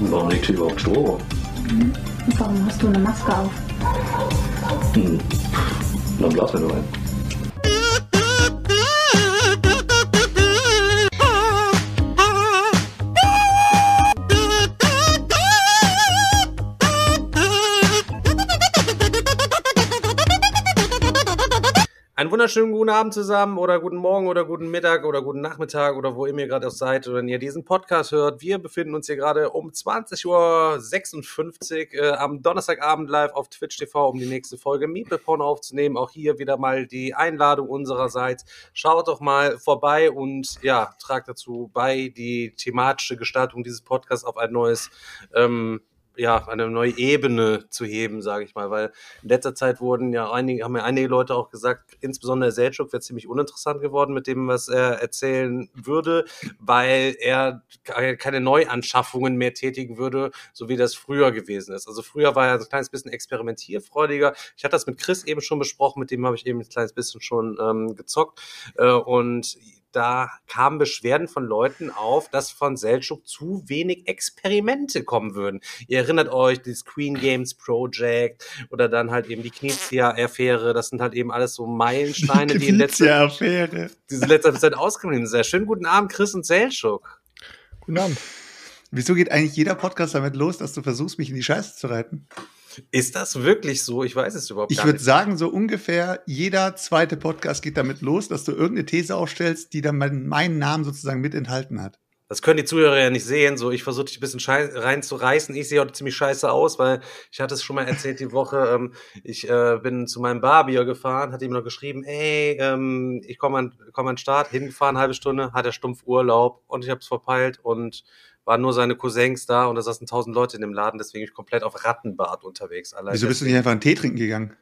warum liegt hier überhaupt Strom? Und warum hast du eine Maske auf? Hm. Dann blasen wir nur ein. Einen wunderschönen guten Abend zusammen oder guten Morgen oder guten Mittag oder guten Nachmittag oder wo ihr mir gerade auch seid oder wenn ihr diesen Podcast hört. Wir befinden uns hier gerade um 20.56 Uhr äh, am Donnerstagabend live auf Twitch TV, um die nächste Folge Meeple Porn aufzunehmen. Auch hier wieder mal die Einladung unsererseits. Schaut doch mal vorbei und ja, tragt dazu bei, die thematische Gestaltung dieses Podcasts auf ein neues ähm, ja, eine neue Ebene zu heben, sage ich mal, weil in letzter Zeit wurden ja einige, haben ja einige Leute auch gesagt, insbesondere Selchuk wäre ziemlich uninteressant geworden mit dem, was er erzählen würde, weil er keine Neuanschaffungen mehr tätigen würde, so wie das früher gewesen ist. Also früher war er so ein kleines bisschen experimentierfreudiger. Ich hatte das mit Chris eben schon besprochen, mit dem habe ich eben ein kleines bisschen schon ähm, gezockt äh, und da kamen Beschwerden von Leuten auf, dass von Selchuk zu wenig Experimente kommen würden. Ihr erinnert euch, die Screen Games Project oder dann halt eben die Knizia-Affäre, das sind halt eben alles so Meilensteine, die in letzter, diese letzter Zeit ausgeblieben sind. Sehr schön guten Abend, Chris und Selchuk. Guten Abend. Wieso geht eigentlich jeder Podcast damit los, dass du versuchst, mich in die Scheiße zu reiten? Ist das wirklich so? Ich weiß es überhaupt Ich gar würde nicht. sagen, so ungefähr jeder zweite Podcast geht damit los, dass du irgendeine These aufstellst, die dann mein- meinen Namen sozusagen mit enthalten hat. Das können die Zuhörer ja nicht sehen. So, ich versuche dich ein bisschen reinzureißen. Ich sehe heute ziemlich scheiße aus, weil ich hatte es schon mal erzählt die Woche. Ähm, ich äh, bin zu meinem Barbier gefahren, hat ihm noch geschrieben, ey, ähm, ich komme an, komm an den Start, hingefahren, halbe Stunde, hat er stumpf Urlaub und ich habe es verpeilt und waren nur seine Cousins da und da saßen tausend Leute in dem Laden, deswegen bin ich komplett auf Rattenbart unterwegs. Allein Wieso bist du nicht einfach einen Tee trinken gegangen?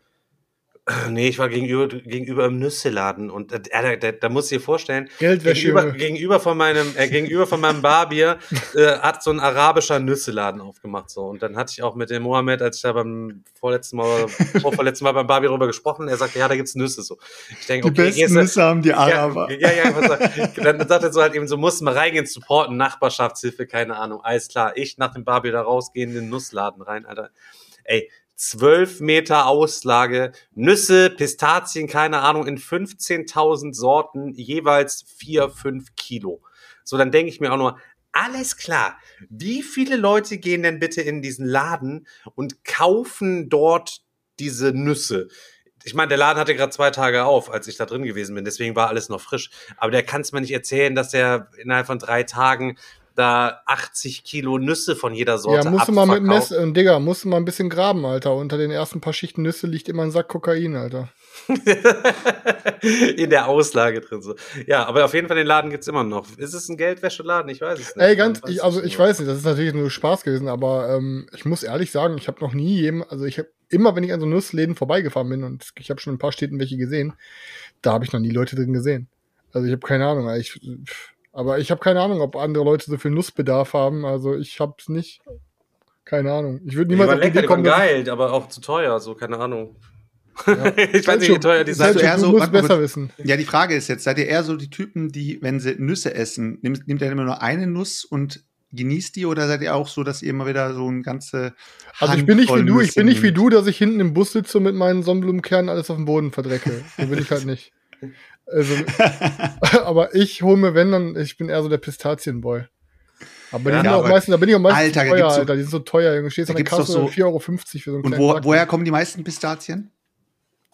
Nee, ich war gegenüber, gegenüber im Nüsseladen und äh, da, da, da musst du dir vorstellen, Geldwäsche, gegenüber, gegenüber von meinem, äh, gegenüber von meinem Barbier äh, hat so ein arabischer Nüsseladen aufgemacht so und dann hatte ich auch mit dem Mohammed, als ich da beim vorletzten Mal, vorvorletzten Mal beim Barbier drüber gesprochen, er sagte, ja, da gibt's Nüsse so. Ich denke, Die okay, besten du- Nüsse haben die Araber. ja, ja, ja, was sag- dann sagt er so halt eben, so musst mal reingehen, supporten, Nachbarschaftshilfe, keine Ahnung, alles klar. Ich nach dem Barbier da rausgehen, in den Nussladen rein, Alter. Ey, 12 Meter Auslage, Nüsse, Pistazien, keine Ahnung, in 15.000 Sorten, jeweils 4, 5 Kilo. So, dann denke ich mir auch nur, alles klar. Wie viele Leute gehen denn bitte in diesen Laden und kaufen dort diese Nüsse? Ich meine, der Laden hatte gerade zwei Tage auf, als ich da drin gewesen bin, deswegen war alles noch frisch. Aber der kann es mir nicht erzählen, dass der innerhalb von drei Tagen da 80 Kilo Nüsse von jeder Sorte Ja, musst du mal mit. Mess, äh, Digga, musst du mal ein bisschen graben, Alter. Unter den ersten paar Schichten Nüsse liegt immer ein Sack Kokain, Alter. in der Auslage drin. So. Ja, aber auf jeden Fall den Laden gibt's immer noch. Ist es ein Geldwäscheladen? Ich weiß es nicht. Ey, ganz, ich, weiß also ich weiß nicht, das ist natürlich nur Spaß gewesen, aber ähm, ich muss ehrlich sagen, ich habe noch nie jedem, also ich habe immer, wenn ich an so Nussläden vorbeigefahren bin und ich habe schon in ein paar Städten welche gesehen, da habe ich noch nie Leute drin gesehen. Also ich habe keine Ahnung, ich, aber ich habe keine Ahnung, ob andere Leute so viel Nussbedarf haben. Also ich hab's nicht. Keine Ahnung. Ich würde Die niemals waren die lecker, Idee die waren kommen, dass ich- geil, aber auch zu teuer, so, keine Ahnung. Ja. ich weiß nicht, wie teuer die Selchuk, du so- musst besser wissen. Ja, die Frage ist jetzt, seid ihr eher so die Typen, die, wenn sie Nüsse essen, nimmt, nimmt ihr immer nur eine Nuss und genießt die oder seid ihr auch so, dass ihr immer wieder so ein ganze Also ich bin nicht wie du, ich bin nicht wie du, dass ich hinten im Bus sitze und mit meinen Sonnenblumenkernen alles auf dem Boden verdrecke. So bin ich halt nicht. Also, aber ich hole mir, wenn dann, ich bin eher so der Pistazienboy. Aber die Ja, sind auch aber- meistens, da bin ich auch meistens Alter, da teuer, Alter. Die sind so teuer, Junge. Stehst da an der Kasse so- 4,50 Euro für so einen Und kleinen wo, Sack. woher kommen die meisten Pistazien?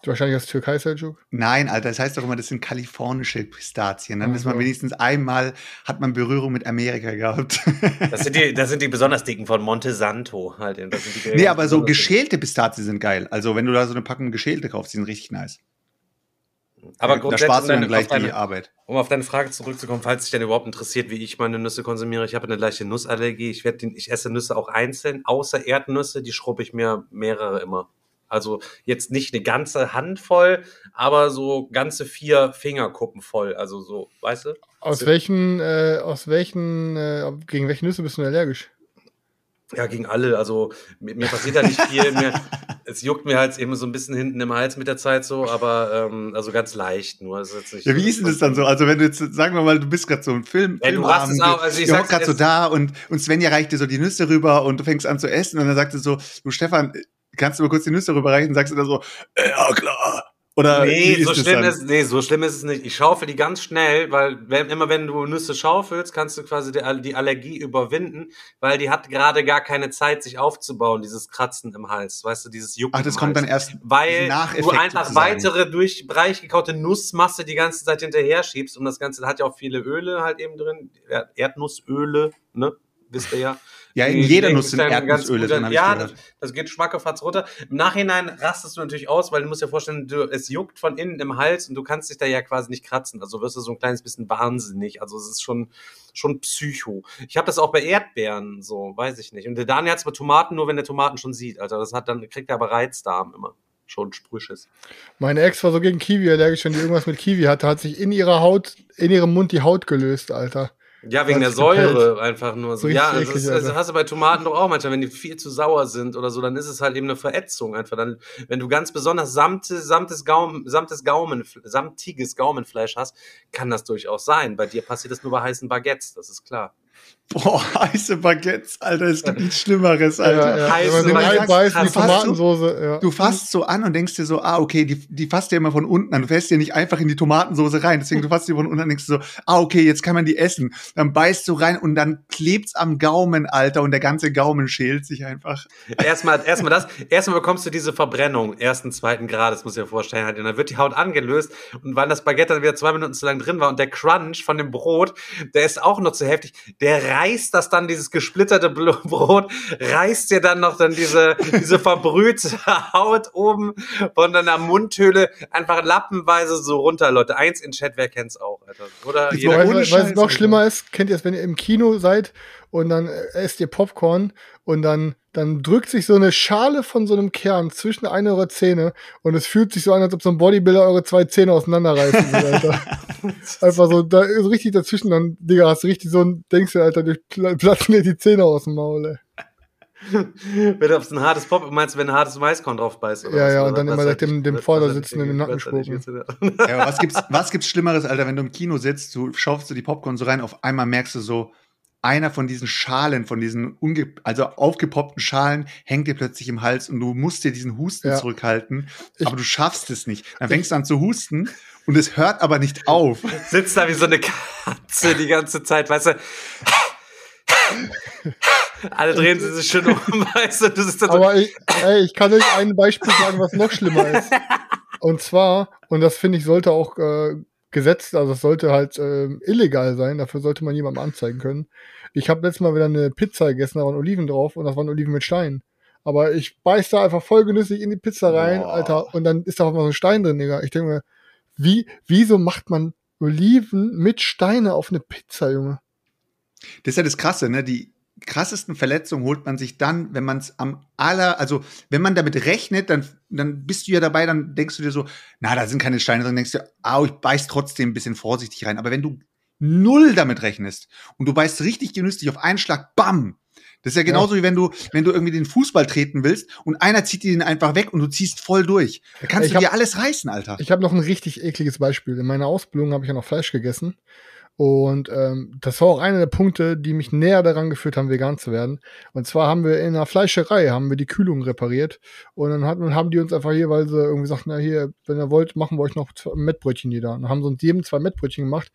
Wahrscheinlich aus Türkei, Seljuk. Nein, Alter, das heißt doch immer, das sind kalifornische Pistazien. Dann Ach ist man wenigstens einmal, hat man Berührung mit Amerika gehabt. Das sind, die, das sind die besonders dicken von Monte Santo halt. Das sind die nee, aber so geschälte Pistazien sind geil. Also wenn du da so eine Packung geschälte kaufst, die sind richtig nice. Aber da grundsätzlich, sparst du um dann deine- gleich auf deine- die Arbeit. Um auf deine Frage zurückzukommen, falls dich denn überhaupt interessiert, wie ich meine Nüsse konsumiere, ich habe eine leichte Nussallergie. Ich, den, ich esse Nüsse auch einzeln, außer Erdnüsse, die schrubbe ich mir mehrere immer. Also jetzt nicht eine ganze Handvoll, aber so ganze vier Fingerkuppen voll. Also so, weißt du? Aus welchen, äh, aus welchen, äh, gegen welche Nüsse bist du denn allergisch? Ja, gegen alle. Also mir, mir passiert da nicht viel. mir, es juckt mir halt eben so ein bisschen hinten im Hals mit der Zeit so, aber ähm, also ganz leicht nur. Es ist jetzt nicht Ja, wie ist denn das dann so? Also wenn du jetzt, sagen wir mal, du bist gerade so im Film, Ey, du Filmabend, rastest auch, also ich hockt gerade so da und, und Svenja reicht dir so die Nüsse rüber und du fängst an zu essen und dann sagt sie so, du Stefan, kannst du mal kurz die Nüsse rüberreichen? Sagst du dann so, äh, ja klar. Oder Nee, so schlimm dann? ist, nee, so schlimm ist es nicht. Ich schaufel die ganz schnell, weil wenn, immer wenn du Nüsse schaufelst, kannst du quasi die, die Allergie überwinden, weil die hat gerade gar keine Zeit, sich aufzubauen, dieses Kratzen im Hals, weißt du, dieses Jucken Ach, das kommt dann erst Weil du einfach sozusagen. weitere durch Bereich gekaute Nussmasse die ganze Zeit hinterher schiebst und das Ganze hat ja auch viele Öle halt eben drin, Erdnussöle, ne, wisst ihr ja. Ja, in jeder Nuss sind Erdnussöle drin, hab ich Ja, das, das geht schmackofatz runter. Im Nachhinein rastest du natürlich aus, weil du musst dir vorstellen, du, es juckt von innen im Hals und du kannst dich da ja quasi nicht kratzen. Also wirst du so ein kleines bisschen wahnsinnig. Also es ist schon, schon Psycho. Ich habe das auch bei Erdbeeren, so, weiß ich nicht. Und der Daniel hat es bei Tomaten nur, wenn der Tomaten schon sieht. Also das hat dann, kriegt er aber Reizdarm immer. Schon Sprüches. Meine Ex war so gegen Kiwi allergisch, wenn die irgendwas mit Kiwi hatte, hat sich in ihrer Haut, in ihrem Mund die Haut gelöst, Alter. Ja, wegen der. Säure einfach nur so. So Ja, also das, eklig, das Alter. hast du bei Tomaten doch auch manchmal, wenn die viel zu sauer sind oder so, dann ist es halt eben eine Verätzung einfach. Dann, wenn du ganz besonders samte, samtes Gaumen, samtes Gaumen, samtiges Gaumenfleisch hast, kann das durchaus sein. Bei dir passiert das nur bei heißen Baguettes, das ist klar. Boah, heiße Baguettes, Alter, es gibt nichts Schlimmeres, Alter. Ja, ja. Heiß, Wenn man weil den du die Tomatensoße, ja. Fasst so an und denkst dir so, ah, okay, die, die fasst ja immer von unten an. Du fährst ja nicht einfach in die Tomatensoße rein. Deswegen, du fasst die von unten an und denkst so, ah, okay, jetzt kann man die essen. Dann beißt du rein und dann klebt's am Gaumen, Alter, und der ganze Gaumen schält sich einfach. Erstmal, erstmal das, erstmal bekommst du diese Verbrennung ersten, zweiten Grades, muss ich dir vorstellen, halt. Und dann wird die Haut angelöst und weil das Baguette dann wieder zwei Minuten zu lang drin war und der Crunch von dem Brot, der ist auch noch zu heftig, der reißt das dann, dieses gesplitterte Brot, reißt dir dann noch dann diese, diese verbrühte Haut oben von deiner Mundhöhle einfach lappenweise so runter, Leute. Eins in Chat, wer kennt's auch, Alter. Oder Ich jeder weiß- du, was noch schlimmer ist? Kennt ihr es, wenn ihr im Kino seid und dann esst ihr Popcorn und dann, dann drückt sich so eine Schale von so einem Kern zwischen eine eurer Zähne und es fühlt sich so an, als ob so ein Bodybuilder eure zwei Zähne auseinanderreißen will, Alter. Einfach so, da ist richtig dazwischen, dann, Digga, hast du richtig so ein, denkst du, Alter, durch platzen dir die Zähne aus dem Maul, ey. Wenn du auf so ein hartes Pop, meinst du, wenn ein hartes Maiskorn drauf beißt? oder Ja, was? ja, Oder und dann immer direkt dem- dem Vordersitzenden in den Nacken jetzt- Ja, was gibt's, was gibt's Schlimmeres, Alter, wenn du im Kino sitzt, du schaufst du die Popcorn so rein, auf einmal merkst du so, einer von diesen Schalen, von diesen unge also aufgepoppten Schalen, hängt dir plötzlich im Hals und du musst dir diesen Husten Ja. zurückhalten, Ich- aber du schaffst es nicht. Dann fängst du an zu husten und es hört aber nicht auf. sitzt da wie so eine Katze die ganze Zeit, weißt du. Alle drehen sie sich schön um, weißt du, du sitzt da so, Aber ich, ey, ich kann euch ein Beispiel sagen, was noch schlimmer ist. Und zwar, und das finde ich, sollte auch äh, gesetzt, also es sollte halt ähm, illegal sein, dafür sollte man jemandem anzeigen können. Ich habe letztes Mal wieder eine Pizza gegessen, da waren Oliven drauf und das waren Oliven mit Stein. Aber ich beiß da einfach voll genüsslich in die Pizza rein, Boah. Alter, und dann ist da auch mal so ein Stein drin, Digga. Ich denke mir, wie, wieso macht man Oliven mit Steine auf eine Pizza, Junge? Das ist ja das Krasse, ne? Die krassesten Verletzungen holt man sich dann, wenn man es am aller, also wenn man damit rechnet, dann, dann bist du ja dabei, dann denkst du dir so, na, da sind keine Steine drin, denkst du, au, ich beiß trotzdem ein bisschen vorsichtig rein. Aber wenn du null damit rechnest und du beißt richtig genüsslich auf einen Schlag, bam! Das ist ja genauso wie wenn du, wenn du irgendwie den Fußball treten willst und einer zieht dir den einfach weg und du ziehst voll durch. Da kannst Ich du hab- dir alles reißen, Alter. Ich habe noch ein richtig ekliges Beispiel. In meiner Ausbildung habe ich ja noch Fleisch gegessen. Und ähm, das war auch einer der Punkte, die mich näher daran geführt haben, vegan zu werden. Und zwar haben wir in einer Fleischerei, haben wir die Kühlung repariert. Und dann hatten, haben die uns einfach hier, weil sie irgendwie sagten, na hier, wenn ihr wollt, machen wir euch noch zwei Mettbrötchen jeder. Und dann haben sie uns jedem zwei Mettbrötchen gemacht.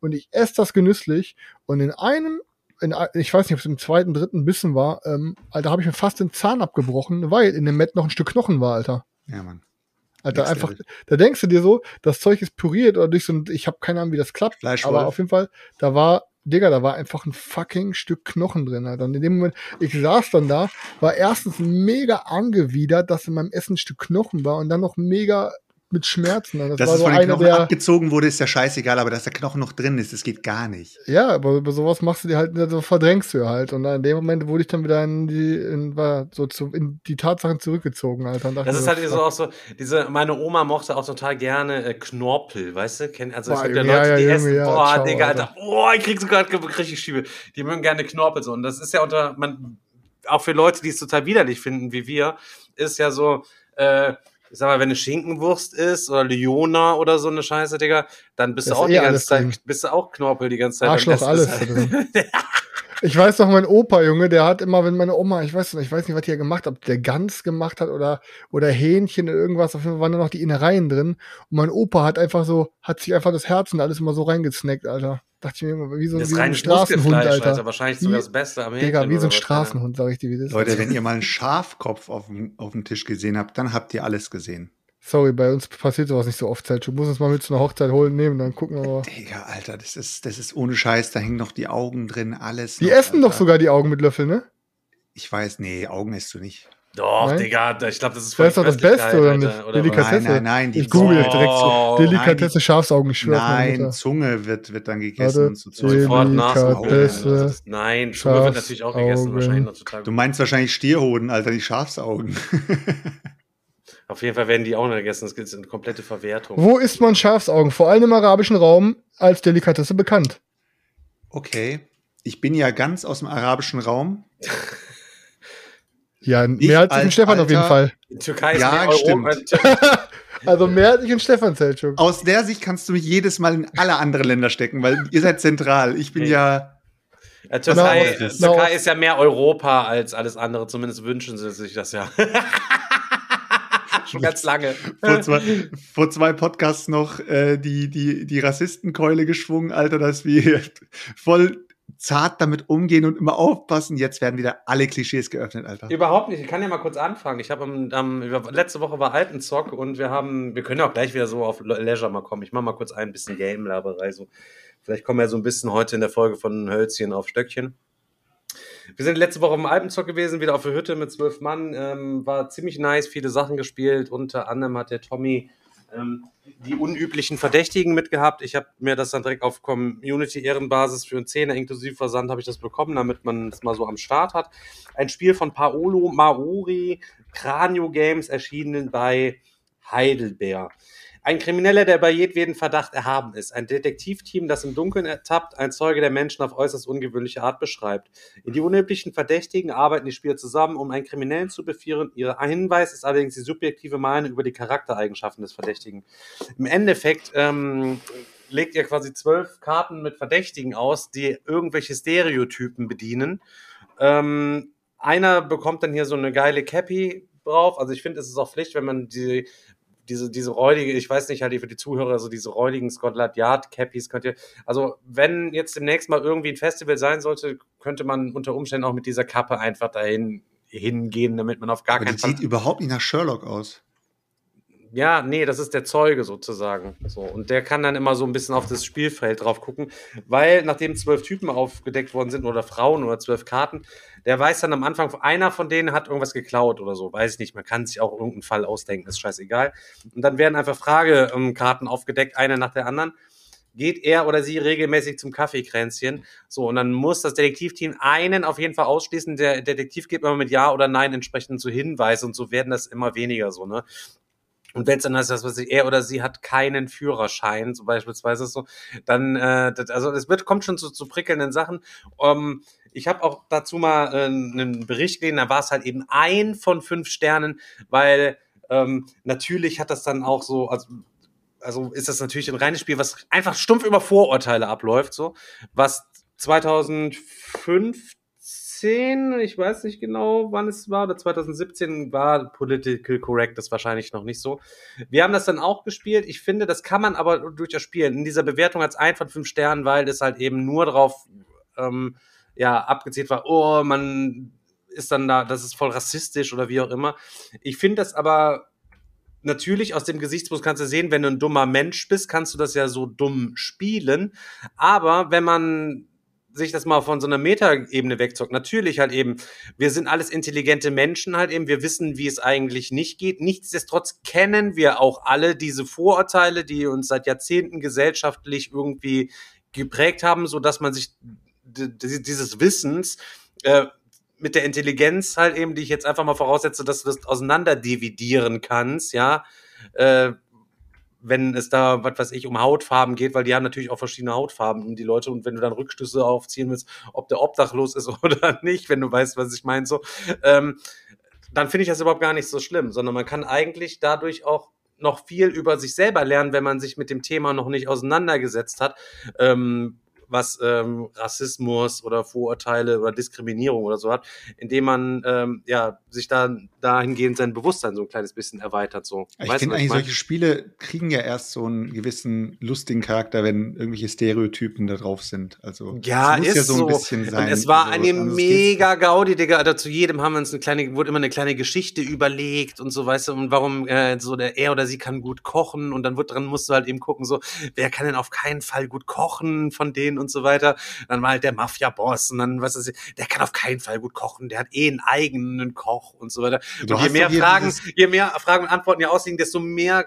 Und ich esse das genüsslich. Und in einem, in, ich weiß nicht, ob es im zweiten, dritten Bissen war, ähm, Alter, habe ich mir fast den Zahn abgebrochen, weil in dem Mett noch ein Stück Knochen war, Alter. Ja, Mann. Alter, Next einfach, Level. da denkst du dir so, das Zeug ist püriert oder durch so ein, ich habe keine Ahnung, wie das klappt, Fleischwolf. aber auf jeden Fall, da war, Digga, da war einfach ein fucking Stück Knochen drin, Alter. Und in dem Moment, ich saß dann da, war erstens mega angewidert, dass in meinem Essen ein Stück Knochen war und dann noch mega mit Schmerzen. Das Dass war es so von den einer, Knochen der. abgezogen wurde, ist ja scheißegal, aber dass der Knochen noch drin ist, das geht gar nicht. Ja, aber über sowas machst du dir halt, so verdrängst du halt. Und in dem Moment wurde ich dann wieder in die, in, war so zu, in die Tatsachen zurückgezogen, Alter. Das ist halt so auch so, diese, meine Oma mochte auch total gerne äh, Knorpel, weißt du? Kenn, also es gibt ja Junge, Leute, ja, die ja, essen, ja, boah, ciao, Digga, Alter. Alter, boah, ich krieg sogar richtig Schiebe. Die mögen gerne Knorpel so. Und das ist ja unter, man, auch für Leute, die es total widerlich finden, wie wir, ist ja so, äh, ich sag mal, wenn eine Schinkenwurst ist oder Leona oder so eine Scheiße, Digga, dann bist Da du auch eh die ganze Zeit, drin. bist du auch Knorpel die ganze Zeit. Arschloch, alles Das drin. Ich weiß noch, mein Opa, Junge, der hat immer, wenn meine Oma, ich weiß nicht, ich weiß nicht, was die ja gemacht hat, ob der Gans gemacht hat oder, oder Hähnchen oder irgendwas, auf jeden Fall waren da noch die Innereien drin. Und mein Opa hat einfach so, hat sich einfach das Herz und alles immer so reingesnackt, Alter. Dachte ich mir immer, wie so, Das wie so ein Straßenhund, Alter. Alter. Wahrscheinlich sogar das Beste am Digga, wie so ein. Straßenhund, sag ich dir, wie das ist. Leute, wenn ihr mal einen Schafkopf auf dem, auf dem Tisch gesehen habt, dann habt ihr alles gesehen. Sorry, bei uns passiert sowas nicht so oft, Zeit. Du musst uns mal mit zu einer Hochzeit holen, nehmen, dann gucken wir mal. Digga, Alter, das ist, das ist ohne Scheiß, da hängen noch die Augen drin, alles. Die noch, essen doch Alter. sogar die Augen mit Löffeln, ne? Ich weiß, nee, Augen isst du nicht. Doch, Nein? Digga, ich glaube, das ist voll Das ist doch das Beste, oder Alter, nicht? oder Delikatesse. Nein, nein, nein, die Ich google jetzt direkt. Oh, Delikatesse nein, Schafsaugen, ich schwöre Nein. Zunge wird, wird dann gegessen Warte, und so. Sofort. Delikatesse. Nein, Zunge wird natürlich auch gegessen, wahrscheinlich noch total Du meinst wahrscheinlich Stierhoden, Alter, die Schafsaugen. Auf jeden Fall werden die auch noch gegessen. Das ist eine komplette Verwertung. Wo isst man Schafsaugen? Vor allem im arabischen Raum als Delikatesse bekannt. Okay. Ich bin ja ganz aus dem arabischen Raum. Ja, Ich mehr als ich in als Stefan auf jeden alter- Fall. Die Türkei ist Ja, mehr stimmt. Also mehr als ich in Stefan Seltschuk. Aus der Sicht kannst du mich jedes Mal in alle anderen Länder stecken, weil ihr seid zentral. Ich bin Nee. ja. Ja, Türkei, äh, na, Türkei ist ja mehr Europa als alles andere. Zumindest wünschen sie sich das ja. Schon ganz lange. Vor zwei, vor zwei Podcasts noch äh, die, die, die Rassistenkeule geschwungen, Alter, dass wir voll zart damit umgehen und immer aufpassen. Jetzt werden wieder alle Klischees geöffnet, Alter. Überhaupt nicht. Ich kann ja mal kurz anfangen. Ich habe über- letzte Woche war Alpenzock und wir haben, wir können ja auch gleich wieder so auf Le- Leisure mal kommen. Ich mache mal kurz ein bisschen Game-Laberei. So. Vielleicht kommen wir so ein bisschen heute in der Folge von Hölzchen auf Stöckchen. Wir sind letzte Woche im Alpenzock gewesen, wieder auf der Hütte mit zwölf Mann. Ähm, war ziemlich nice, viele Sachen gespielt. Unter anderem hat der Tommy ähm, die unüblichen Verdächtigen mitgehabt. Ich habe mir das dann direkt auf Community-Ehrenbasis für einen Zehner inklusive Versand habe ich das bekommen, damit man es mal so am Start hat. Ein Spiel von Paolo Maori, Cranio Games, erschienen bei Heidelberg. Ein Krimineller, der bei jedweden Verdacht erhaben ist. Ein Detektivteam, das im Dunkeln ertappt, ein Zeuge, der Menschen auf äußerst ungewöhnliche Art beschreibt. In die unüblichen Verdächtigen arbeiten die Spieler zusammen, um einen Kriminellen zu beführen. Ihr Hinweis ist allerdings die subjektive Meinung über die Charaktereigenschaften des Verdächtigen. Im Endeffekt ähm, legt ihr quasi zwölf Karten mit Verdächtigen aus, die irgendwelche Stereotypen bedienen. Ähm, einer bekommt dann hier so eine geile Cappy drauf. Also ich finde, es ist auch Pflicht, wenn man die diese, diese räudige, ich weiß nicht, halt für die Zuhörer, so diese räudigen Scotland Yard Cappies könnt ihr, also wenn jetzt demnächst mal irgendwie ein Festival sein sollte, könnte man unter Umständen auch mit dieser Kappe einfach dahin hingehen, damit man auf gar Aber keinen die Fall. sieht überhaupt nicht nach Sherlock aus. Ja, nee, das ist der Zeuge sozusagen. So. Und der kann dann immer so ein bisschen auf das Spielfeld drauf gucken, weil nachdem zwölf Typen aufgedeckt worden sind oder Frauen oder zwölf Karten, der weiß dann am Anfang, einer von denen hat irgendwas geklaut oder so. Weiß ich nicht. Man kann sich auch irgendeinen Fall ausdenken, ist scheißegal. Und dann werden einfach Fragekarten aufgedeckt, eine nach der anderen. Geht er oder sie regelmäßig zum Kaffeekränzchen? So, und dann muss das Detektivteam einen auf jeden Fall ausschließen. Der Detektiv gibt immer mit Ja oder Nein entsprechend zu Hinweis und so werden das immer weniger so, ne? Und wenn es dann heißt, dass was er oder sie hat keinen Führerschein, so beispielsweise so, dann, äh, das, also es wird kommt schon zu, zu prickelnden Sachen. Ähm, ich habe auch dazu mal äh, einen Bericht gelesen, da war es halt eben ein von fünf Sternen, weil ähm, natürlich hat das dann auch so, also also ist das natürlich ein reines Spiel, was einfach stumpf über Vorurteile abläuft, so was 2015 ich weiß nicht genau, wann es war, oder 2017 war Political Correct das wahrscheinlich noch nicht so. Wir haben das dann auch gespielt. Ich finde, das kann man aber durchaus spielen. In dieser Bewertung als ein von fünf Sternen, weil es halt eben nur drauf ähm, ja, abgezielt war, oh, man ist dann da, das ist voll rassistisch oder wie auch immer. Ich finde das aber natürlich aus dem Gesichtspunkt kannst du sehen, wenn du ein dummer Mensch bist, kannst du das ja so dumm spielen. Aber wenn man sich das mal von so einer Metaebene wegzockt. Natürlich halt eben, wir sind alles intelligente Menschen halt eben, wir wissen, wie es eigentlich nicht geht. Nichtsdestotrotz kennen wir auch alle diese Vorurteile, die uns seit Jahrzehnten gesellschaftlich irgendwie geprägt haben, so dass man sich dieses Wissens äh, mit der Intelligenz halt eben, die ich jetzt einfach mal voraussetze, dass du das auseinander dividieren kannst, ja, äh, wenn es da, was weiß ich, um Hautfarben geht, weil die haben natürlich auch verschiedene Hautfarben, die Leute, und wenn du dann Rückschlüsse aufziehen willst, ob der obdachlos ist oder nicht, wenn du weißt, was ich meine, so, ähm, dann finde ich das überhaupt gar nicht so schlimm, sondern man kann eigentlich dadurch auch noch viel über sich selber lernen, wenn man sich mit dem Thema noch nicht auseinandergesetzt hat. Ähm, was ähm, Rassismus oder Vorurteile oder Diskriminierung oder so hat, indem man ähm, ja sich da dahingehend sein Bewusstsein so ein kleines bisschen erweitert. So. Ich finde eigentlich, solche Spiele kriegen ja erst so einen gewissen lustigen Charakter, wenn irgendwelche Stereotypen da drauf sind. Also ja, muss ist ja so ein bisschen sein. Und es war also, eine mega Gaudi, Digga. Also zu jedem haben wir uns eine kleine, wurde immer eine kleine Geschichte überlegt und so, weißt du, und warum äh, so der er oder sie kann gut kochen und dann wird dran musst du halt eben gucken, so, wer kann denn auf keinen Fall gut kochen von denen und so weiter. Dann war halt der Mafia-Boss und dann, was ist, der kann auf keinen Fall gut kochen, der hat eh einen eigenen Koch und so weiter. Du und je mehr Fragen, je mehr Fragen und Antworten hier ausliegen, desto mehr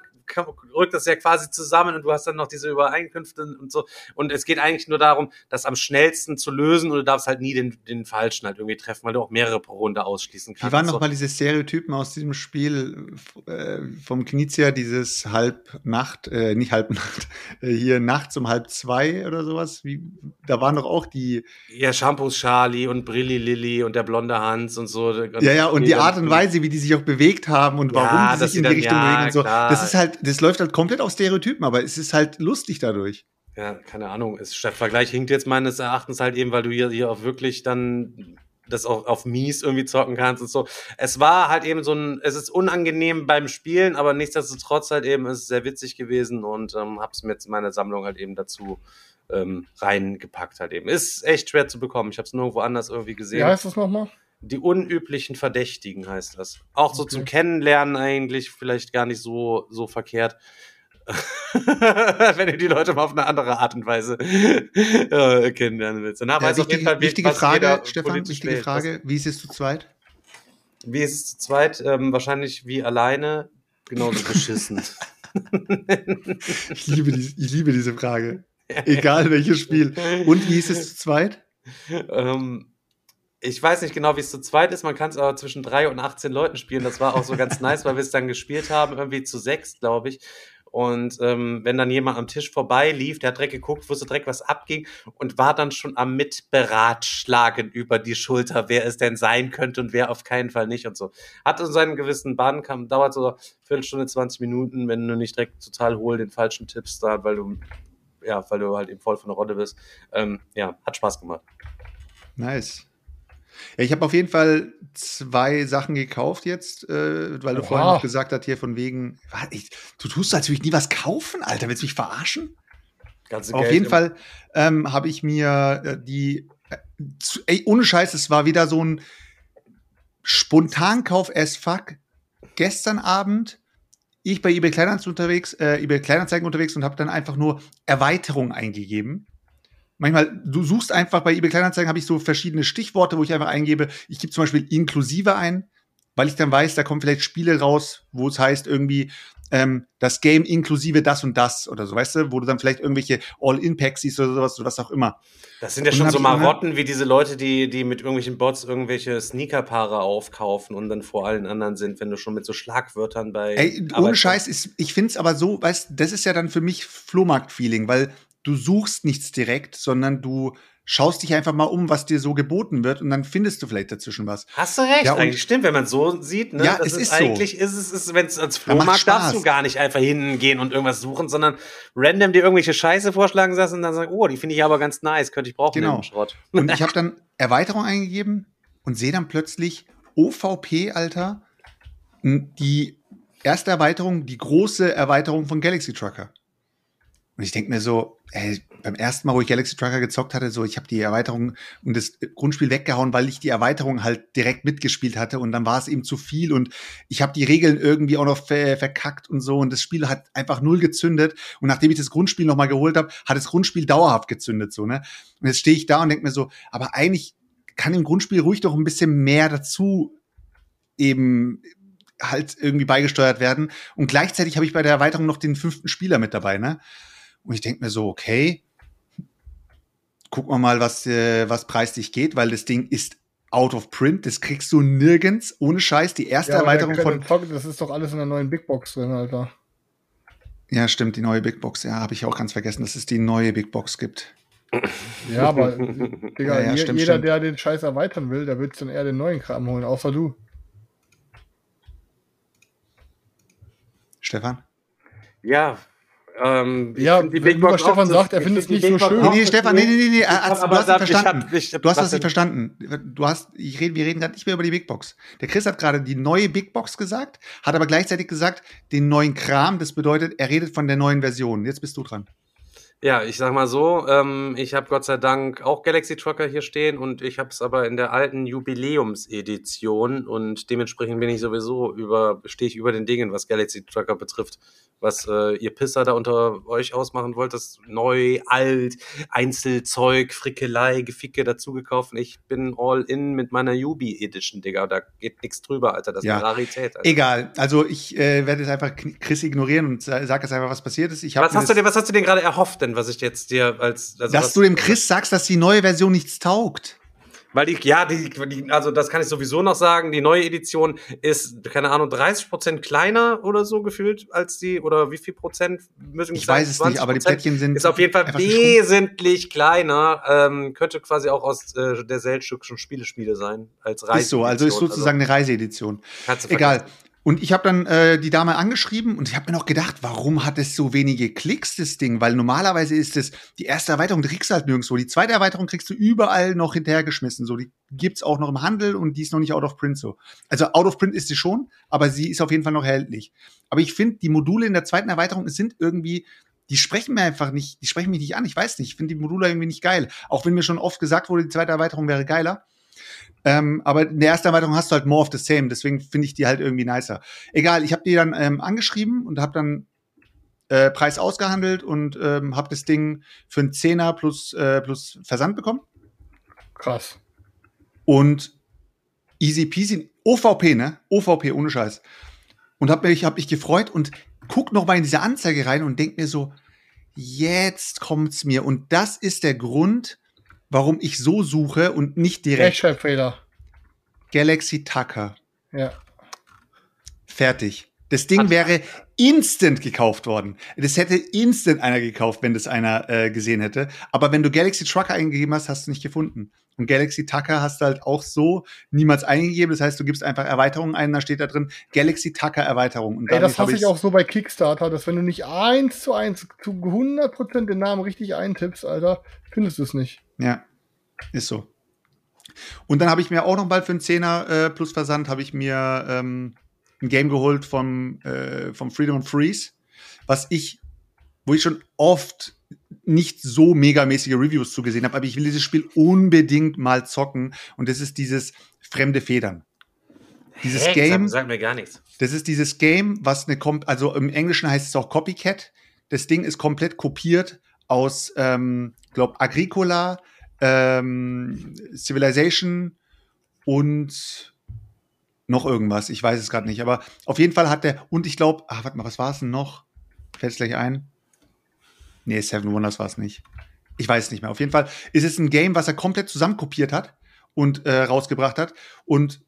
rückt das ja quasi zusammen und du hast dann noch diese Übereinkünfte und so. Und es geht eigentlich nur darum, das am schnellsten zu lösen und du darfst halt nie den, den Falschen halt irgendwie treffen, weil du auch mehrere pro Runde ausschließen kannst. Wie waren nochmal so. diese Stereotypen aus diesem Spiel äh, vom Knizia, dieses Halbnacht, äh, nicht Halbnacht, äh, hier nachts um halb zwei oder sowas? Wie, da waren doch auch die. Ja, Shampoos Charlie und Brilli Lilly und der blonde Hans und so. Ja, ja, und die Art und Weise, wie die sich auch bewegt haben und warum ja, die sich in die Richtung ja, bewegen und so. Klar. Das ist halt das läuft halt komplett auf Stereotypen, aber es ist halt lustig dadurch. Ja, keine Ahnung. Ist, der Vergleich hinkt jetzt meines Erachtens halt eben, weil du hier, hier auch wirklich dann das auch auf mies irgendwie zocken kannst und so. Es war halt eben so ein, es ist unangenehm beim Spielen, aber nichtsdestotrotz halt eben ist es sehr witzig gewesen und ähm, hab's mit meiner Sammlung halt eben dazu ähm, reingepackt halt eben. Ist echt schwer zu bekommen. Ich habe es nirgendwo anders irgendwie gesehen. Wie heißt das nochmal? Die unüblichen Verdächtigen heißt das. Auch so okay. zum Kennenlernen eigentlich vielleicht gar nicht so, so verkehrt. Wenn ihr die Leute mal auf eine andere Art und Weise äh, kennenlernen willst. Danach ja, weiß wichtige, auf jeden Fall, wichtige Frage, Stefan, wichtige Frage. Wie ist es zu zweit? Wie ist es zu zweit? Ähm, wahrscheinlich wie alleine. Genauso beschissen. ich, liebe die, ich liebe diese Frage. Egal welches Spiel. Und wie ist es zu zweit? Ähm, ich weiß nicht genau, wie es zu zweit ist. Man kann es aber zwischen drei und 18 Leuten spielen. Das war auch so ganz nice, weil wir es dann gespielt haben, irgendwie zu sechs, glaube ich. Und ähm, wenn dann jemand am Tisch vorbei lief, der hat direkt geguckt, wusste direkt, was abging und war dann schon am Mitberatschlagen über die Schulter, wer es denn sein könnte und wer auf keinen Fall nicht und so. Hatte so einen gewissen Bann, kam, dauert so Viertelstunde, 20 Minuten, wenn du nicht direkt total hohl den falschen Tipps da, weil du, ja, weil du halt eben voll von der Rolle bist. Ähm, ja, hat Spaß gemacht. Nice. Ja, ich habe auf jeden Fall zwei Sachen gekauft jetzt, äh, weil du Oha. vorhin noch gesagt hast, hier von wegen, ich, du tust, als würde ich nie was kaufen, Alter, willst du mich verarschen? Ganze auf Geld jeden Fall ähm, habe ich mir äh, die, äh, zu, ey, ohne Scheiß, es war wieder so ein Spontankauf as fuck. Gestern Abend ich bei eBay Kleinanzeigen unterwegs, äh, eBay Kleinanzeigen unterwegs und habe dann einfach nur Erweiterung eingegeben manchmal, du suchst einfach bei eBay Kleinanzeigen, habe ich so verschiedene Stichworte, wo ich einfach eingebe, ich gebe zum Beispiel inklusive ein, weil ich dann weiß, da kommen vielleicht Spiele raus, wo es heißt irgendwie, ähm, das Game inklusive das und das oder so, weißt du, wo du dann vielleicht irgendwelche All-In-Packs siehst oder sowas oder was auch immer. Das sind ja schon so Marotten wie diese Leute, die, die mit irgendwelchen Bots irgendwelche Sneakerpaare aufkaufen und dann vor allen anderen sind, wenn du schon mit so Schlagwörtern bei. Ey, ohne Scheiß, ist, ich find's aber so, weißt das ist ja dann für mich Flohmarkt-Feeling, weil du suchst nichts direkt, sondern du schaust dich einfach mal um, was dir so geboten wird und dann findest du vielleicht dazwischen was. Hast du recht, ja, eigentlich stimmt, wenn man so sieht, ne? Ja, das es ist, ist eigentlich so. ist es ist, wenn es als Flohmarkt darfst du gar nicht einfach hingehen und irgendwas suchen, sondern random dir irgendwelche Scheiße vorschlagen lassen und dann sagen, oh, die finde ich aber ganz nice, könnte ich brauchen genau. Schrott. Und ich habe dann Erweiterung eingegeben und sehe dann plötzlich OVP, Alter, die erste Erweiterung, die große Erweiterung von Galaxy Trucker. Und ich denke mir so, ey, beim ersten Mal, wo ich Galaxy Trucker gezockt hatte, so ich habe die Erweiterung und das Grundspiel weggehauen, weil ich die Erweiterung halt direkt mitgespielt hatte und dann war es eben zu viel und ich habe die Regeln irgendwie auch noch ver verkackt und so und das Spiel hat einfach null gezündet und nachdem ich das Grundspiel noch mal geholt habe, hat das Grundspiel dauerhaft gezündet so, ne? Und jetzt stehe ich da und denke mir so, aber eigentlich kann im Grundspiel ruhig doch ein bisschen mehr dazu eben halt irgendwie beigesteuert werden und gleichzeitig habe ich bei der Erweiterung noch den fünften Spieler mit dabei, ne? Und ich denke mir so, okay, gucken wir mal, was, äh, was preislich geht, weil das Ding ist out of print. Das kriegst du nirgends ohne Scheiß. Die erste Ja, Erweiterung von. Zock, das ist doch alles in der neuen Big Box drin, Alter. Ja, stimmt, die neue Big Box. Ja, habe ich auch ganz vergessen, dass es die neue Big Box gibt. Ja, aber Digga, Ja, ja, stimmt, jeder, stimmt. der den Scheiß erweitern will, der wird dann eher den neuen Kram holen, außer du. Stefan? Ja, ähm, Ja, die wenn Box Stefan auch sagt, er findet es nicht so schön. Nee, nee, Stefan, nee, nee, nee, nee, Arzt, du hast nicht gesagt, ich hab- verstanden. ich hab- Du hast das nicht verstanden. Du hast, ich rede, wir reden gerade nicht mehr über die Big Box. Der Chris hat gerade die neue Big Box gesagt, hat aber gleichzeitig gesagt, den neuen Kram. Das bedeutet, er redet von der neuen Version. Jetzt bist du dran. Ja, ich sag mal so, ähm, ich habe Gott sei Dank auch Galaxy Trucker hier stehen und ich habe es aber in der alten Jubiläumsedition und dementsprechend bin ich sowieso über, stehe ich über den Dingen, was Galaxy Trucker betrifft. Was äh, ihr Pisser da unter euch ausmachen wollt, das neu, alt, Einzelzeug, Frickelei, Geficke dazu gekauft. Und Ich bin all in mit meiner Yubi Edition, Digga. Da geht nichts drüber, Alter. Das ist Ja. eine Rarität. Alter. Egal. Also ich äh, werde jetzt einfach Chris ignorieren und sa- sag jetzt einfach, was passiert ist. Ich Was hast, du dir, was hast du dir gerade erhofft denn, was ich jetzt dir als... Also dass du dem Chris sagst, dass die neue Version nichts taugt. Weil die, ja, die, die, also das kann ich sowieso noch sagen, die neue Edition ist, keine Ahnung, 30 Prozent kleiner oder so gefühlt als die, oder wie viel Prozent müssen Ich weiß es nicht, aber die 20%? Plättchen sind ist auf jeden Fall wesentlich kleiner, ähm, könnte quasi auch aus äh, der Seltschukschen Spielespiele sein, als Reise. Ist so, also ist sozusagen eine Reiseedition. Egal. Und ich habe dann äh, die Dame angeschrieben und ich habe mir noch gedacht, warum hat es so wenige Klicks, das Ding? Weil normalerweise ist es, die erste Erweiterung die kriegst du halt nirgendwo. Die zweite Erweiterung kriegst du überall noch hinterhergeschmissen. So, die gibt's auch noch im Handel und die ist noch nicht out of print so. Also out of print ist sie schon, aber sie ist auf jeden Fall noch erhältlich. Aber ich finde, die Module in der zweiten Erweiterung sind irgendwie, die sprechen mir einfach nicht, die sprechen mich nicht an. Ich weiß nicht, ich finde die Module irgendwie nicht geil. Auch wenn mir schon oft gesagt wurde, die zweite Erweiterung wäre geiler. Ähm, aber in der ersten Erweiterung hast du halt more of the same, deswegen finde ich die halt irgendwie nicer. Egal, ich habe die dann ähm, angeschrieben und habe dann äh, Preis ausgehandelt und ähm, habe das Ding für einen Zehner plus, äh, plus Versand bekommen. Krass. Und easy peasy, OVP, ne? OVP, ohne Scheiß. Und hab mich, hab mich gefreut und guck noch mal in diese Anzeige rein und denk mir so, jetzt kommt's mir. Und das ist der Grund, warum ich so suche und nicht direkt Rechtschreibfehler. Galaxy Tucker. Ja. Fertig. Das Ding wäre instant gekauft worden. Das hätte instant einer gekauft, wenn das einer äh, gesehen hätte. Aber wenn du Galaxy Trucker eingegeben hast, hast du nicht gefunden. Und Galaxy Tucker hast du halt auch so niemals eingegeben. Das heißt, du gibst einfach Erweiterungen ein, da steht da drin Galaxy Tucker Erweiterung. Und Ey, das hasse ich auch so bei Kickstarter, dass wenn du nicht eins zu eins zu 100% den Namen richtig eintippst, Alter, findest du es nicht. Ja, ist so. Und dann habe ich mir auch noch bald für einen Zehner äh, plus Versand habe ich mir ähm, ein Game geholt vom, äh, vom Freedom and Freeze, was ich, wo ich schon oft nicht so megamäßige Reviews zugesehen habe, aber ich will dieses Spiel unbedingt mal zocken und das ist dieses fremde Federn. Dieses Hä? Game, Sag, sag mir gar nichts. das ist dieses Game, was eine kommt, also im Englischen heißt es auch Copycat. Das Ding ist komplett kopiert aus, ähm, glaub, Agricola, ähm, Civilization und noch irgendwas. Ich weiß es gerade nicht, aber auf jeden Fall hat der, und ich glaube, ah, warte mal, was war es denn noch? Fällt es gleich ein? Nee, Seven Wonders war es nicht. Ich weiß nicht mehr. Auf jeden Fall ist es ein Game, was er komplett zusammenkopiert hat und äh, rausgebracht hat. Und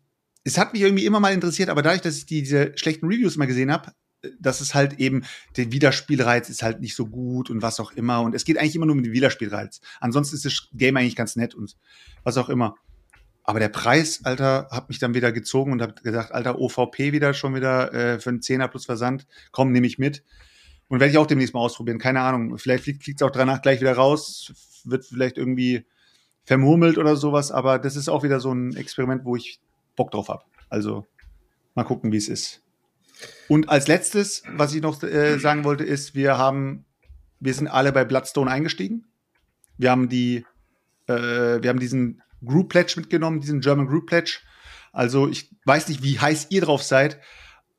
es hat mich irgendwie immer mal interessiert, aber dadurch, dass ich diese schlechten Reviews mal gesehen habe, dass es halt eben, der Wiederspielreiz ist halt nicht so gut und was auch immer. Und es geht eigentlich immer nur um den Wiederspielreiz. Ansonsten ist das Game eigentlich ganz nett und was auch immer. Aber der Preis, Alter, hat mich dann wieder gezogen und hat gesagt, Alter, OVP wieder schon wieder äh, für einen Zehner plus Versand. Komm, nehme ich mit. Und werde ich auch demnächst mal ausprobieren. Keine Ahnung. Vielleicht fliegt es auch danach gleich wieder raus. Wird vielleicht irgendwie vermurmelt oder sowas. Aber das ist auch wieder so ein Experiment, wo ich Bock drauf habe. Also mal gucken, wie es ist. Und als letztes, was ich noch äh, sagen wollte, ist, wir haben, wir sind alle bei Bloodstone eingestiegen. Wir haben die, äh, wir haben diesen Group Pledge mitgenommen, diesen German Group Pledge. Also ich weiß nicht, wie heiß ihr drauf seid,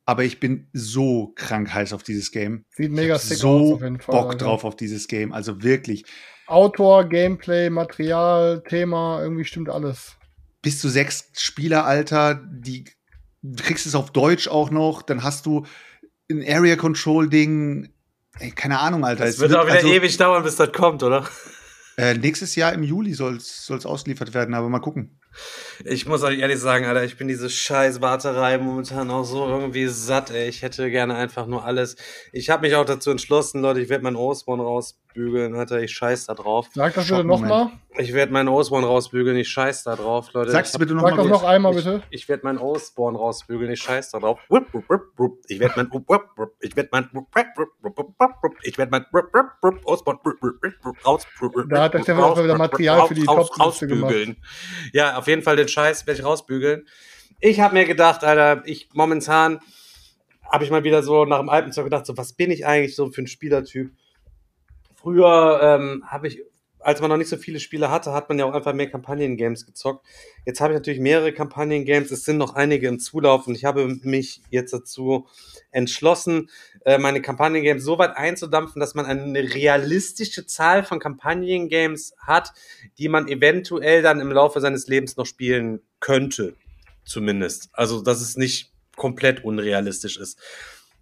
aber ich bin so krank heiß auf dieses Game. Sieht Ich mega sick aus, so auf jeden Fall, Bock Alter. drauf auf dieses Game. Also wirklich. Autor, Gameplay, Material, Thema, irgendwie stimmt alles. bis zu sechs Spieler, Alter, die du kriegst es auf Deutsch auch noch, dann hast du ein Area Control Ding, ey, keine Ahnung, Alter. Es Es wird auch wieder also, ewig dauern, bis das kommt, oder? Äh, nächstes Jahr im Juli soll es ausgeliefert werden, aber mal gucken. Ich muss euch ehrlich sagen, Alter, ich bin diese scheiß Warterei momentan auch so irgendwie satt, ey. Ich hätte gerne einfach nur alles. Ich habe mich auch dazu entschlossen, Leute, ich werde meinen Osborn rausbügeln, Alter. Ich scheiß da drauf. Sag das bitte nochmal. Ich werde meinen Osborn rausbügeln, ich scheiß da drauf, Leute. Ich hab- bitte Sag nochmal das noch einmal bitte. Ich werde meinen Osborn rausbügeln, ich scheiß da drauf. Ich werde mein ich werde mein ich werde mein Osborn wupp, wupp, wupp, wupp, raus Da hat der Stefan auch wieder Material für die raus- Top-Liste gemacht. rausbügeln. Ja, auf jeden Fall den Scheiß werde ich rausbügeln. Ich habe mir gedacht, Alter, ich momentan habe ich mal wieder so nach dem Alpenzeug gedacht, so was bin ich eigentlich so für ein Spielertyp? Früher ähm, habe ich, als man noch nicht so viele Spiele hatte, hat man ja auch einfach mehr Kampagnen-Games gezockt. Jetzt habe ich natürlich mehrere Kampagnen-Games, es sind noch einige im Zulauf und ich habe mich jetzt dazu entschlossen, äh, meine Kampagnen-Games so weit einzudampfen, dass man eine realistische Zahl von Kampagnen-Games hat, die man eventuell dann im Laufe seines Lebens noch spielen könnte. Zumindest. Also, dass es nicht komplett unrealistisch ist.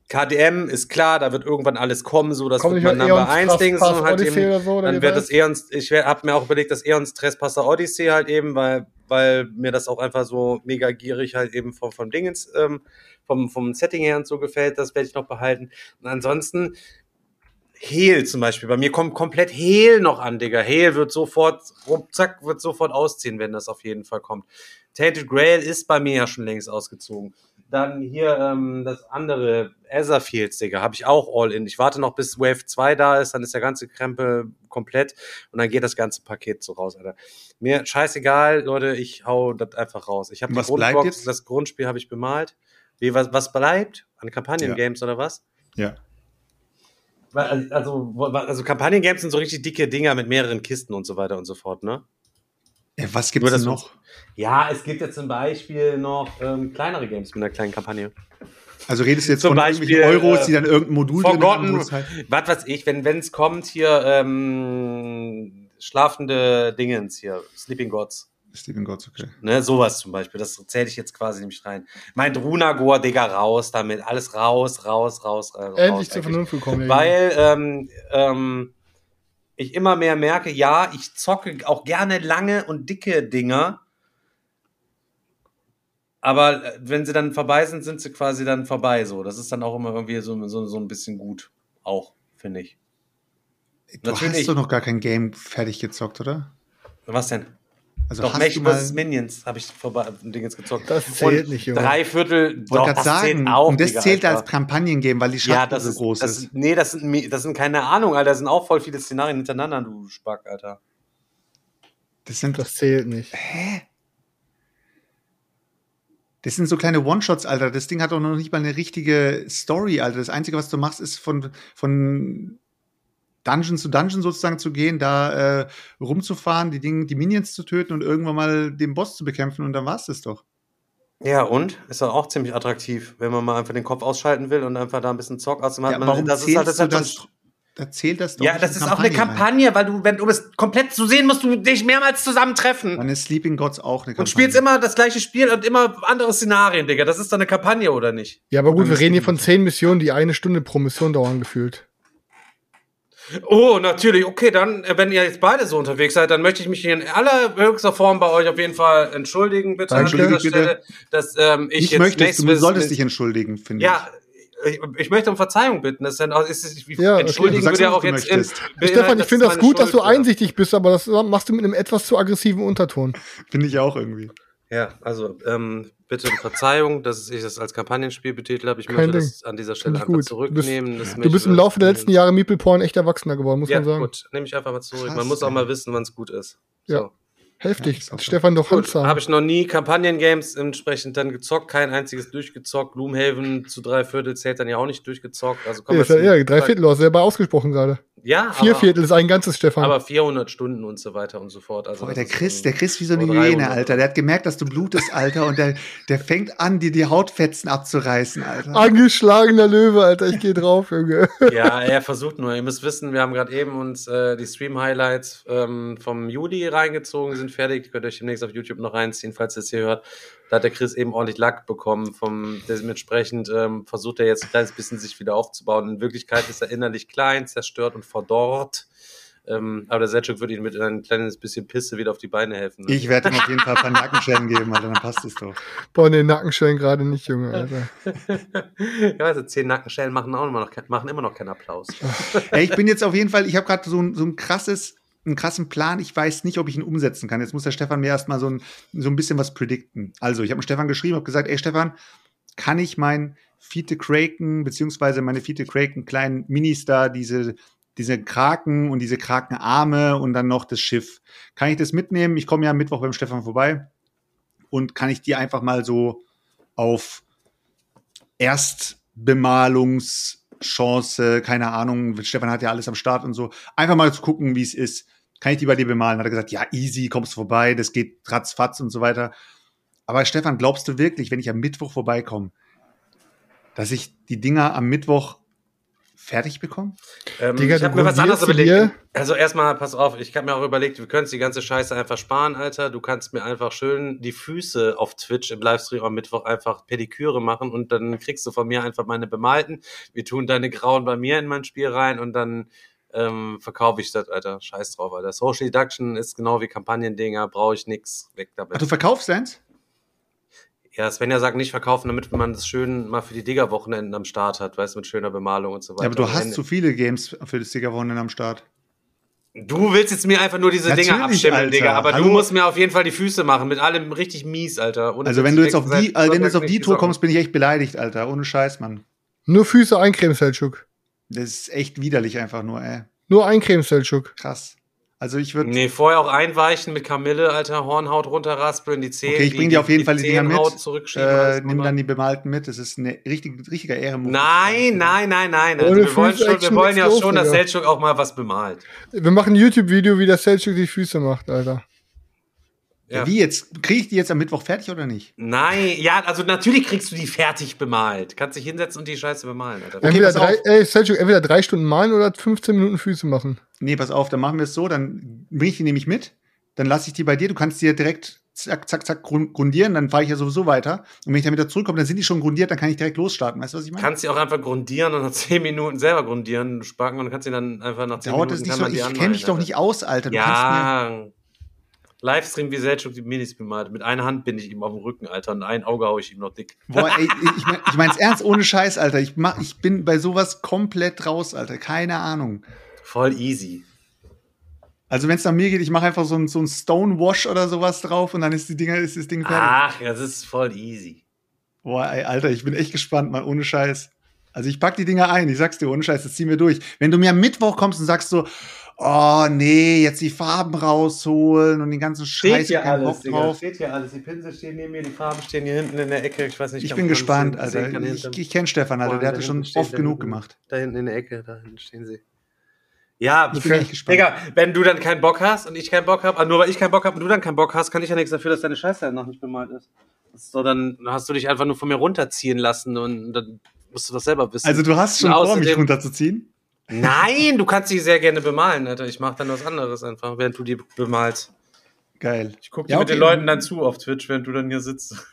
KDM ist klar, da wird irgendwann alles kommen, so dass nicht man Number Eons 1 Ding, sondern halt eben, so, dann wird das das Eons, ich habe mir auch überlegt, das Eons Trespasser Odyssey halt eben, weil, weil mir das auch einfach so mega gierig halt eben vom, vom Dingens, ähm, vom, vom Setting her und so gefällt, das werde ich noch behalten. Und ansonsten, Hehl zum Beispiel, bei mir kommt komplett Hehl noch an, Digga. Hehl wird sofort, zack, wird sofort ausziehen, wenn das auf jeden Fall kommt. Tainted Grail ist bei mir ja schon längst ausgezogen. Dann hier ähm, das andere, Etherfields, Digga, habe ich auch all in. Ich warte noch, bis Wave 2 da ist, dann ist der ganze Krempel komplett und dann geht das ganze Paket so raus, Alter. Mir scheißegal, Leute, ich hau das einfach raus. Ich habe das Grundspiel habe ich bemalt. Wie, was, was bleibt? An Kampagnen-Games oder was? Ja. Also, also Kampagnen-Games sind so richtig dicke Dinger mit mehreren Kisten und so weiter und so fort, ne? Ja was das denn noch? Ja, es gibt ja zum Beispiel noch ähm, kleinere Games mit einer kleinen Kampagne. Also redest du jetzt Zum von Beispiel, irgendwelchen Euros, äh, die dann irgendein Modul drin haben, Forgotten, wo es halt was weiß ich, wenn es kommt hier, ähm, schlafende Dingens hier, Sleeping Gods. Stephen Gotts, okay. Ne, sowas zum Beispiel. Das zähle ich jetzt quasi nämlich rein. Mein Drunagor, Digga, raus damit. Alles raus, raus, raus, raus. Endlich zur eigentlich. Vernunft gekommen. Weil ähm, ähm, ich immer mehr merke, ja, ich zocke auch gerne lange und dicke Dinger. Aber äh, wenn sie dann vorbei sind, sind sie quasi dann vorbei. So, das ist dann auch immer irgendwie so, so, so ein bisschen gut. Auch, finde ich. Du Natürlich. hast doch noch gar kein Game fertig gezockt, oder? Was denn? Also Doch, hast Mech du mal, vs. Minions habe ich vorbei ein Ding jetzt gezockt. Das zählt Und nicht, Junge. Drei Viertel, doch, das sagen, zählt auch. und das Digga, zählt Alter. als Kampagnengame, weil die Schachtel Ja, das so ist, groß das, ist. Nee, das sind, das sind keine Ahnung, Alter. Das sind auch voll viele Szenarien hintereinander, du Spack, Alter. Das sind, Das zählt nicht. das sind so kleine One-Shots, Alter. Das Ding hat doch noch nicht mal eine richtige Story, Alter. Das Einzige, was du machst, ist von, von Dungeon zu Dungeon sozusagen zu gehen, da äh, rumzufahren, die Dinge, die Minions zu töten und irgendwann mal den Boss zu bekämpfen und dann war's das doch. Ja, und? Ist doch auch ziemlich attraktiv, wenn man mal einfach den Kopf ausschalten will und einfach da ein bisschen Zock aus dem Ja, warum das zählst das du hat so ein- das? Da zählt das doch Ja, das ist auch eine rein. Kampagne, weil du, wenn du bist komplett zu sehen, musst du dich mehrmals zusammentreffen. Dann ist Sleeping Gods auch eine Kampagne. Und spielst immer das gleiche Spiel und immer andere Szenarien, Digga. Das ist doch eine Kampagne, oder nicht? Ja, aber gut, Dann wir ist reden hier von zehn Missionen, die eine Stunde pro Mission dauern gefühlt. Oh, natürlich. Okay, dann, äh, wenn ihr jetzt beide so unterwegs seid, dann möchte ich mich hier in allerhöchster Form bei euch auf jeden Fall entschuldigen, bitte Danke. an dieser Bitte. Stelle, dass ähm, ich Ich jetzt möchtest, du solltest dich entschuldigen, finde Ja, ich, ich möchte um Verzeihung bitten. Das ist, dann, auch- ist, ist, Ja, okay. entschuldigen Du sagst würde ja auch jetzt in, Stefan, ich finde das gut, dass du Schuld einsichtig bist, aber das machst du mit einem etwas zu aggressiven Unterton. ich. Finde ich auch irgendwie. Ja, also ähm, bitte um Verzeihung, dass ich das als Kampagnenspiel betitelt habe. Ich Kein möchte Ding. das an dieser Stelle einfach zurücknehmen. Du möchte- bist im Laufe der letzten Jahre Meeple Porn echt erwachsener geworden, muss Ja, man sagen. gut, nehme ich einfach mal zurück. Krass, Man muss auch mal wissen, wann es gut ist. So. Ja. Heftig. so. Stefan doch Gut, Holzer. habe ich noch nie Kampagnen-Games entsprechend dann gezockt, kein einziges durchgezockt. Gloomhaven zu drei Viertel zählt dann ja auch nicht durchgezockt. Also komm, Ja, ist ja, ja, drei Viertel, du hast selber ausgesprochen gerade. Ja, Vier aber, Viertel ist ein ganzes, Stefan. aber 400 Stunden und so weiter und so fort. Also Boah, der Chris, der Chris wie so eine Hyäne, 300. Alter. Der hat gemerkt, dass du blutest, Alter, und der, der fängt an, dir die Hautfetzen abzureißen, Alter. Angeschlagener Löwe, Alter, ich gehe drauf, Junge. Ja, er versucht nur. Ihr müsst wissen, wir haben gerade eben uns äh, die Stream-Highlights ähm, vom Juli reingezogen, sind fertig. Könnt ihr euch demnächst auf YouTube noch reinziehen, falls ihr es hier hört. Da hat der Chris eben ordentlich Lack bekommen. Vom, dementsprechend ähm, versucht er jetzt ein kleines bisschen sich wieder aufzubauen. In Wirklichkeit ist er innerlich klein, zerstört und verdorrt. Ähm, aber der Selchuk wird ihm mit ein kleines bisschen Pisse wieder auf die Beine helfen. ne? Ich werde ihm auf jeden Fall ein paar Nackenschellen geben, Alter, dann passt es doch. Boah, den Nackenschellen gerade nicht, Junge, Alter. ja, also zehn Nackenschellen machen auch immer noch, machen immer noch keinen Applaus. Ey, ich bin jetzt auf jeden Fall, ich habe gerade so ein, so ein krasses, einen krassen Plan. Ich weiß nicht, ob ich ihn umsetzen kann. Jetzt muss der Stefan mir erstmal so ein, so ein bisschen was predikten. Also, ich habe Stefan geschrieben, habe gesagt, ey Stefan, kann ich mein Fiete Kraken, beziehungsweise meine Fiete Kraken kleinen Ministar, diese, diese Kraken und diese Krakenarme und dann noch das Schiff. Kann ich das mitnehmen? Ich komme ja am Mittwoch beim Stefan vorbei und kann ich die einfach mal so auf Erstbemalungschance, keine Ahnung, Stefan hat ja alles am Start und so, einfach mal zu gucken, wie es ist. Kann ich die bei dir bemalen? Hat er gesagt, ja, easy, kommst vorbei, das geht ratzfatz und so weiter. Aber Stefan, glaubst du wirklich, wenn ich am Mittwoch vorbeikomme, dass ich die Dinger am Mittwoch fertig bekomme? Ähm, Digga, ich du habe mir was anderes überlegt. Also erstmal, pass auf, ich habe mir auch überlegt, wir können die ganze Scheiße einfach sparen, Alter. Du kannst mir einfach schön die Füße auf Twitch im Livestream am Mittwoch einfach Pediküre machen und dann kriegst du von mir einfach meine bemalten. Wir tun deine Grauen bei mir in mein Spiel rein und dann ähm, verkaufe ich das, Alter. Scheiß drauf, Alter. Social Deduction ist genau wie Kampagnendinger, brauche ich nix, weg Ach, damit. du verkaufst eins? Ja, Svenja sagt nicht verkaufen, damit man das schön mal für die Digger-Wochenenden am Start hat, weißt du, mit schöner Bemalung und so weiter. Ja, aber du hast zu viele Games für das Siegerwochenende am Start. Du willst jetzt mir einfach nur diese Natürlich, Dinger abstimmen, Alter. Digga. Aber Hallo? du musst mir auf jeden Fall die Füße machen. Mit allem richtig mies, Alter. Ohne Also Witz, wenn du jetzt auf die, also wenn du jetzt auf die Tour kommst, bin ich echt beleidigt, Alter. Ohne Scheiß, Mann. Nur Füße eincremen, Selchuk. Das ist echt widerlich einfach nur, ey. Nur eincremen, Selchuk. Krass. Also ich würde. Nee, vorher auch einweichen mit Kamille, Alter, Hornhaut runterraspeln, die Zähne. Okay, ich bring dir auf jeden Fall die Dinger mit. Äh, nimm dann die bemalten mit. Das ist eine richtig, richtiger Ehrenmove. Nein, nein, nein, nein. Also wir wollen, schon, wir wollen ja schon, dass. Selchuk auch mal was bemalt. Wir machen ein YouTube-Video, wie der Selchuk die Füße macht, Alter. Ja. Wie jetzt? Kriege ich die jetzt am Mittwoch fertig oder nicht? Nein, ja, also natürlich kriegst du die fertig bemalt. Kannst dich hinsetzen und die Scheiße bemalen, Alter. Okay, entweder, drei, ey, Selchuk, entweder drei Stunden malen oder 15 Minuten Füße machen. Nee, pass auf, dann machen wir es so, dann bringe ich die nämlich mit, dann lasse ich die bei dir, du kannst die ja direkt zack, zack, zack grun- grundieren, dann fahre ich ja sowieso weiter. Und wenn ich dann wieder zurückkomme, dann sind die schon grundiert, dann kann ich direkt losstarten. Weißt du, was ich meine? kannst sie auch einfach grundieren und nach 10 Minuten selber grundieren, spacken und kannst sie dann einfach nach 10 Dauert Minuten das nicht kann so? man die Ich kenne mich doch nicht aus, Alter. Du kannst mir, Ja. Livestream wie Selchuk die Minis bemalt. Mit einer Hand bin ich ihm auf dem Rücken, Alter, und ein Auge hau ich ihm noch dick. boah, ey, ich, mein, ich mein's ernst, ohne Scheiß, Alter. Ich, mach, ich bin bei sowas komplett raus, Alter. Keine Ahnung. Voll easy. Also wenn es nach mir geht, ich mache einfach so ein, so ein Stonewash oder sowas drauf und dann ist die Dinger, ist das Ding fertig. Ach, das ist voll easy. Boah, ey, Alter, ich bin echt gespannt, mal ohne Scheiß. Also ich pack die Dinger ein, ich sag's dir, ohne Scheiß, das ziehen wir durch. Wenn du mir am Mittwoch kommst und sagst so, oh nee, jetzt die Farben rausholen und den ganzen Scheiß, hab keinen Bock drauf. Steht hier alles. Die Pinsel stehen neben mir, die Farben stehen hier hinten in der Ecke. Ich weiß nicht, Ich bin gespannt, Alter. Ich, hinten. ich kenne Stefan, Alter, Boah, der hat das schon hinten oft genug gemacht. Da hinten in der Ecke, da hinten stehen sie. Ja, Ich bin echt gespannt. Digga, wenn du dann keinen Bock hast und ich keinen Bock habe, nur weil ich keinen Bock habe und du dann keinen Bock hast, kann ich ja nichts dafür, dass deine Scheiße noch nicht bemalt ist. So, dann hast du dich einfach nur von mir runterziehen lassen und dann musst du das selber wissen. Also du hast schon vor, mich runterzuziehen? Nein, du kannst sie sehr gerne bemalen, Alter. Ich mach dann was anderes einfach, während du die bemalst. Geil. Ich guck Ja, dir mit okay. den Leuten dann zu auf Twitch, während du dann hier sitzt.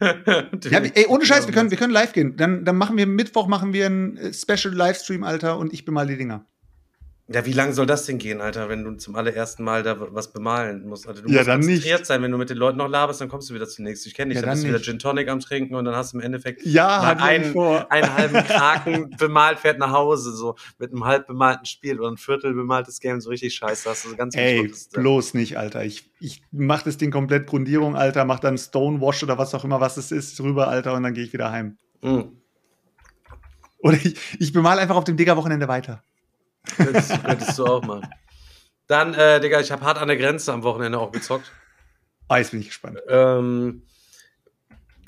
Ja, ey, ohne Scheiß, wir können, wir können live gehen. Dann, dann machen wir Mittwoch machen wir einen äh, Special Livestream, Alter, und ich bemal die Dinger. Ja, wie lange soll das denn gehen, Alter, wenn du zum allerersten Mal da was bemalen musst? Also, du Ja, musst dann konzentriert sein, wenn du mit den Leuten noch laberst, dann kommst du wieder zunächst. Ich kenne dich, Ja, dann, dann bist du wieder nicht. Gin Tonic am Trinken und dann hast du im Endeffekt Ja, einen, einen, halben Kraken bemalt, fährt nach Hause, so mit einem halb bemalten Spiel oder ein Viertel bemaltes Game, so richtig scheiße. Das ist ganz Ey, bloß nicht, Alter. Ich, ich mach das Ding komplett Grundierung, Alter, mach dann Stonewash oder was auch immer, was es ist, rüber, Alter, und dann gehe ich wieder heim. Mhm. Oder ich, ich bemal einfach auf dem Digger-Wochenende weiter. Könntest, könntest du auch mal. Dann, äh, Digga, ich habe hart an der Grenze am Wochenende auch gezockt. Ah, jetzt bin ich gespannt. Ähm,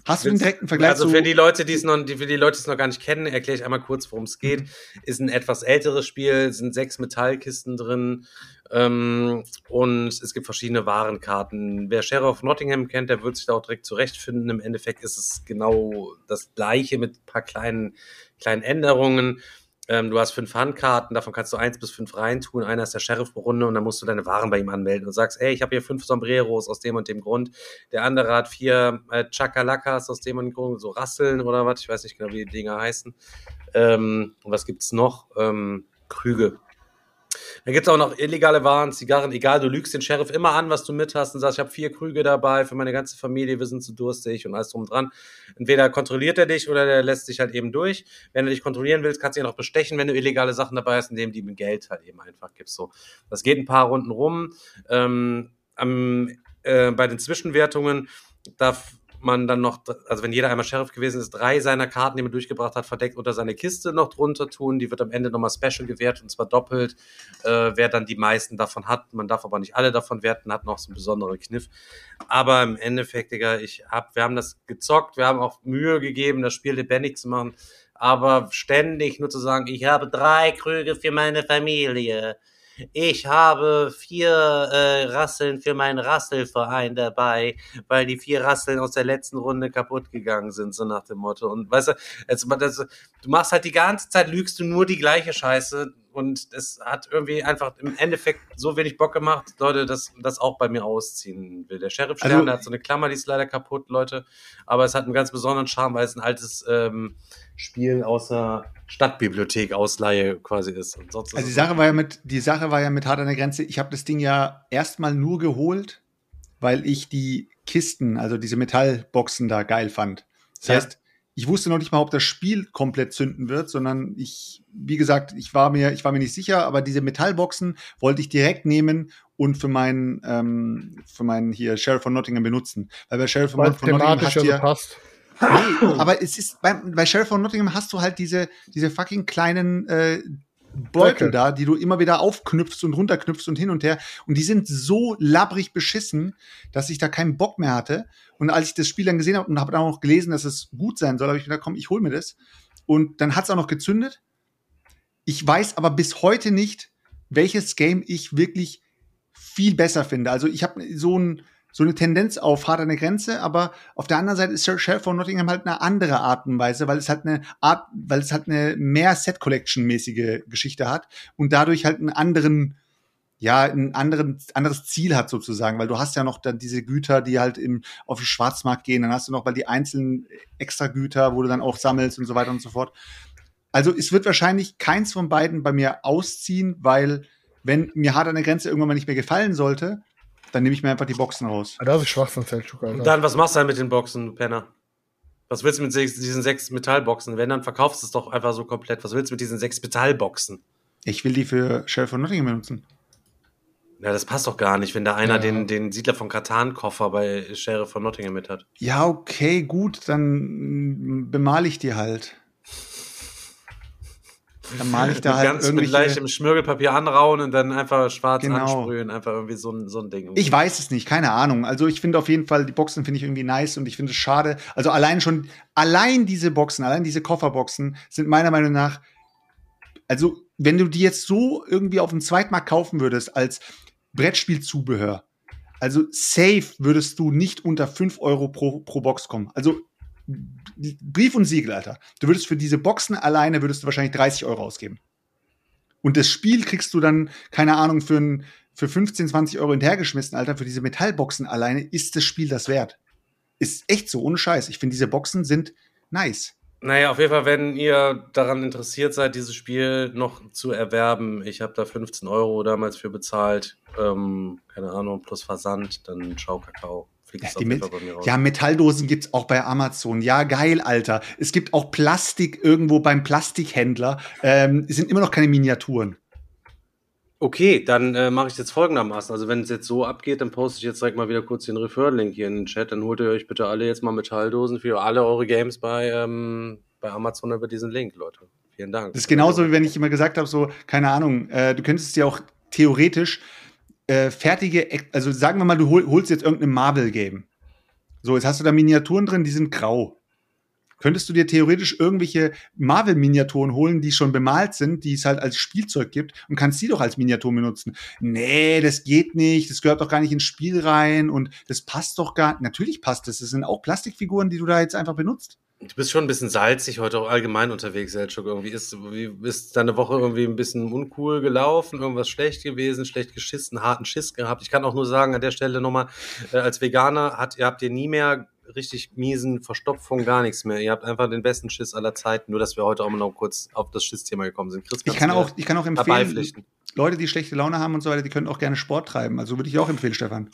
Hast du einen direkten Vergleich also für die Leute, die es noch, die, für die Leute, die es noch gar nicht kennen, erkläre ich einmal kurz, worum es geht. Ist ein etwas älteres Spiel, sind sechs Metallkisten drin ähm, und es gibt verschiedene Warenkarten. Wer Sheriff Nottingham kennt, der wird sich da auch direkt zurechtfinden. Im Endeffekt ist es genau das gleiche mit ein paar kleinen, kleinen Änderungen. Ähm, du hast fünf Handkarten, davon kannst du eins bis fünf reintun. Einer ist der Sheriff pro Runde und dann musst du deine Waren bei ihm anmelden und sagst, ey, ich habe hier fünf Sombreros aus dem und dem Grund. Der andere hat vier äh, Chakalakas aus dem und dem Grund, so Rasseln oder was, ich weiß nicht genau, wie die Dinger heißen. Ähm, und was gibt's noch? Ähm, Krüge. Dann gibt's auch noch illegale Waren, Zigarren, egal, du lügst den Sheriff immer an, was du mit hast und sagst, ich habe vier Krüge dabei für meine ganze Familie, wir sind zu durstig und alles drum und dran. Entweder kontrolliert er dich oder der lässt dich halt eben durch. Wenn du dich kontrollieren willst, kannst du ihn auch bestechen, wenn du illegale Sachen dabei hast, indem du ihm Geld halt eben einfach gibst. So. Das geht ein paar Runden rum. Ähm, am, äh, bei den Zwischenwertungen darf man dann noch, also wenn jeder einmal Sheriff gewesen ist, drei seiner Karten, die man durchgebracht hat, verdeckt unter seine Kiste noch drunter tun. Die wird am Ende nochmal special gewährt und zwar doppelt, äh, wer dann die meisten davon hat. Man darf aber nicht alle davon werten, hat noch so einen besonderen Kniff. Aber im Endeffekt, Digga, ich hab, wir haben das gezockt, wir haben auch Mühe gegeben, das Spiel lebendig zu machen. Aber ständig nur zu sagen, ich habe drei Krüge für meine Familie. Ich habe vier äh, Rasseln für meinen Rasselverein dabei, weil die vier Rasseln aus der letzten Runde kaputt gegangen sind, so nach dem Motto. Und weißt du, jetzt, das, du machst halt die ganze Zeit, lügst du nur die gleiche Scheiße und es hat irgendwie einfach im Endeffekt so wenig Bock gemacht, Leute, dass das auch bei mir ausziehen will. Der Sheriff Stern, Also- hat so eine Klammer, die ist leider kaputt, Leute, aber es hat einen ganz besonderen Charme, weil es ein altes ähm, Spiel aus der Stadtbibliothek Ausleihe quasi ist. Und sonst Also die Sache war ja mit, die Sache war ja mit hart an der Grenze. Ich habe das Ding ja erstmal nur geholt, weil ich die Kisten, also diese Metallboxen da geil fand. Das Ja. heißt, ich wusste noch nicht mal, ob das Spiel komplett zünden wird, sondern ich, wie gesagt, ich war mir, ich war mir nicht sicher, aber diese Metallboxen wollte ich direkt nehmen und für meinen, ähm, für meinen hier Sheriff von Nottingham benutzen. Weil bei Sheriff Weil von, Nottingham thematisch hast ja du so ja, passt. Nee, aber es ist bei, bei Sheriff von Nottingham hast du halt diese, diese fucking kleinen äh, Beutel Blöcke. da, die du immer wieder aufknüpfst und runterknüpfst und hin und her. Und die sind so labbrig beschissen, dass ich da keinen Bock mehr hatte. Und als ich das Spiel dann gesehen habe und habe dann auch noch gelesen, dass es gut sein soll, habe ich gedacht, komm, ich hol mir das. Und dann hat es auch noch gezündet. Ich weiß aber bis heute nicht, welches Game ich wirklich viel besser finde. Also ich habe so, ein, so eine Tendenz auf hart an der Grenze, aber auf der anderen Seite ist Sheriff von Nottingham halt eine andere Art und Weise, weil es halt eine Art, weil es halt eine mehr Set-Collection-mäßige Geschichte hat und dadurch halt einen anderen, ja, ein anderen, anderes Ziel hat sozusagen, weil du hast ja noch dann diese Güter, die halt im, auf den Schwarzmarkt gehen, dann hast du noch mal die einzelnen extra Güter, wo du dann auch sammelst und so weiter und so fort. Also es wird wahrscheinlich keins von beiden bei mir ausziehen, weil wenn mir hart an der Grenze irgendwann mal nicht mehr gefallen sollte, dann nehme ich mir einfach die Boxen raus. Ah, Das ist Schwachsinn, Selchuk, Alter. Und dann, was machst du dann mit den Boxen, du Penner? Was willst du mit sechs, diesen sechs Metallboxen? Wenn, dann verkaufst du es doch einfach so komplett. Was willst du mit diesen sechs Metallboxen? Ich will die für Sheriff von Nottingham benutzen. Ja, das passt doch gar nicht, wenn da einer Ja. den, den Siedler von Katan-Koffer bei Sheriff von Nottingham mit hat. Ja, okay, gut, dann mm, bemale ich die halt. Dann male ich da halt Ganz mit irgendwelche. im Schmirgelpapier anrauen und dann einfach schwarz Genau. ansprühen. Einfach irgendwie so ein, so ein Ding. Ich weiß es nicht, keine Ahnung. Also ich finde auf jeden Fall, die Boxen finde ich irgendwie nice und ich finde es schade. Also allein schon, allein diese Boxen, allein diese Kofferboxen sind meiner Meinung nach, also wenn du die jetzt so irgendwie auf dem Zweitmarkt kaufen würdest als Brettspielzubehör, also safe würdest du nicht unter 5 Euro pro, pro Box kommen. Also Brief und Siegel, Alter. Du würdest für diese Boxen alleine würdest du wahrscheinlich 30 Euro ausgeben. Und das Spiel kriegst du dann, keine Ahnung, für, ein, für 15, 20 Euro hinterhergeschmissen, Alter. Für diese Metallboxen alleine ist das Spiel das wert. Ist echt so, ohne Scheiß. Ich finde, diese Boxen sind nice. Naja, auf jeden Fall, wenn ihr daran interessiert seid, dieses Spiel noch zu erwerben, ich habe da 15 Euro damals für bezahlt, ähm, keine Ahnung, plus Versand, dann schau Kakao. Fliegt Ja, es raus. ja, Metalldosen gibt's auch bei Amazon. Ja, geil, Alter. Es gibt auch Plastik irgendwo beim Plastikhändler. Ähm, es sind immer noch keine Miniaturen. Okay, dann äh, mache ich jetzt folgendermaßen. Also wenn es jetzt so abgeht, dann poste ich jetzt direkt mal wieder kurz den Refer-Link hier in den Chat. Dann holt ihr euch bitte alle jetzt mal Metalldosen für alle eure Games bei, ähm, bei Amazon über diesen Link, Leute. Vielen Dank. Das ist genauso, wie wenn ich immer gesagt habe, so, keine Ahnung, äh, du könntest ja auch theoretisch äh, fertige, also sagen wir mal, du hol, holst jetzt irgendein Marvel-Game. So, jetzt hast du da Miniaturen drin, die sind grau. Könntest du dir theoretisch irgendwelche Marvel-Miniaturen holen, die schon bemalt sind, die es halt als Spielzeug gibt und kannst die doch als Miniaturen benutzen? Nee, das geht nicht, das gehört doch gar nicht ins Spiel rein und das passt doch gar Natürlich passt das. Das sind auch Plastikfiguren, die du da jetzt einfach benutzt. Du bist schon ein bisschen salzig heute auch allgemein unterwegs, Selchuk. Irgendwie ist, wie, ist deine Woche irgendwie ein bisschen uncool gelaufen, irgendwas schlecht gewesen, schlecht geschissen, harten Schiss gehabt. Ich kann auch nur sagen, an der Stelle nochmal, äh, als Veganer hat, ihr habt ihr nie mehr richtig miesen Verstopfung, gar nichts mehr. Ihr habt einfach den besten Schiss aller Zeiten, nur dass wir heute auch mal noch kurz auf das Schissthema gekommen sind. Chris, ich kann auch, ich kann auch empfehlen, Leute, die schlechte Laune haben und so weiter, die können auch gerne Sport treiben. Also würde ich auch empfehlen, Stefan.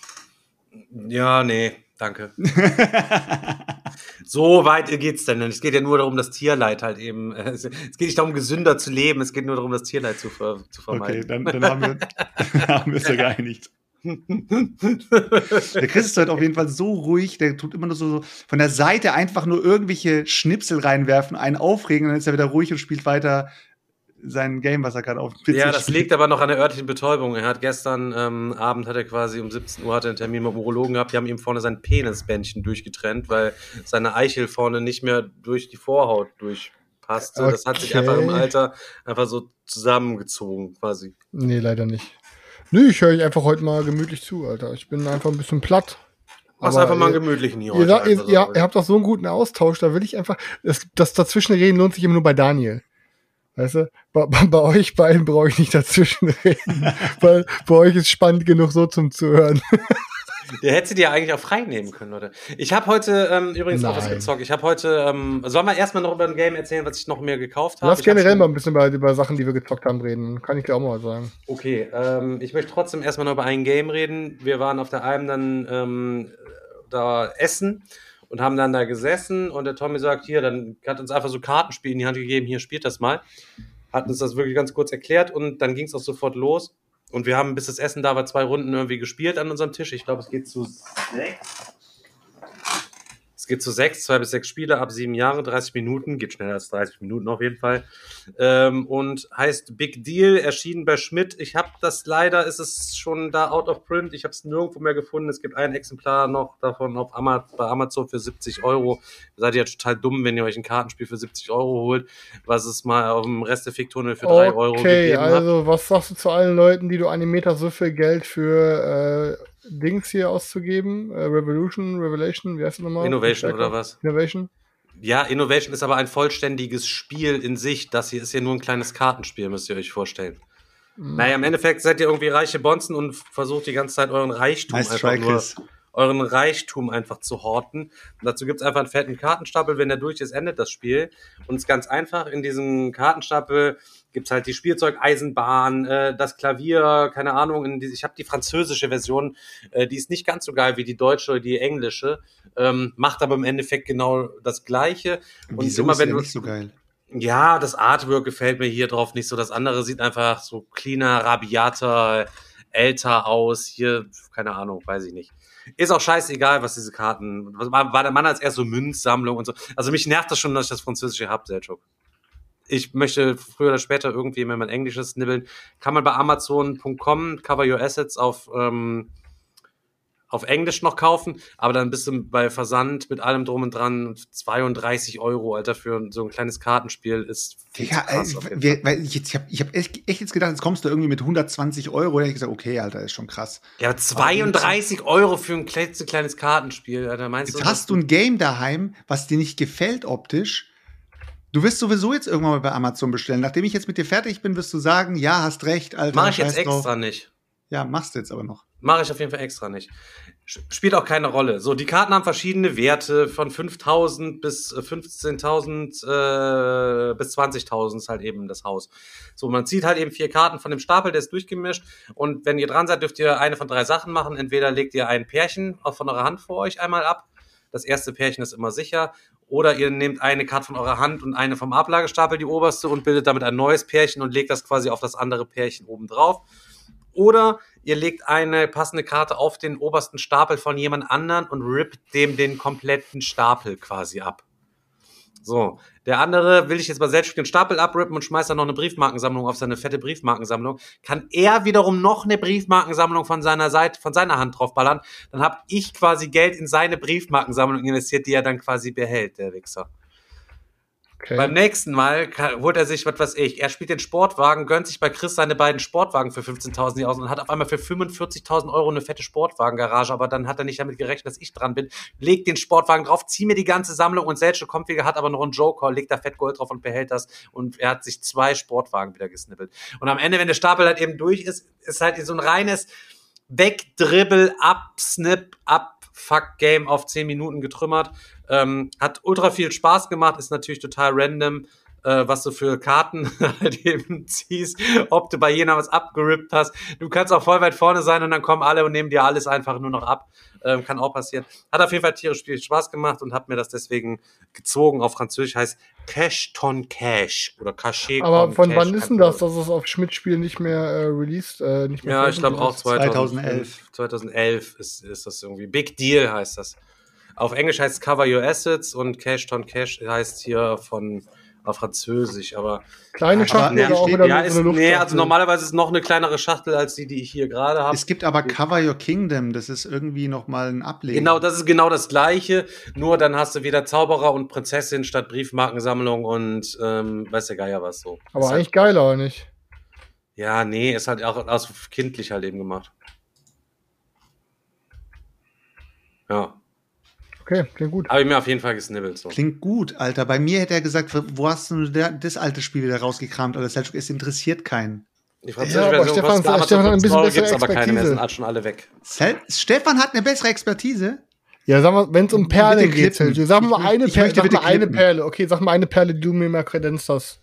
Ja, nee, danke. so weit geht's denn. Es geht ja nur darum, das Tierleid halt eben. Es geht nicht darum, gesünder zu leben. Es geht nur darum, das Tierleid zu, zu vermeiden. Okay, dann, dann haben wir, haben wir es ja geeinigt. der Chris ist heute auf jeden Fall so ruhig, der tut immer nur so, von der Seite einfach nur irgendwelche Schnipsel reinwerfen, einen aufregen, dann ist er wieder ruhig und spielt weiter sein Game, was er gerade auf dem Ja, das spielt. liegt aber noch an der örtlichen Betäubung. Er hat gestern ähm, Abend hat er quasi um 17 Uhr hatte einen Termin mit dem Urologen gehabt. Die haben ihm vorne sein Penisbändchen durchgetrennt, weil seine Eichel vorne nicht mehr durch die Vorhaut durchpasste. Okay. Das hat sich einfach im Alter einfach so zusammengezogen, quasi. Nee, leider nicht. Nö, ich höre euch einfach heute mal gemütlich zu, Alter. Ich bin einfach ein bisschen platt. Mach einfach mal einen gemütlichen hier ihr, heute. Ihr, ihr, ihr habt doch so einen guten Austausch, da will ich einfach. Das, das Dazwischenreden lohnt sich immer nur bei Daniel. Weißt du, bei, bei euch beiden brauche ich nicht dazwischenreden, weil bei euch ist spannend genug so zum Zuhören. Der hätte dir eigentlich auch frei nehmen können, oder? Ich habe heute ähm, übrigens Nein. auch was gezockt. Ich habe heute, ähm, sollen wir erstmal noch über ein Game erzählen, was ich noch mehr gekauft habe? Lass generell mal ein bisschen über, über Sachen, die wir gezockt haben, reden. Kann ich dir auch mal sagen. Okay, ähm, ich möchte trotzdem erstmal noch über ein Game reden. Wir waren auf der Alm dann ähm, da essen und haben dann da gesessen und der Tommy sagt, hier, dann hat uns einfach so Kartenspiel in die Hand gegeben, hier spielt das mal. Hat uns das wirklich ganz kurz erklärt und dann ging es auch sofort los. Und wir haben, bis das Essen da war, zwei Runden irgendwie gespielt an unserem Tisch. Ich glaube, es geht zu sechs geht zu sechs, zwei bis sechs Spiele ab sieben Jahre, 30 Minuten, geht schneller als 30 Minuten auf jeden Fall. Ähm, und heißt Big Deal, erschienen bei Schmidt. Ich habe das leider, ist es schon da out of print. Ich habe es nirgendwo mehr gefunden. Es gibt ein Exemplar noch davon auf Ama bei Amazon für 70 Euro. Ihr seid ja total dumm, wenn ihr euch ein Kartenspiel für 70 Euro holt, was es mal auf dem Restefiktunnel für 3 okay, Euro gegeben hat. Okay, also was sagst du zu allen Leuten, die du Animeter so viel Geld für äh, Dings hier auszugeben. Äh, Revolution, Revelation, wie heißt das nochmal? Innovation oder was? Innovation. Ja, Innovation ist aber ein vollständiges Spiel in sich. Das hier ist ja nur ein kleines Kartenspiel, müsst ihr euch vorstellen. Mhm. Naja, im Endeffekt seid ihr irgendwie reiche Bonzen und versucht die ganze Zeit euren Reichtum nice einfach nur, euren Reichtum einfach zu horten. Und dazu gibt's einfach einen fetten Kartenstapel. Wenn der durch ist, endet das Spiel. Und es ist ganz einfach. In diesem Kartenstapel gibt's halt die Spielzeugeisenbahn, äh, das Klavier, keine Ahnung. In die, ich habe die französische Version, äh, die ist nicht ganz so geil wie die deutsche oder die englische, ähm, macht aber im Endeffekt genau das Gleiche. Und Wieso immer, wenn ist nicht so geil? Ja, das Artwork gefällt mir hier drauf nicht so. Das andere sieht einfach so cleaner, rabiater, älter aus. Hier, keine Ahnung, weiß ich nicht. Ist auch scheißegal, was diese Karten. War, war der Mann als eher so Münzsammlung und so. Also mich nervt das schon, dass ich das Französische hab, Selchuk ich möchte früher oder später irgendwie, wenn man Englisches nibbeln, kann man bei Amazon.com Cover Your Assets auf, ähm, auf Englisch noch kaufen, aber dann bist du bei Versand mit allem drum und dran 32 Euro, Alter, für so ein kleines Kartenspiel ist ja, krass, äh, weil ich, ich habe ich hab echt, echt, jetzt gedacht, jetzt kommst du irgendwie mit 120 Euro. Da hätte ich gesagt, okay, Alter, ist schon krass. Ja, 32 Euro für ein kleines Kartenspiel, Alter, meinst jetzt du? Jetzt hast du ein Game daheim, was dir nicht gefällt optisch Du wirst sowieso jetzt irgendwann mal bei Amazon bestellen. Nachdem ich jetzt mit dir fertig bin, wirst du sagen, ja, hast recht, Alter. Mach ich jetzt extra drauf. nicht. Ja, machst du jetzt aber noch. Mache ich auf jeden Fall extra nicht. Spielt auch keine Rolle. So, die Karten haben verschiedene Werte, von 5000 bis 15.000 äh, bis 20.000 ist halt eben das Haus. So, man zieht halt eben vier Karten von dem Stapel, der ist durchgemischt. Und wenn ihr dran seid, dürft ihr eine von drei Sachen machen. Entweder legt ihr ein Pärchen von eurer Hand vor euch einmal ab. Das erste Pärchen ist immer sicher. Oder ihr nehmt eine Karte von eurer Hand und eine vom Ablagestapel, die oberste, und bildet damit ein neues Pärchen und legt das quasi auf das andere Pärchen oben drauf. Oder ihr legt eine passende Karte auf den obersten Stapel von jemand anderen und rippt dem den kompletten Stapel quasi ab. So, der andere will ich jetzt mal selbst den Stapel abrippen und schmeißt dann noch eine Briefmarkensammlung auf seine fette Briefmarkensammlung. Kann er wiederum noch eine Briefmarkensammlung von seiner Seite, von seiner Hand draufballern. Dann habe ich quasi Geld in seine Briefmarkensammlung investiert, die er dann quasi behält, der Wichser. Okay. Beim nächsten Mal holt er sich, was weiß ich, er spielt den Sportwagen, gönnt sich bei Chris seine beiden Sportwagen für 15.000 nicht aus und hat auf einmal für 45.000 Euro eine fette Sportwagengarage, aber dann hat er nicht damit gerechnet, dass ich dran bin, legt den Sportwagen drauf, zieh mir die ganze Sammlung und Selche kommt wieder, hat aber noch einen Joker, legt da fett Gold drauf und behält das und er hat sich zwei Sportwagen wieder gesnippelt. Und am Ende, wenn der Stapel halt eben durch ist, ist halt so ein reines Wegdribbel, ab, Snip, ab, Fuck Game auf 10 Minuten getrümmert. Ähm, hat ultra viel Spaß gemacht, ist natürlich total random, äh, was du für Karten halt eben ziehst, ob du bei jener was abgerippt hast. Du kannst auch voll weit vorne sein und dann kommen alle und nehmen dir alles einfach nur noch ab. Ähm, kann auch passieren. Hat auf jeden Fall tierisch viel Spaß gemacht und hat mir das deswegen gezogen. Auf Französisch heißt Cash ton Cash oder Cachet Aber von Cash, wann ist denn das, dass es auf Schmidt-Spiel nicht mehr äh, released? Äh, nicht mehr Ja, ich glaube auch veröffentlicht 2011. 2011. 2011 ist, ist das irgendwie. Big Deal heißt das. Auf Englisch heißt Cover Your Assets und Cash ton Cash heißt hier von auf Französisch, aber? Kleine Aber Schachtel ja, oder auch steht- wieder ja, so ist, eine Luft. nee, also normalerweise ist noch eine kleinere Schachtel als die, die ich hier gerade habe. Es gibt aber Cover Your Kingdom, das ist irgendwie noch mal ein Ableger. Genau, das ist genau das Gleiche, nur dann hast du wieder Zauberer und Prinzessin statt Briefmarkensammlung und ähm, weiß der Geier was so. Aber ist eigentlich geiler, oder nicht? halt, ja, nee, ist halt auch aus kindlich halt eben gemacht. Ja, Okay, klingt gut. habe ich mir auf jeden Fall gesnibbelt so. Klingt gut, Alter. Bei mir hätte er gesagt, wo hast du der, das alte Spiel wieder rausgekramt? Oder Selchuk, es interessiert keinen. Die Ja, aber Version Stefan- Amazon Stefan hat ein 15 bisschen bessere gibt's aber keine mehr, Expertise. sind halt schon alle weg. Sel Stefan hat eine bessere Expertise. Ja, sag mal, wenn es um Perlen Bitte geht. Sergio, sag mal Ich- eine ich Perle, möchte sag bitte mal eine klippen. Perle. Okay, sag mal eine Perle, die du mir mal kredenzt hast.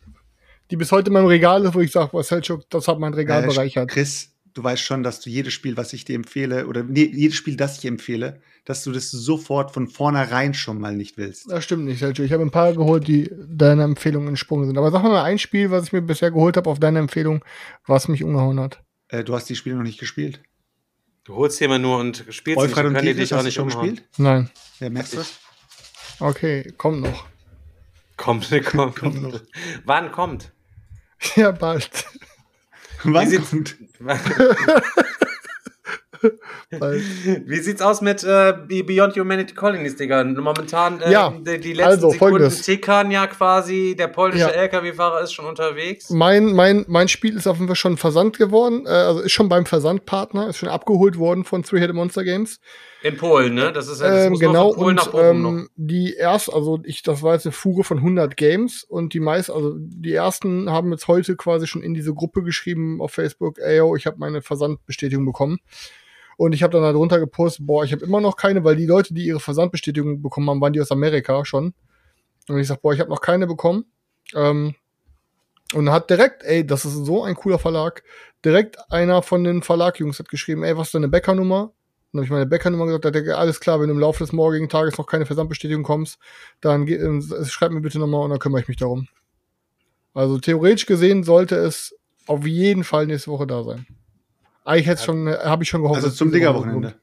Die bis heute in meinem Regal ist, wo ich sage, boah, Selchuk, das hat mein Regal Äh, bereichert. Chris, du weißt schon, dass du jedes Spiel, was ich dir empfehle, oder nee, jedes Spiel, das ich empfehle, dass du das sofort von vornherein schon mal nicht willst. Das stimmt nicht, Sergio. Ich habe ein paar geholt, die deiner Empfehlung entsprungen sind. Aber sag mal ein Spiel, was ich mir bisher geholt habe auf deine Empfehlung, was mich umgehauen hat. Äh, du hast die Spiele noch nicht gespielt. Du holst hier mal nur und spielst nicht, Wolfram dann und die dich auch nicht schon umhauen. gespielt? Nein. Ja, merkst du das? Okay, kommt noch. Kommt, kommt, Kommt noch. Wann kommt? Ja, bald. Wann sieht's- kommt? Wie sieht's aus mit äh, Beyond Humanity Colonies, Digga? Momentan, äh, Ja, die, die letzten also, Sekunden tickern ja quasi, der polnische Ja. LKW-Fahrer ist schon unterwegs. Mein, mein, mein Spiel ist auf jeden Fall schon Versand geworden, äh, also ist schon beim Versandpartner, ist schon abgeholt worden von Three-Headed Monster Games. In Polen, ne? Das ist das Ähm, muss genau, von Polen und nach Bochum noch. ähm, die erst, also ich, das war jetzt eine Fuge von 100 Games und die meisten, also die ersten haben jetzt heute quasi schon in diese Gruppe geschrieben auf Facebook, ey, yo, ich habe meine Versandbestätigung bekommen. Und ich habe dann darunter gepostet, boah, ich habe immer noch keine, weil die Leute, die ihre Versandbestätigung bekommen haben, waren die aus Amerika schon. Und ich sag, boah, ich habe noch keine bekommen. Ähm, und hat direkt, ey, das ist so ein cooler Verlag, direkt einer von den Verlagjungs hat geschrieben, ey, was ist deine Bäckernummer? Dann habe ich meine Bäckernummer gesagt, da hat er gesagt, alles klar, wenn du im Laufe des morgigen Tages noch keine Versandbestätigung kommst, dann geh, äh, schreib mir bitte nochmal und dann kümmere ich mich darum. Also theoretisch gesehen sollte es auf jeden Fall nächste Woche da sein. Eigentlich hätte schon, äh, habe ich schon gehofft. Also zum Digger-Wochenende. kommt.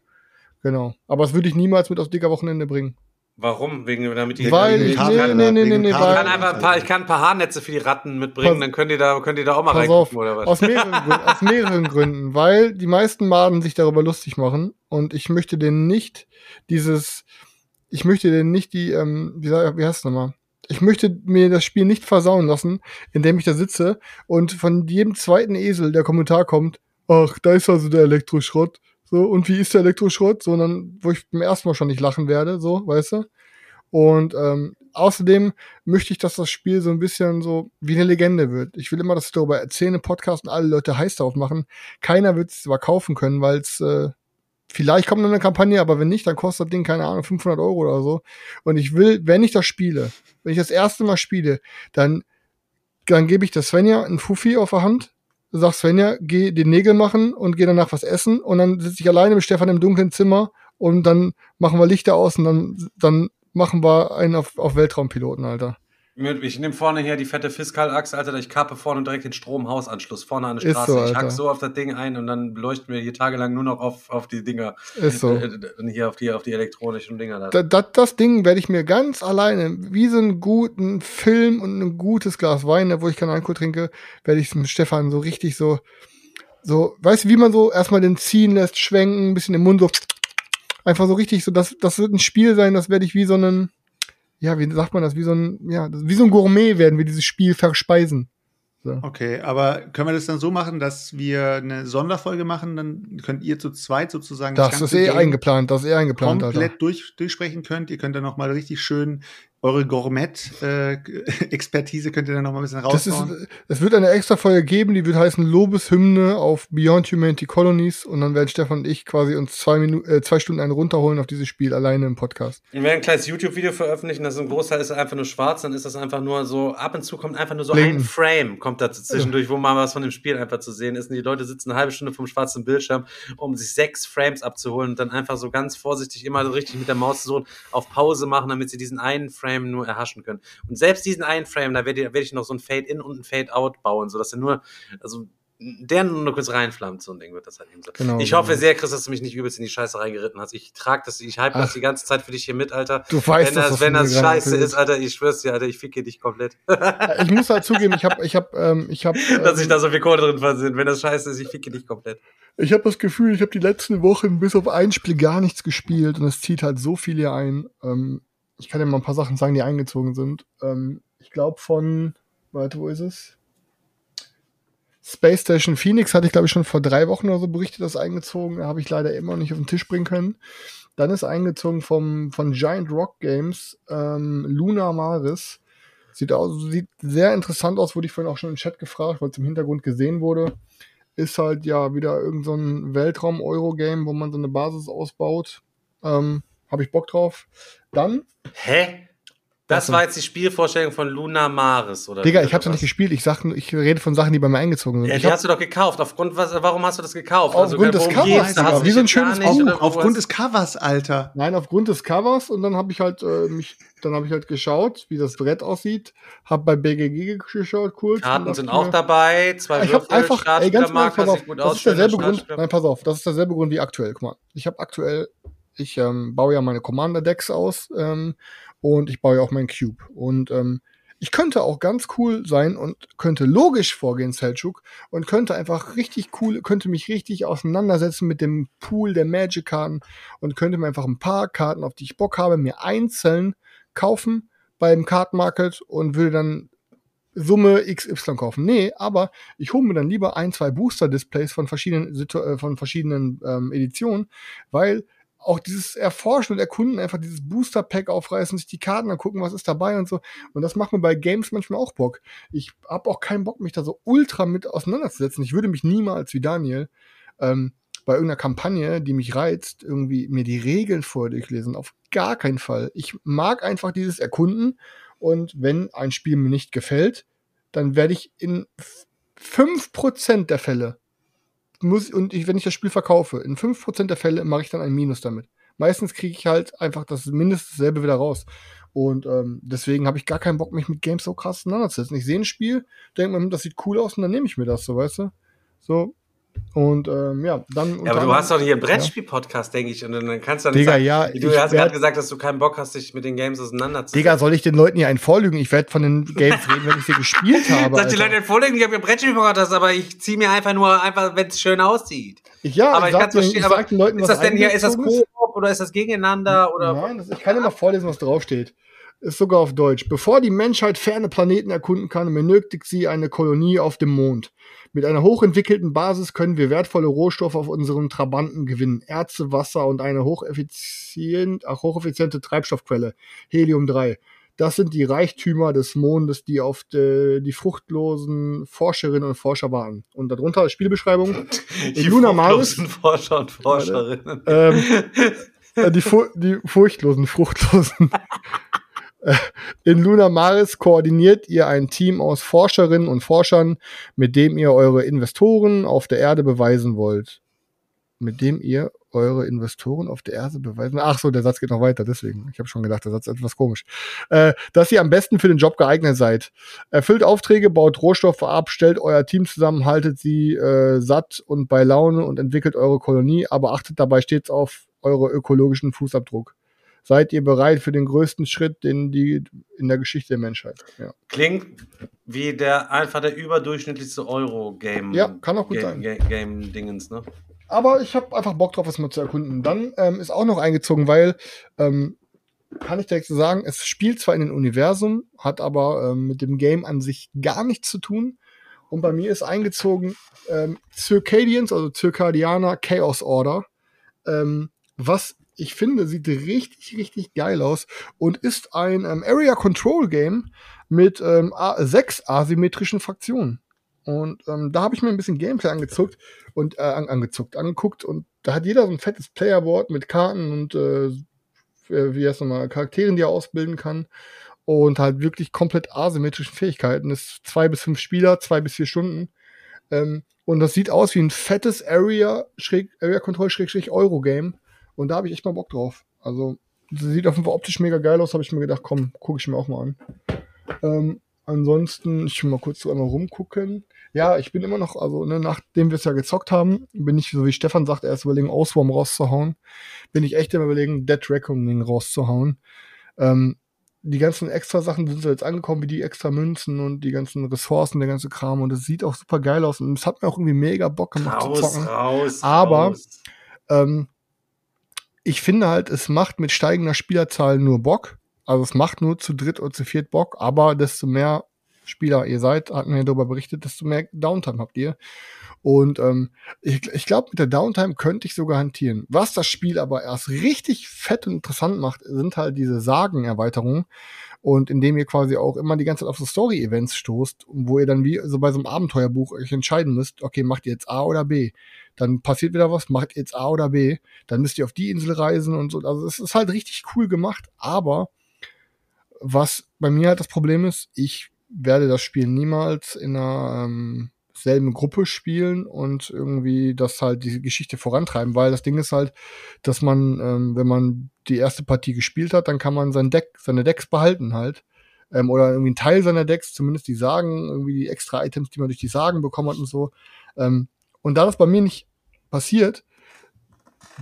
Genau. Aber das würde ich niemals mit aufs Digger-Wochenende bringen. Warum? Wegen, damit die Weil wegen Kabel, nee, nee, nee, nee, nee, ich kann einfach ein paar, ich kann ein paar Haarnetze für die Ratten mitbringen, dann könnt ihr da, könnt ihr da auch mal reingucken oder was? aus mehreren, Gründen, aus mehreren Gründen, weil die meisten Maden sich darüber lustig machen und ich möchte denen nicht dieses, ich möchte denen nicht die, ähm, wie, wie heißt es nochmal? Ich möchte mir das Spiel nicht versauen lassen, indem ich da sitze und von jedem zweiten Esel der Kommentar kommt, ach, da ist also der Elektroschrott. So, und wie ist der Elektroschrott? So, dann, wo ich beim ersten Mal schon nicht lachen werde, so, weißt du? Und ähm, außerdem möchte ich, dass das Spiel so ein bisschen so wie eine Legende wird. Ich will immer, dass ich darüber erzähle Podcast und alle Leute heiß darauf machen. Keiner wird es zwar kaufen können, weil es äh, vielleicht kommt noch eine Kampagne, aber wenn nicht, dann kostet das Ding, keine Ahnung, 500 Euro oder so. Und ich will, wenn ich das spiele, wenn ich das erste Mal spiele, dann, dann gebe ich der Svenja einen Fufi auf der Hand, sag Svenja, geh den Nägel machen und geh danach was essen und dann sitze ich alleine mit Stefan im dunklen Zimmer und dann machen wir Lichter aus und dann, dann machen wir einen auf, auf Weltraumpiloten, Alter. Ich nehme vorne hier die fette Fiskalachse, Alter, ich kappe vorne direkt den Stromhausanschluss vorne an der Straße. so, ich hack so auf das Ding ein und dann leuchten wir hier tagelang nur noch auf, auf die Dinger. Ist so. Äh, hier auf die, auf die elektronischen Dinger da. Da, das, das Ding werde ich mir ganz alleine, wie so einen guten Film und ein gutes Glas Wein, wo ich keinen Alkohol trinke, werde ich es mit Stefan so richtig so, so, weißt du, wie man so erstmal den ziehen lässt, schwenken, ein bisschen im Mund so, einfach so richtig, so, das, das wird ein Spiel sein, das werde ich wie so einen, ja, wie sagt man das, wie so ein, ja, wie so ein Gourmet werden wir dieses Spiel verspeisen. So. Okay, aber können wir das dann so machen, dass wir eine Sonderfolge machen? Dann könnt ihr zu zweit sozusagen Das ist ganze eh Game eingeplant, das ist eh eingeplant, komplett durch, durchsprechen könnt. Ihr könnt dann noch mal richtig schön eure Gourmet-Expertise könnt ihr dann noch mal ein bisschen raushauen. es wird eine extra Folge geben, die wird heißen Lobeshymne auf Beyond Humanity Colonies und dann werden Stefan und ich quasi uns zwei, Minu äh, zwei Stunden einen runterholen auf dieses Spiel alleine im Podcast. Wir werden ein kleines YouTube-Video veröffentlichen, das ist ein Großteil ist einfach nur schwarz, dann ist das einfach nur so, ab und zu kommt einfach nur so Blinken. ein Frame, kommt da zwischendurch, wo mal was von dem Spiel einfach zu sehen ist. Und die Leute sitzen eine halbe Stunde vom schwarzen Bildschirm, um sich sechs Frames abzuholen und dann einfach so ganz vorsichtig immer so richtig mit der Maus so auf Pause machen, damit sie diesen einen Frame nur erhaschen können. Und selbst diesen einen Frame, da werde ich, werd ich noch so ein Fade-In und ein Fade-Out bauen, sodass er nur, also der nur kurz reinflammt, so ein Ding wird das halt eben so. Genau, ich hoffe genau. sehr, Chris, dass du mich nicht übelst in die Scheiße reingeritten hast. Ich trage das, ich hype das die ganze Zeit für dich hier mit, Alter. Du weißt, wenn dass das, das wenn das scheiße ist, Alter, ich schwör's dir, Alter, ich ficke dich komplett. Ich muss halt zugeben, ich habe ich hab, ähm, ich hab, Dass sich ähm, da so viel Kohle drin versinnt. Wenn das scheiße ist, ich ficke dich komplett. ich hab das Gefühl, ich habe die letzten Wochen bis auf ein Spiel gar nichts gespielt und es zieht halt so viel hier ein. Ähm, ich kann dir mal ein paar Sachen sagen, die eingezogen sind. Ähm, ich glaube von, warte, wo ist es? Space Station Phoenix hatte ich, glaube ich, schon vor drei Wochen oder so berichtet, das eingezogen. Habe ich leider immer noch nicht auf den Tisch bringen können. Dann ist eingezogen vom, von Giant Rock Games ähm, Luna Maris. Sieht, aus, sieht sehr interessant aus, wurde ich vorhin auch schon im Chat gefragt, weil es im Hintergrund gesehen wurde. Ist halt ja wieder irgend so ein Weltraum-Euro-Game, wo man so eine Basis ausbaut. Ähm, Habe ich Bock drauf. Dann, Hä? Das war jetzt die Spielvorstellung von Luna Maris, oder? Digga, ich hab's noch nicht gespielt. Ich sag, nur- ich rede von Sachen, die bei mir eingezogen sind. Ja, ich die hab, hast du doch gekauft. Aufgrund was, warum hast du das gekauft? Also, Aufgrund des worum Covers, Digga. Wie so ein schönes nicht, Buch. Aufgrund des Covers, Alter. Nein, aufgrund des Covers und dann habe ich halt äh, mich, dann habe ich halt geschaut, wie das Brett aussieht, hab bei BGG geschaut kurz. Karten sind auch dabei, zwei Ich habe Würfel, einfach, ey, ganz mal, pass auf, sieht gut das ist derselbe Grund, nein, pass auf, das ist derselbe Grund wie aktuell. Guck mal, ich habe aktuell, ich ähm, baue ja meine Commander-Decks aus ähm, und ich baue ja auch meinen Cube. Und ähm, ich könnte auch ganz cool sein und könnte logisch vorgehen, Selchuk, und könnte einfach richtig cool, könnte mich richtig auseinandersetzen mit dem Pool der Magic-Karten und könnte mir einfach ein paar Karten, auf die ich Bock habe, mir einzeln kaufen beim Card Market und würde dann Summe XY kaufen. Nee, aber ich hole mir dann lieber ein, zwei Booster-Displays von verschiedenen, äh, von verschiedenen ähm, Editionen, weil auch dieses Erforschen und Erkunden, einfach dieses Booster-Pack aufreißen, sich die Karten angucken, was ist dabei und so. Und das macht mir bei Games manchmal auch Bock. Ich habe auch keinen Bock, mich da so ultra mit auseinanderzusetzen. Ich würde mich niemals wie Daniel ähm, bei irgendeiner Kampagne, die mich reizt, irgendwie mir die Regeln vorher durchlesen. Auf gar keinen Fall. Ich mag einfach dieses Erkunden und wenn ein Spiel mir nicht gefällt, dann werde ich in f- 5% der Fälle muss, und ich, wenn ich das Spiel verkaufe, in 5% der Fälle mache ich dann ein Minus damit. Meistens kriege ich halt einfach das mindestens selbe wieder raus. Und ähm, deswegen habe ich gar keinen Bock, mich mit Games so krass auseinanderzusetzen. Ich sehe ein Spiel, denke mir, hm, das sieht cool aus und dann nehme ich mir das, so weißt du? So. Und ähm, ja, dann. Ja, aber du hast doch hier einen Brettspiel-Podcast, denke ich, und dann kannst du dann Digga, sagen, ja, du ich hast gerade gesagt, dass du keinen Bock hast, dich mit den Games auseinanderzusetzen. Digga, soll ich den Leuten hier einen vorlügen? Ich werde von den Games reden, wenn ich sie gespielt habe. Sag die. Leute in Vorlegen, ich habe mir Brettspiel-Podcast, aber ich ziehe mir einfach nur, einfach, wenn es schön aussieht. Ich, ja, aber ich sag kann es verstehen, sag aber den Leuten, ist das denn hier, ist das Koop oder ist das gegeneinander oder? Nein, das, ich kann dir mal vorlesen, was draufsteht. Ist sogar auf Deutsch. Bevor die Menschheit ferne Planeten erkunden kann, benötigt sie eine Kolonie auf dem Mond. Mit einer hochentwickelten Basis können wir wertvolle Rohstoffe auf unseren Trabanten gewinnen. Erze, Wasser und eine hocheffizient, ach, hocheffiziente Treibstoffquelle. Helium-3. Das sind die Reichtümer des Mondes, die auf de, die fruchtlosen Forscherinnen und Forscher warten. Und darunter als Spielbeschreibung. Die In Luna Maris Forscher und Forscherinnen. ähm, äh, die, fu die furchtlosen, fruchtlosen. In Luna Maris koordiniert ihr ein Team aus Forscherinnen und Forschern, mit dem ihr eure Investoren auf der Erde beweisen wollt. mit dem ihr eure Investoren auf der Erde beweisen. Ach so, der Satz geht noch weiter, deswegen. Ich habe schon gedacht, der Satz ist etwas komisch. Äh, dass ihr am besten für den Job geeignet seid. Erfüllt Aufträge, baut Rohstoffe ab, stellt euer Team zusammen, haltet sie äh, satt und bei Laune und entwickelt eure Kolonie, aber achtet dabei stets auf eure ökologischen Fußabdruck. Seid ihr bereit für den größten Schritt, den die in der Geschichte der Menschheit? Ja, Klingt wie der einfach der überdurchschnittlichste Euro-Game. Ja, kann auch gut Game, sein. Game, Game-Dingens, ne? Aber ich habe einfach Bock drauf, es mal zu erkunden. Dann ähm, ist auch noch eingezogen, weil, ähm, kann ich direkt so sagen, es spielt zwar in den Universum, hat aber ähm, mit dem Game an sich gar nichts zu tun. Und bei mir ist eingezogen ähm, Circadians, also Circadianer Chaos Order, ähm, was ich finde, sieht richtig, richtig geil aus und ist ein ähm, Area Control Game mit ähm, sechs asymmetrischen Fraktionen. Und ähm, da habe ich mir ein bisschen Gameplay angezuckt und äh, an, angezuckt, angeguckt und da hat jeder so ein fettes Playerboard mit Karten und äh, wie heißt nochmal, Charakteren, die er ausbilden kann. Und halt wirklich komplett asymmetrischen Fähigkeiten. Das ist zwei bis fünf Spieler, zwei bis vier Stunden. Ähm, und das sieht aus wie ein fettes Area, Schräg, Area Control Schrägstrich Euro Game. Und da habe ich echt mal Bock drauf. Also, das sieht auf jeden Fall optisch mega geil aus, habe ich mir gedacht, komm, gucke ich mir auch mal an. Ähm, ansonsten, ich will mal kurz so einmal rumgucken. Ja, ich bin immer noch, also ne, nachdem wir es ja gezockt haben, bin ich, so wie Stefan sagt, erst überlegen, Auswurm rauszuhauen. Bin ich echt immer überlegen, Dead Reckoning rauszuhauen. Ähm, die ganzen extra Sachen sind so jetzt angekommen, wie die extra Münzen und die ganzen Ressourcen, der ganze Kram. Und es sieht auch super geil aus. Und es hat mir auch irgendwie mega Bock gemacht zu Raus, zocken. raus. Aber- raus. Ähm, ich finde halt, es macht mit steigender Spielerzahl nur Bock. Also es macht nur zu dritt oder zu viert Bock, aber desto mehr Spieler ihr seid, hatten wir darüber berichtet, desto mehr Downtime habt ihr. Und ähm, ich, ich glaube, mit der Downtime könnte ich sogar hantieren. Was das Spiel aber erst richtig fett und interessant macht, sind halt diese Sagenerweiterungen. Und indem ihr quasi auch immer die ganze Zeit auf so Story-Events stoßt, wo ihr dann wie so bei so einem Abenteuerbuch euch entscheiden müsst, okay, macht ihr jetzt A oder B? Dann passiert wieder was, macht ihr jetzt A oder B? Dann müsst ihr auf die Insel reisen und so. Also es ist halt richtig cool gemacht, aber was bei mir halt das Problem ist, ich werde das Spiel niemals in einer ähm, selben Gruppe spielen und irgendwie das halt diese Geschichte vorantreiben, weil das Ding ist halt, dass man, ähm, wenn man die erste Partie gespielt hat, dann kann man sein Deck, seine Decks behalten halt. Ähm, oder irgendwie einen Teil seiner Decks, zumindest die Sagen, irgendwie die extra Items, die man durch die Sagen bekommen hat und so. Ähm, und da das bei mir nicht passiert,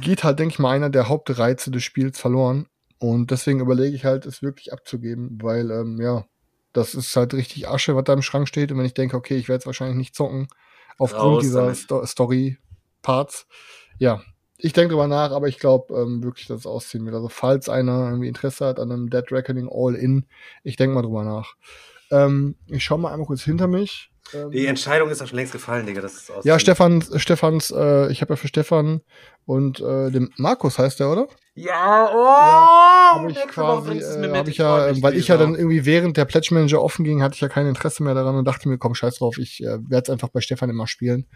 geht halt, denke ich mal, einer der Hauptreize des Spiels verloren. Und deswegen überlege ich halt, es wirklich abzugeben, weil, ähm, ja, das ist halt richtig Asche, was da im Schrank steht. Und wenn ich denke, okay, ich werde es wahrscheinlich nicht zocken, aufgrund Raus dieser. Sto Story-Parts, ja, ich denke drüber nach, aber ich glaube ähm, wirklich, dass es ausziehen wird. Also, falls einer irgendwie Interesse hat an einem Dead Reckoning All-In, ich denke mal drüber nach. Ähm, ich schaue mal einmal kurz hinter mich. Ähm, Die Entscheidung ist auch schon längst gefallen, Digga. Das ist aus ja, Stefan, Stefans, äh, ich habe ja für Stefan und äh, dem Markus heißt der, oder? Ja, oh! habe ich quasi, äh, hab ich ja, äh, weil ich ja dann irgendwie während der Pledge Manager offen ging, hatte ich ja kein Interesse mehr daran und dachte mir, komm, scheiß drauf, ich äh, werde es einfach bei Stefan immer spielen.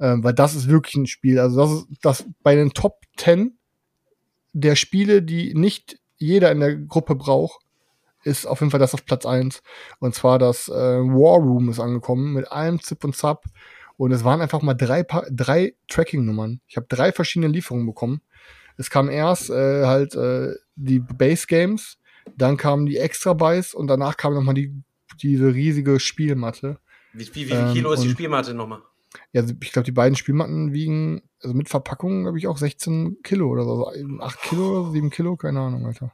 Ähm, weil das ist wirklich ein Spiel. Also das ist das bei den Top 10 der Spiele, die nicht jeder in der Gruppe braucht, ist auf jeden Fall das auf Platz 1. Und zwar das äh, War Room ist angekommen mit allem Zip und Zap. Und es waren einfach mal drei, Pa- drei Tracking-Nummern. Ich habe drei verschiedene Lieferungen bekommen. Es kam erst äh, halt äh, die Base Games, dann kamen die Extra Buys und danach kam nochmal die, diese riesige Spielmatte. Wie, wie, wie viel ähm, Kilo ist die Spielmatte nochmal? Ja, also ich glaube, die beiden Spielmatten wiegen, also mit Verpackung, glaube ich, auch 16 Kilo oder so. Also 8 Kilo oder 7 Kilo, keine Ahnung, Alter.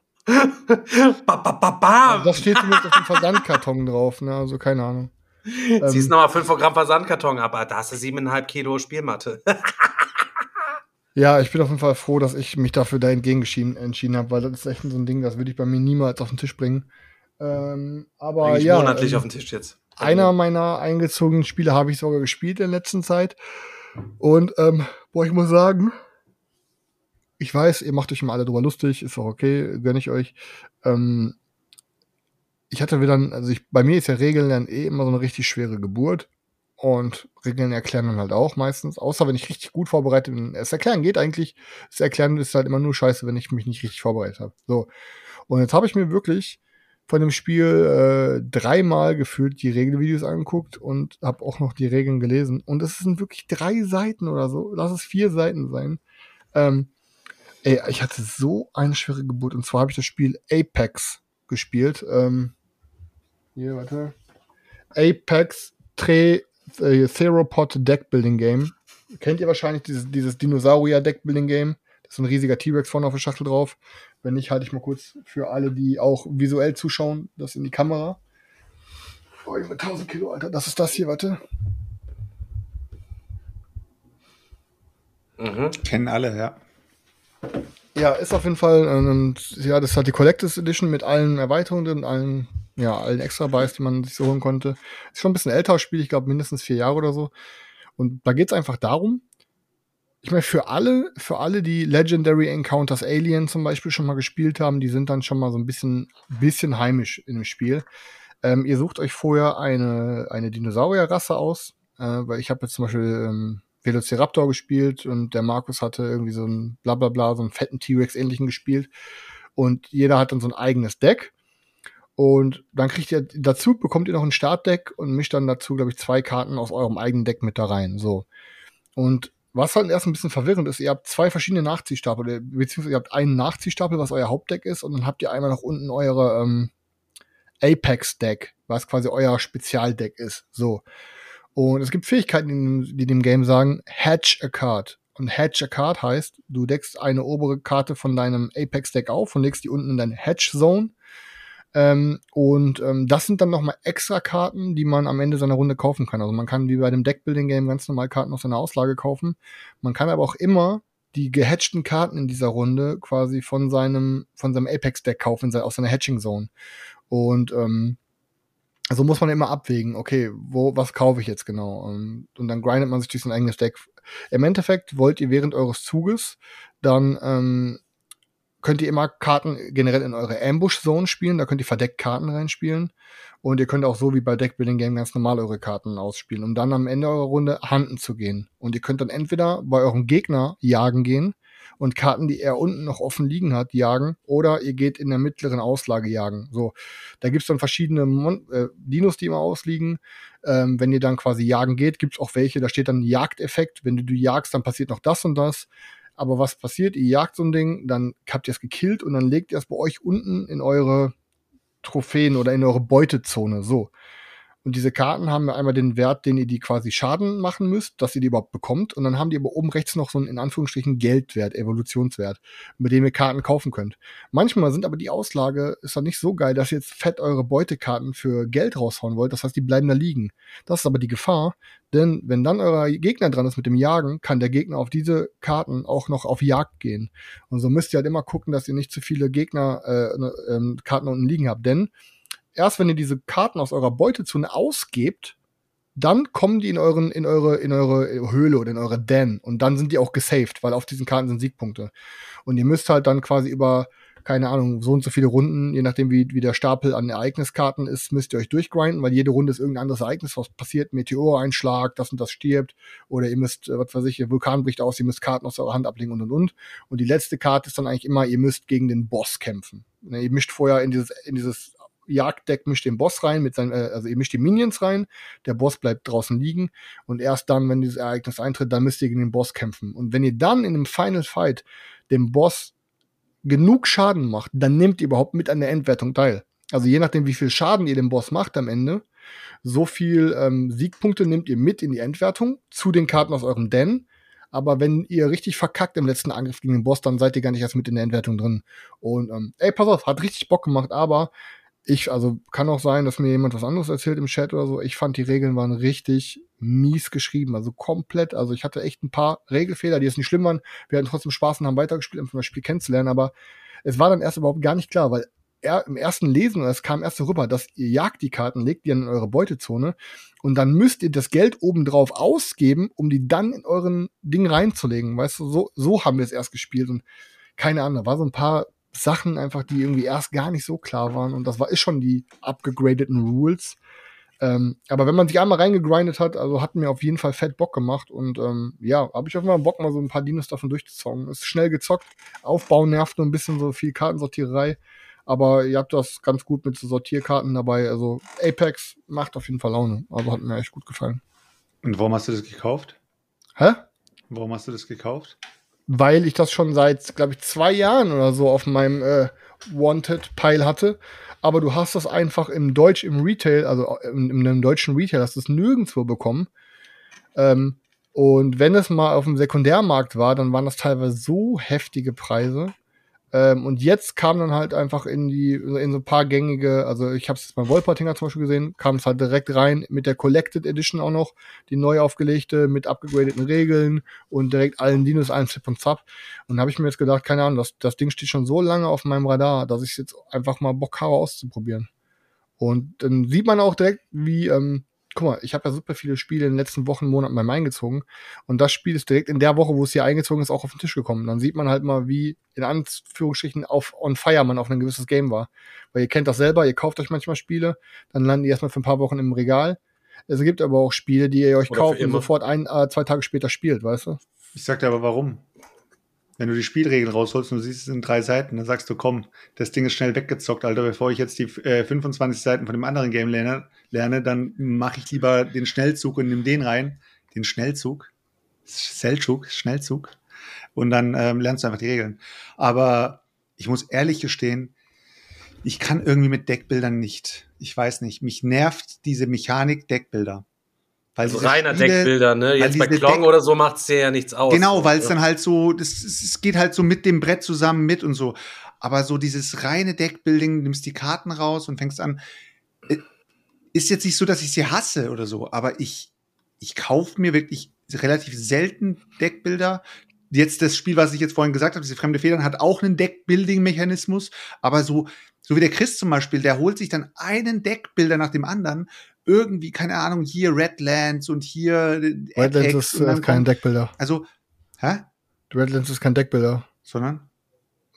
Ba, ba, ba, ba. Also das steht zumindest auf dem Versandkarton drauf, ne? Also keine Ahnung. Ähm, nochmal 5 Gramm Versandkarton ab, da hast du 7,5 Kilo Spielmatte. Ja, ich bin auf jeden Fall froh, dass ich mich dafür dahingegen geschieden- entschieden habe, weil das ist echt so ein Ding, das würde ich bei mir niemals auf den Tisch bringen. Ähm, aber Eigentlich ja, monatlich ähm, auf den Tisch jetzt. einer meiner eingezogenen Spiele habe ich sogar gespielt in der letzten Zeit. Und, ähm, boah, ich muss sagen, ich weiß, ihr macht euch immer alle drüber lustig, ist auch okay, gönn ich euch. Ähm, ich hatte wieder, also ich, bei mir ist ja Regeln lernen eh immer so eine richtig schwere Geburt. Und Regeln erklären dann halt auch meistens. Außer wenn ich richtig gut vorbereitet bin. Das Erklären geht eigentlich. Das Erklären ist halt immer nur scheiße, wenn ich mich nicht richtig vorbereitet habe. So. Und jetzt habe ich mir wirklich von dem Spiel, äh, dreimal gefühlt die Regelvideos angeguckt und habe auch noch die Regeln gelesen. Und es sind wirklich drei Seiten oder so. Lass es vier Seiten sein. Ähm, ey, ich hatte so eine schwere Geburt. Und zwar habe ich das Spiel Apex gespielt. Ähm, hier, warte. Apex Tre äh, Theropod Deckbuilding Game. Kennt ihr wahrscheinlich dieses, dieses Dinosaurier Deckbuilding Game? Da ist so ein riesiger T-Rex vorne auf der Schachtel drauf. Wenn nicht, halte ich mal kurz für alle, die auch visuell zuschauen, das in die Kamera. Oh, Junge, 1000 Kilo, Alter. Das ist das hier, warte. Mhm. Kennen alle, ja. Ja, ist auf jeden Fall, ähm, ja, das hat die Collectors Edition mit allen Erweiterungen und allen, ja, allen extra Buys, die man sich so holen konnte. Ist schon ein bisschen älteres Spiel, ich glaube mindestens vier Jahre oder so. Und da geht's einfach darum, ich meine, für alle, für alle, die Legendary Encounters Alien zum Beispiel schon mal gespielt haben, die sind dann schon mal so ein bisschen, bisschen heimisch in dem Spiel. Ähm, ihr sucht euch vorher eine, eine Dinosaurierrasse aus, äh, weil ich habe jetzt zum Beispiel ähm, Velociraptor gespielt und der Markus hatte irgendwie so ein Blablabla, so einen fetten T-Rex ähnlichen gespielt. Und jeder hat dann so ein eigenes Deck. Und dann kriegt ihr dazu, bekommt ihr noch ein Startdeck und mischt dann dazu, glaube ich, zwei Karten aus eurem eigenen Deck mit da rein. So. Und was halt erst ein bisschen verwirrend ist, ihr habt zwei verschiedene Nachziehstapel, beziehungsweise ihr habt einen Nachziehstapel, was euer Hauptdeck ist, und dann habt ihr einmal nach unten eure ähm, Apex-Deck, was quasi euer Spezialdeck ist. So. Und es gibt Fähigkeiten, die, dem Game sagen, Hatch a Card. Und Hatch a Card heißt, du deckst eine obere Karte von deinem Apex-Deck auf und legst die unten in deine Hatch-Zone. Ähm, und ähm, das sind dann nochmal extra Karten, die man am Ende seiner Runde kaufen kann. Also man kann wie bei dem Deckbuilding-Game ganz normal Karten aus seiner Auslage kaufen. Man kann aber auch immer die gehatchten Karten in dieser Runde quasi von seinem, von seinem Apex-Deck kaufen, aus seiner Hatching-Zone. Und ähm, so muss man immer abwägen, okay, wo, was kaufe ich jetzt genau? Und, und dann grindet man sich durch sein eigenes Deck. Im Endeffekt wollt ihr während eures Zuges dann ähm, könnt ihr immer Karten generell in eure Ambush-Zone spielen, da könnt ihr verdeckt Karten reinspielen. Und ihr könnt auch so wie bei Deckbuilding Game ganz normal eure Karten ausspielen, um dann am Ende eurer Runde handen zu gehen. Und ihr könnt dann entweder bei eurem Gegner jagen gehen und Karten, die er unten noch offen liegen hat, jagen, oder ihr geht in der mittleren Auslage jagen. So, da gibt's dann verschiedene Mon äh, Dinos, die immer ausliegen. Ähm, wenn ihr dann quasi jagen geht, gibt's auch welche, da steht dann Jagdeffekt. Wenn du, du jagst, dann passiert noch das und das. Aber was passiert? Ihr jagt so ein Ding, dann habt ihr es gekillt und dann legt ihr es bei euch unten in eure Trophäen oder in eure Beutezone. So. Und diese Karten haben einmal den Wert, den ihr die quasi Schaden machen müsst, dass ihr die überhaupt bekommt. Und dann haben die aber oben rechts noch so einen in Anführungsstrichen Geldwert, Evolutionswert, mit dem ihr Karten kaufen könnt. Manchmal sind aber die Auslage ist dann nicht so geil, dass ihr jetzt fett eure Beutekarten für Geld raushauen wollt. Das heißt, die bleiben da liegen. Das ist aber die Gefahr, denn wenn dann euer Gegner dran ist mit dem Jagen, kann der Gegner auf diese Karten auch noch auf Jagd gehen. Und so müsst ihr halt immer gucken, dass ihr nicht zu viele Gegner äh, äh, Karten unten liegen habt. Denn erst wenn ihr diese Karten aus eurer Beutezone ausgebt, dann kommen die in euren, in eure, in eure Höhle oder in eure Den und dann sind die auch gesaved, weil auf diesen Karten sind Siegpunkte. Und ihr müsst halt dann quasi über, keine Ahnung, so und so viele Runden, je nachdem wie, wie der Stapel an Ereigniskarten ist, müsst ihr euch durchgrinden, weil jede Runde ist irgendein anderes Ereignis, was passiert, Meteoreinschlag, das und das stirbt, oder ihr müsst, äh, was weiß ich, der Vulkan bricht aus, ihr müsst Karten aus eurer Hand ablegen und und und. Und die letzte Karte ist dann eigentlich immer, ihr müsst gegen den Boss kämpfen. Ne, ihr mischt vorher in dieses, in dieses Jagddeck mischt den Boss rein, mit seinen, äh, also ihr mischt die Minions rein, der Boss bleibt draußen liegen und erst dann, wenn dieses Ereignis eintritt, dann müsst ihr gegen den Boss kämpfen. Und wenn ihr dann in einem Final Fight dem Boss genug Schaden macht, dann nehmt ihr überhaupt mit an der Endwertung teil. Also je nachdem, wie viel Schaden ihr dem Boss macht am Ende, so viel ähm, Siegpunkte nehmt ihr mit in die Endwertung zu den Karten aus eurem Den. Aber wenn ihr richtig verkackt im letzten Angriff gegen den Boss, dann seid ihr gar nicht erst mit in der Endwertung drin. Und ähm, ey, pass auf, hat richtig Bock gemacht, aber ich, also kann auch sein, dass mir jemand was anderes erzählt im Chat oder so. Ich fand, die Regeln waren richtig mies geschrieben, also komplett. Also ich hatte echt ein paar Regelfehler, die jetzt nicht schlimm waren. Wir hatten trotzdem Spaß und haben weitergespielt, um das Spiel kennenzulernen, aber es war dann erst überhaupt gar nicht klar, weil er, im ersten Lesen, es kam erst so rüber, dass ihr jagt die Karten, legt die in eure Beutezone und dann müsst ihr das Geld obendrauf ausgeben, um die dann in euren Ding reinzulegen. Weißt du, so, so haben wir es erst gespielt und keine Ahnung, da war so ein paar Sachen einfach, die irgendwie erst gar nicht so klar waren. Und das war ist schon die upgegradeten Rules. Ähm, aber wenn man sich einmal reingegrindet hat, also hat mir auf jeden Fall fett Bock gemacht. Und ähm, ja, habe ich auf jeden Fall Bock, mal so ein paar Dinos davon durchzuzocken. Ist schnell gezockt, Aufbau nervt nur ein bisschen so viel Kartensortiererei. Aber ihr habt das ganz gut mit so Sortierkarten dabei. Also Apex macht auf jeden Fall Laune. Also hat mir echt gut gefallen. Und warum hast du das gekauft? Hä? Warum hast du das gekauft? Weil ich das schon seit, glaube ich, zwei Jahren oder so auf meinem äh, Wanted-Pile hatte. Aber du hast das einfach im Deutsch, im Retail, also in, in einem deutschen Retail, hast du es nirgendwo bekommen. Ähm, und wenn es mal auf dem Sekundärmarkt war, dann waren das teilweise so heftige Preise. Ähm, und jetzt kam dann halt einfach in die, in so ein paar gängige, also ich habe es jetzt bei Wolpertinger zum Beispiel gesehen, kam es halt direkt rein mit der Collected Edition auch noch, die neu aufgelegte, mit abgegradeten Regeln und direkt allen Dinos, allen Zip und Zap. Und habe ich mir jetzt gedacht, keine Ahnung, das, das Ding steht schon so lange auf meinem Radar, dass ich jetzt einfach mal Bock habe auszuprobieren. Und dann sieht man auch direkt, wie, ähm, guck mal, ich habe ja super viele Spiele in den letzten Wochen, Monaten mal eingezogen. Und das Spiel ist direkt in der Woche, wo es hier eingezogen ist, auch auf den Tisch gekommen. Dann sieht man halt mal, wie in Anführungsstrichen auf on fire man auf ein gewisses Game war. Weil ihr kennt das selber, ihr kauft euch manchmal Spiele, dann landen die erstmal für ein paar Wochen im Regal. Es gibt aber auch Spiele, die ihr euch Oder kauft und sofort ein, äh, zwei Tage später spielt, weißt du? Ich sag dir aber warum. Wenn du die Spielregeln rausholst und du siehst es in drei Seiten, dann sagst du, komm, das Ding ist schnell weggezockt, Alter, bevor ich jetzt die äh, 25 Seiten von dem anderen Game lerne, lerne dann mache ich lieber den Schnellzug und nehme den rein. Den Schnellzug. Seltschuk, Schnellzug. Und dann ähm, lernst du einfach die Regeln. Aber ich muss ehrlich gestehen, ich kann irgendwie mit Deckbildern nicht. Ich weiß nicht. Mich nervt diese Mechanik Deckbilder. Weil Also reiner Spiele- Deckbilder, ne? Jetzt bei Klong Deck- oder so macht's dir ja nichts aus. Genau, weil es Ja. dann halt so, es es geht halt so mit dem Brett zusammen mit und so. Aber so dieses reine Deckbuilding, nimmst die Karten raus und fängst an. äh, Ist jetzt nicht so, dass ich sie hasse oder so, aber ich, ich kaufe mir wirklich relativ selten Deckbilder. Jetzt das Spiel, was ich jetzt vorhin gesagt habe, diese fremde Federn, hat auch einen Deckbuilding-Mechanismus, aber so, so wie der Chris zum Beispiel, der holt sich dann einen Deckbilder nach dem anderen. Irgendwie, keine Ahnung, hier Redlands und hier äh, Redlands ist, äh, dann kein Deckbilder. Also, hä? Redlands ist kein Deckbilder. Sondern?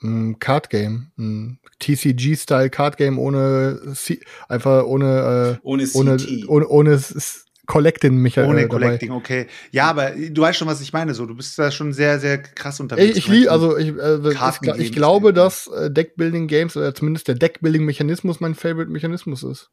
Ein Card Game. Ein TCG-Style Card Game ohne, C einfach ohne, äh, Ohne ohne, CT. ohne, ohne s- s- Collecting-Mechanismus. Ohne äh, dabei. Collecting, okay. Ja, aber du weißt schon, was ich meine. So, du bist da schon sehr, sehr krass unterwegs. Ich, ich liebe, also ich, äh, ich, ich glaube, dass äh, Deckbuilding-Games oder zumindest der Deckbuilding-Mechanismus mein Favorite-Mechanismus ist.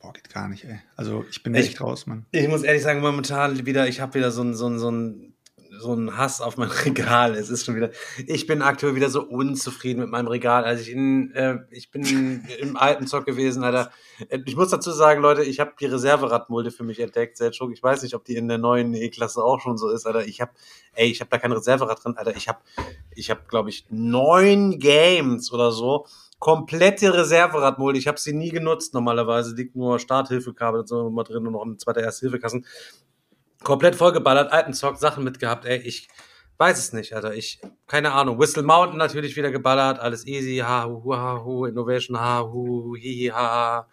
Boah, geht gar nicht, ey. Also ich bin Ich- echt raus, Mann. Ich muss ehrlich sagen, momentan wieder, ich habe wieder so ein, so ein, so ein, so ein Hass auf mein Regal. Es ist schon wieder, ich bin aktuell wieder so unzufrieden mit meinem Regal. Also ich in, äh, ich bin im alten Zock gewesen, Alter. Äh, Ich muss dazu sagen, Leute, ich habe die Reserveradmulde für mich entdeckt, Selchuk. Ich weiß nicht, ob die in der neuen E-Klasse auch schon so ist, Alter. Ich habe, ey, ich habe da kein Reserverad drin, Alter. Ich habe, ich habe, glaube ich, neun Games oder so. Komplette Reserveradmulde. Ich habe sie nie genutzt normalerweise. Liegt nur Starthilfekabel und so mal drin und noch ein zweiter Erste-Hilfe-Kassen komplett vollgeballert, alten Zock, Sachen mitgehabt, ey, ich weiß es nicht, Alter, ich, keine Ahnung, Whistle Mountain natürlich wieder geballert, alles easy, ha, hu, ha, hu, Innovation, ha, hu, hi, hi, ha.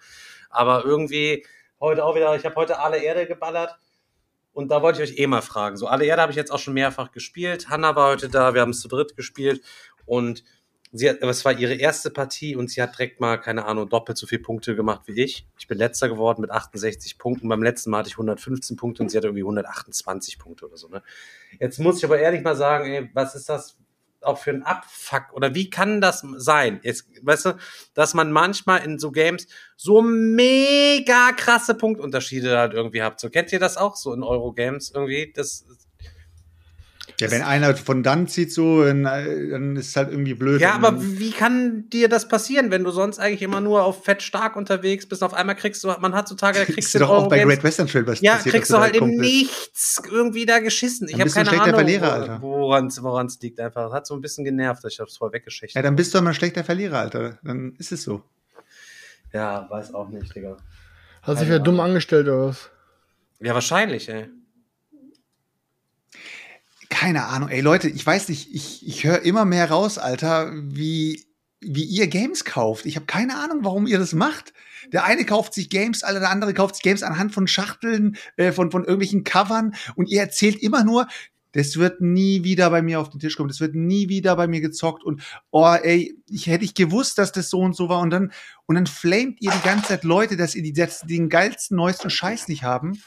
aber irgendwie heute auch wieder, ich habe heute alle Erde geballert. Und da wollte ich euch eh mal fragen, so alle Erde habe ich jetzt auch schon mehrfach gespielt, Hanna war heute da, wir haben es zu dritt gespielt. Und sie hat, es war ihre erste Partie und sie hat direkt mal, keine Ahnung, doppelt so viele Punkte gemacht wie ich. Ich bin letzter geworden mit 68 Punkten. Beim letzten Mal hatte ich 115 Punkte und sie hatte irgendwie 128 Punkte oder so. Ne? Jetzt muss ich aber ehrlich mal sagen, ey, was ist das auch für ein Abfuck? Oder wie kann das sein? Jetzt, weißt du, dass man manchmal in so Games so mega krasse Punktunterschiede halt irgendwie habt. So kennt ihr das auch so in Eurogames irgendwie? Das, Ja, wenn einer von dann zieht so, dann, äh, ist es halt irgendwie blöd. Ja, Und aber wie kann dir das passieren, wenn du sonst eigentlich immer nur auf fett stark unterwegs bist? Auf einmal kriegst du, man hat zutage, da kriegst du doch auch bei Great Western Trail was Ja, passiert, kriegst du halt komplett- nichts irgendwie da geschissen. Ich habe keine schlechter Ahnung, Verlierer, Alter. woran es liegt einfach. Das hat so ein bisschen genervt, ich habe es voll Ja, weggeschächtet. dann bist du immer ein schlechter Verlierer, Alter. Dann ist es so. Ja, weiß auch nicht, Digga. Hat sich ja dumm angestellt oder was? Ja, wahrscheinlich, ey. Keine Ahnung, ey Leute, ich weiß nicht, ich, ich höre immer mehr raus, Alter, wie, wie ihr Games kauft. Ich habe keine Ahnung, warum ihr das macht. Der eine kauft sich Games, Alter, der andere kauft sich Games anhand von Schachteln, äh, von, von irgendwelchen Covern und ihr erzählt immer nur, das wird nie wieder bei mir auf den Tisch kommen, das wird nie wieder bei mir gezockt und oh, ey, ich hätte ich gewusst, dass das so und so war und dann und dann flamet ihr die ganze Zeit Leute, dass ihr die, dass die den geilsten neuesten Scheiß nicht haben.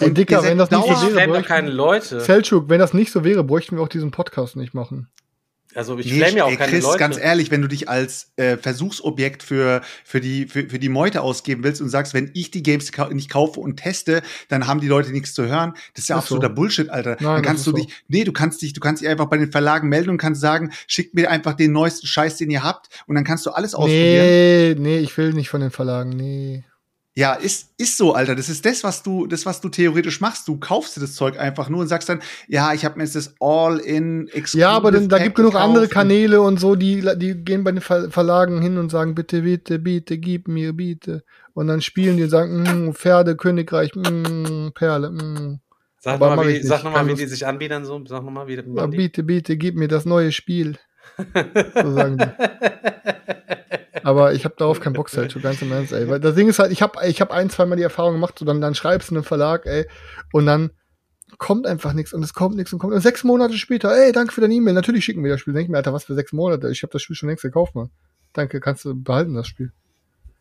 Ey, Und Dicker, wenn das nicht so wäre, bräuchten- keine Leute. Selchuk, wenn das nicht so wäre, bräuchten wir auch diesen Podcast nicht machen. Also ich Nee, flame ja auch ey, keine Chris, Leute. ganz ehrlich, wenn du dich als äh, Versuchsobjekt für, für, die, für, für die Meute ausgeben willst und sagst, wenn ich die Games kau nicht kaufe und teste, dann haben die Leute nichts zu hören, das ist ja Ist so. absoluter Bullshit, Alter. Nein, dann kannst du so. dich, nee, du kannst dich, du kannst dich einfach bei den Verlagen melden und kannst sagen, schickt mir einfach den neuesten Scheiß, den ihr habt und dann kannst du alles ausprobieren. Nee, nee, ich will nicht von den Verlagen, nee. Ja, ist, ist so, Alter. Das ist das, was du, das, was du theoretisch machst. Du kaufst dir das Zeug einfach nur und sagst dann, ja, ich habe mir jetzt das All-in Ja, aber dann, da gibt genug andere Kanäle und so, die, die gehen bei den Ver Verlagen hin und sagen, bitte, bitte, bitte, gib mir, bitte. Und dann spielen die und sagen, mm, Pferde, Königreich, mm, Perle, mm. Sag Aber nochmal, wie, ich sag noch mal, wie die sich anbiedern. So. Sag nochmal, wie Ja, bitte, bitte, gib mir das neue Spiel. So sagen die. Aber ich habe darauf keinen Bock, halt, schon ganz im Ernst, ey. Weil das Ding ist halt, ich habe ich hab ein, zwei Mal die Erfahrung gemacht, so dann, dann schreibst du einen Verlag, ey, und dann kommt einfach nichts und es kommt nichts und kommt. Und sechs Monate später, ey, danke für deine E-Mail, natürlich schicken wir das Spiel. Denk ich mir, Alter, was für sechs Monate? Ich habe das Spiel schon längst gekauft, Mann. Danke, kannst du behalten, das Spiel.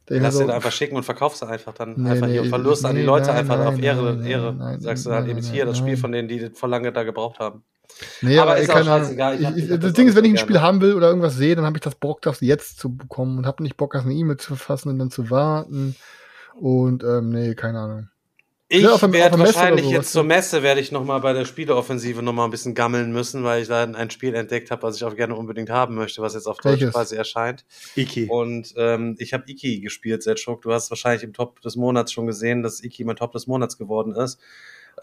Mir Lass so, dir einfach schicken und verkaufst du einfach dann Nee, einfach nee, hier Verlust an die nee, Leute nein, einfach auf nein, Ehre, nein, Ehre. nein, Sagst du halt eben hier das Spiel von denen, die vor lange da gebraucht haben. Nee, Aber aber, ist ey, auch Ahnung. scheißegal, ich Ich, das das Ding ist, wenn ich ein Spiel gerne. haben will oder irgendwas sehe, dann habe ich das Bock, das jetzt zu bekommen und habe nicht Bock, auf eine E-Mail zu verfassen und dann zu warten. Und ähm, nee, keine Ahnung. Ich Ja, werde wahrscheinlich so, jetzt zur du? Messe werde ich noch mal bei der Spieleoffensive noch mal ein bisschen gammeln müssen, weil ich da ein Spiel entdeckt habe, was ich auch gerne unbedingt haben möchte, was jetzt auf Deutsch Welches? quasi erscheint. Iki. Und ähm, ich habe Iki gespielt, Setschuk. Du hast wahrscheinlich im Top des Monats schon gesehen, dass Iki mein Top des Monats geworden ist.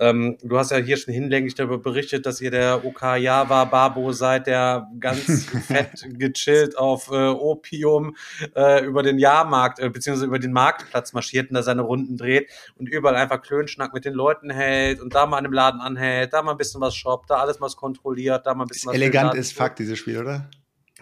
Ähm, du hast ja hier schon hinlänglich darüber berichtet, dass ihr der Okayava Babo seid, der ganz fett gechillt auf äh, Opium äh, über den Jahrmarkt, äh, beziehungsweise über den Marktplatz marschiert und da seine Runden dreht und überall einfach Klönschnack mit den Leuten hält und da mal an dem Laden anhält, da mal ein bisschen was shoppt, da alles mal kontrolliert, da mal ein bisschen was Elegant ist Fakt, dieses Spiel, oder?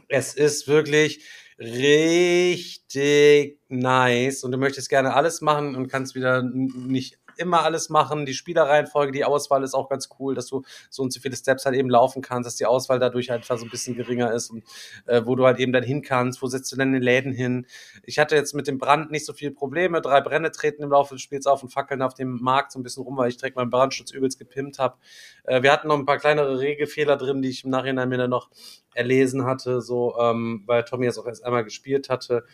es ist wirklich richtig nice und du möchtest gerne alles machen und kannst wieder nicht immer alles machen. Die Spielerreihenfolge, die Auswahl ist auch ganz cool, dass du so und so viele Steps halt eben laufen kannst, dass die Auswahl dadurch einfach so ein bisschen geringer ist und äh, wo du halt eben dann hin kannst, wo setzt du denn den Läden hin. Ich hatte jetzt mit dem Brand nicht so viele Probleme. Drei Brände treten im Laufe des Spiels auf und fackeln auf dem Markt so ein bisschen rum, weil ich direkt meinen Brandschutz übelst gepimpt habe. Äh, wir hatten noch ein paar kleinere Regelfehler drin, die ich im Nachhinein mir dann noch erlesen hatte, so, ähm, weil Tommy jetzt auch erst einmal gespielt hatte.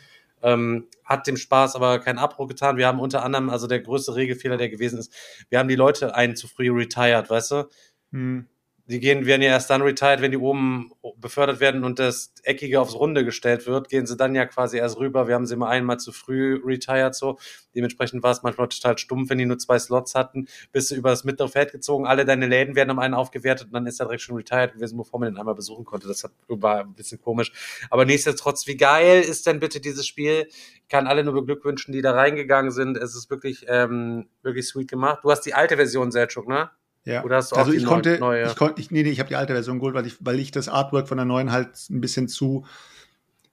Ähm, hat dem Spaß aber keinen Abbruch getan. Wir haben unter anderem, also der größte Regelfehler, der gewesen ist, wir haben die Leute einen zu früh retired, weißt du? Hm. Die gehen, werden ja erst dann retired, wenn die oben befördert werden und das Eckige aufs Runde gestellt wird, gehen sie dann ja quasi erst rüber. Wir haben sie immer einmal zu früh retired, so. Dementsprechend war es manchmal total stumpf, wenn die nur zwei Slots hatten. Bist du über das mittlere Feld gezogen, alle deine Läden werden um einen aufgewertet und dann ist er direkt schon retired gewesen, bevor man den einmal besuchen konnte. Das war ein bisschen komisch. Aber nichtsdestotrotz, wie geil ist denn bitte dieses Spiel? Ich kann alle nur beglückwünschen, die da reingegangen sind. Es ist wirklich, ähm, wirklich sweet gemacht. Du hast die alte Version, Selchuk, ne? Ja. Oder hast du auch also ich konnte, neue? ich konnte, ich, nee, nee, ich habe die alte Version geholt, weil ich, weil ich das Artwork von der neuen halt ein bisschen zu,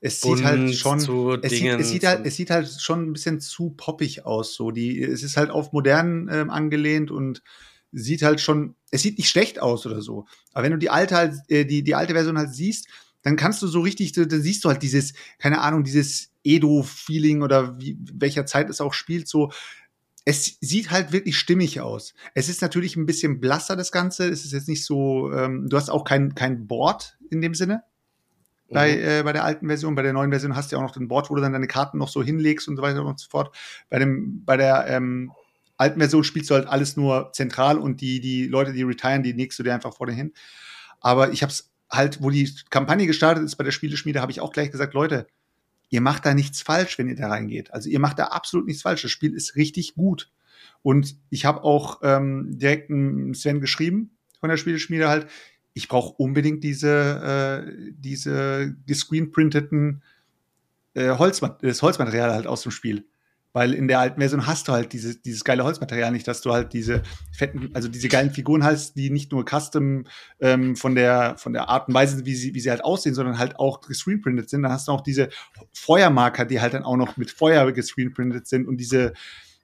es sieht halt schon, es sieht, es sieht halt, es sieht halt schon ein bisschen zu poppig aus, so die, es ist halt auf modern ähm, angelehnt und sieht halt schon, es sieht nicht schlecht aus oder so. Aber wenn du die alte halt, äh, die, die alte Version halt siehst, dann kannst du so richtig, dann siehst du halt dieses, keine Ahnung, dieses Edo-Feeling oder wie, welcher Zeit es auch spielt, so, es sieht halt wirklich stimmig aus. Es ist natürlich ein bisschen blasser, das Ganze. Es ist jetzt nicht so, ähm, du hast auch kein, kein Board in dem Sinne. Bei, Mhm. äh, bei der alten Version, bei der neuen Version hast du ja auch noch den Board, wo du dann deine Karten noch so hinlegst und so weiter und so fort. Bei dem, bei der ähm, alten Version spielst du halt alles nur zentral und die, die Leute, die retiren, die legst du dir einfach vorne hin. Aber ich hab's halt, wo die Kampagne gestartet ist bei der Spieleschmiede, habe ich auch gleich gesagt, Leute, ihr macht da nichts falsch, wenn ihr da reingeht. Also ihr macht da absolut nichts falsch. Das Spiel ist richtig gut. Und ich habe auch ähm, direkt Sven geschrieben von der Spieleschmiede halt, ich brauche unbedingt diese, äh, diese gescreenprinteten äh, Holzmat das Holzmaterial halt aus dem Spiel. Weil in der alten Version hast du halt diese, dieses geile Holzmaterial nicht, dass du halt diese fetten, also diese geilen Figuren hast, die nicht nur custom ähm, von der von der Art und Weise, wie sie, wie sie halt aussehen, sondern halt auch gescreenprintet sind. Dann hast du auch diese Feuermarker, die halt dann auch noch mit Feuer gescreenprintet sind und diese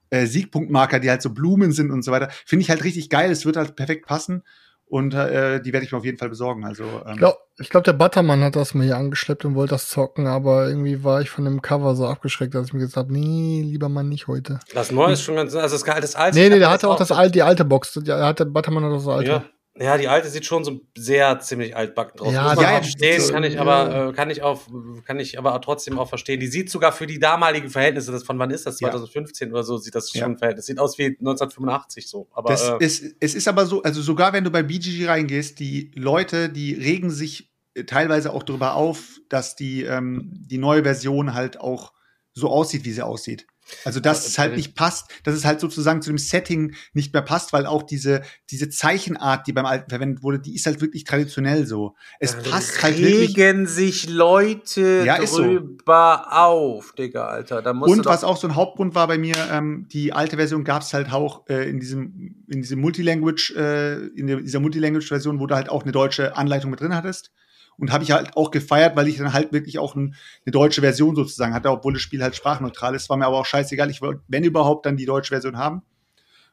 äh, Siegpunktmarker, die halt so Blumen sind und so weiter. Finde ich halt richtig geil. Es wird halt perfekt passen. Und äh, die werde ich mir auf jeden Fall besorgen. Also ähm, Ich glaube, ich glaub, der Buttermann hat das mir hier angeschleppt und wollte das zocken, aber irgendwie war ich von dem Cover so abgeschreckt, dass ich mir gesagt habe, nee, lieber mal nicht heute. Das neue ist schon ganz, also das, das alte. Nee, nee, der hatte auch das alte, die alte Box. Der hatte, Buttermann hat das alte. Ja, Ja, die alte sieht schon so sehr ziemlich altbacken draus. Ja, Muss man ja, verstehen, so, kann ich ja. aber, äh, kann ich auf, kann ich aber trotzdem auch verstehen. Die sieht sogar für die damaligen Verhältnisse, das von wann ist das? Ja. 2015 oder so, sieht das Ja. schon ein Verhältnis. Sieht aus wie 1985 so. Aber Das äh, ist, es ist aber so, also sogar wenn du bei BGG reingehst, die Leute, die regen sich äh, teilweise auch darüber auf, dass die, ähm, die neue Version halt auch so aussieht, wie sie aussieht. Also dass es halt nicht passt, dass es halt sozusagen zu dem Setting nicht mehr passt, weil auch diese, diese Zeichenart, die beim Alten verwendet wurde, die ist halt wirklich traditionell so. Es passt halt wirklich. regen sich Leute Ja, ist so. drüber auf, Digga, Alter. Da musst Und was auch so ein Hauptgrund war bei mir, ähm, die alte Version gab es halt auch äh, in diesem, in diesem Multilanguage, äh, in dieser Multilanguage-Version, wo du halt auch eine deutsche Anleitung mit drin hattest. Und habe ich halt auch gefeiert, weil ich dann halt wirklich auch ein, eine deutsche Version sozusagen hatte, obwohl das Spiel halt sprachneutral ist. War mir aber auch scheißegal. Ich wollte, wenn überhaupt, dann die deutsche Version haben.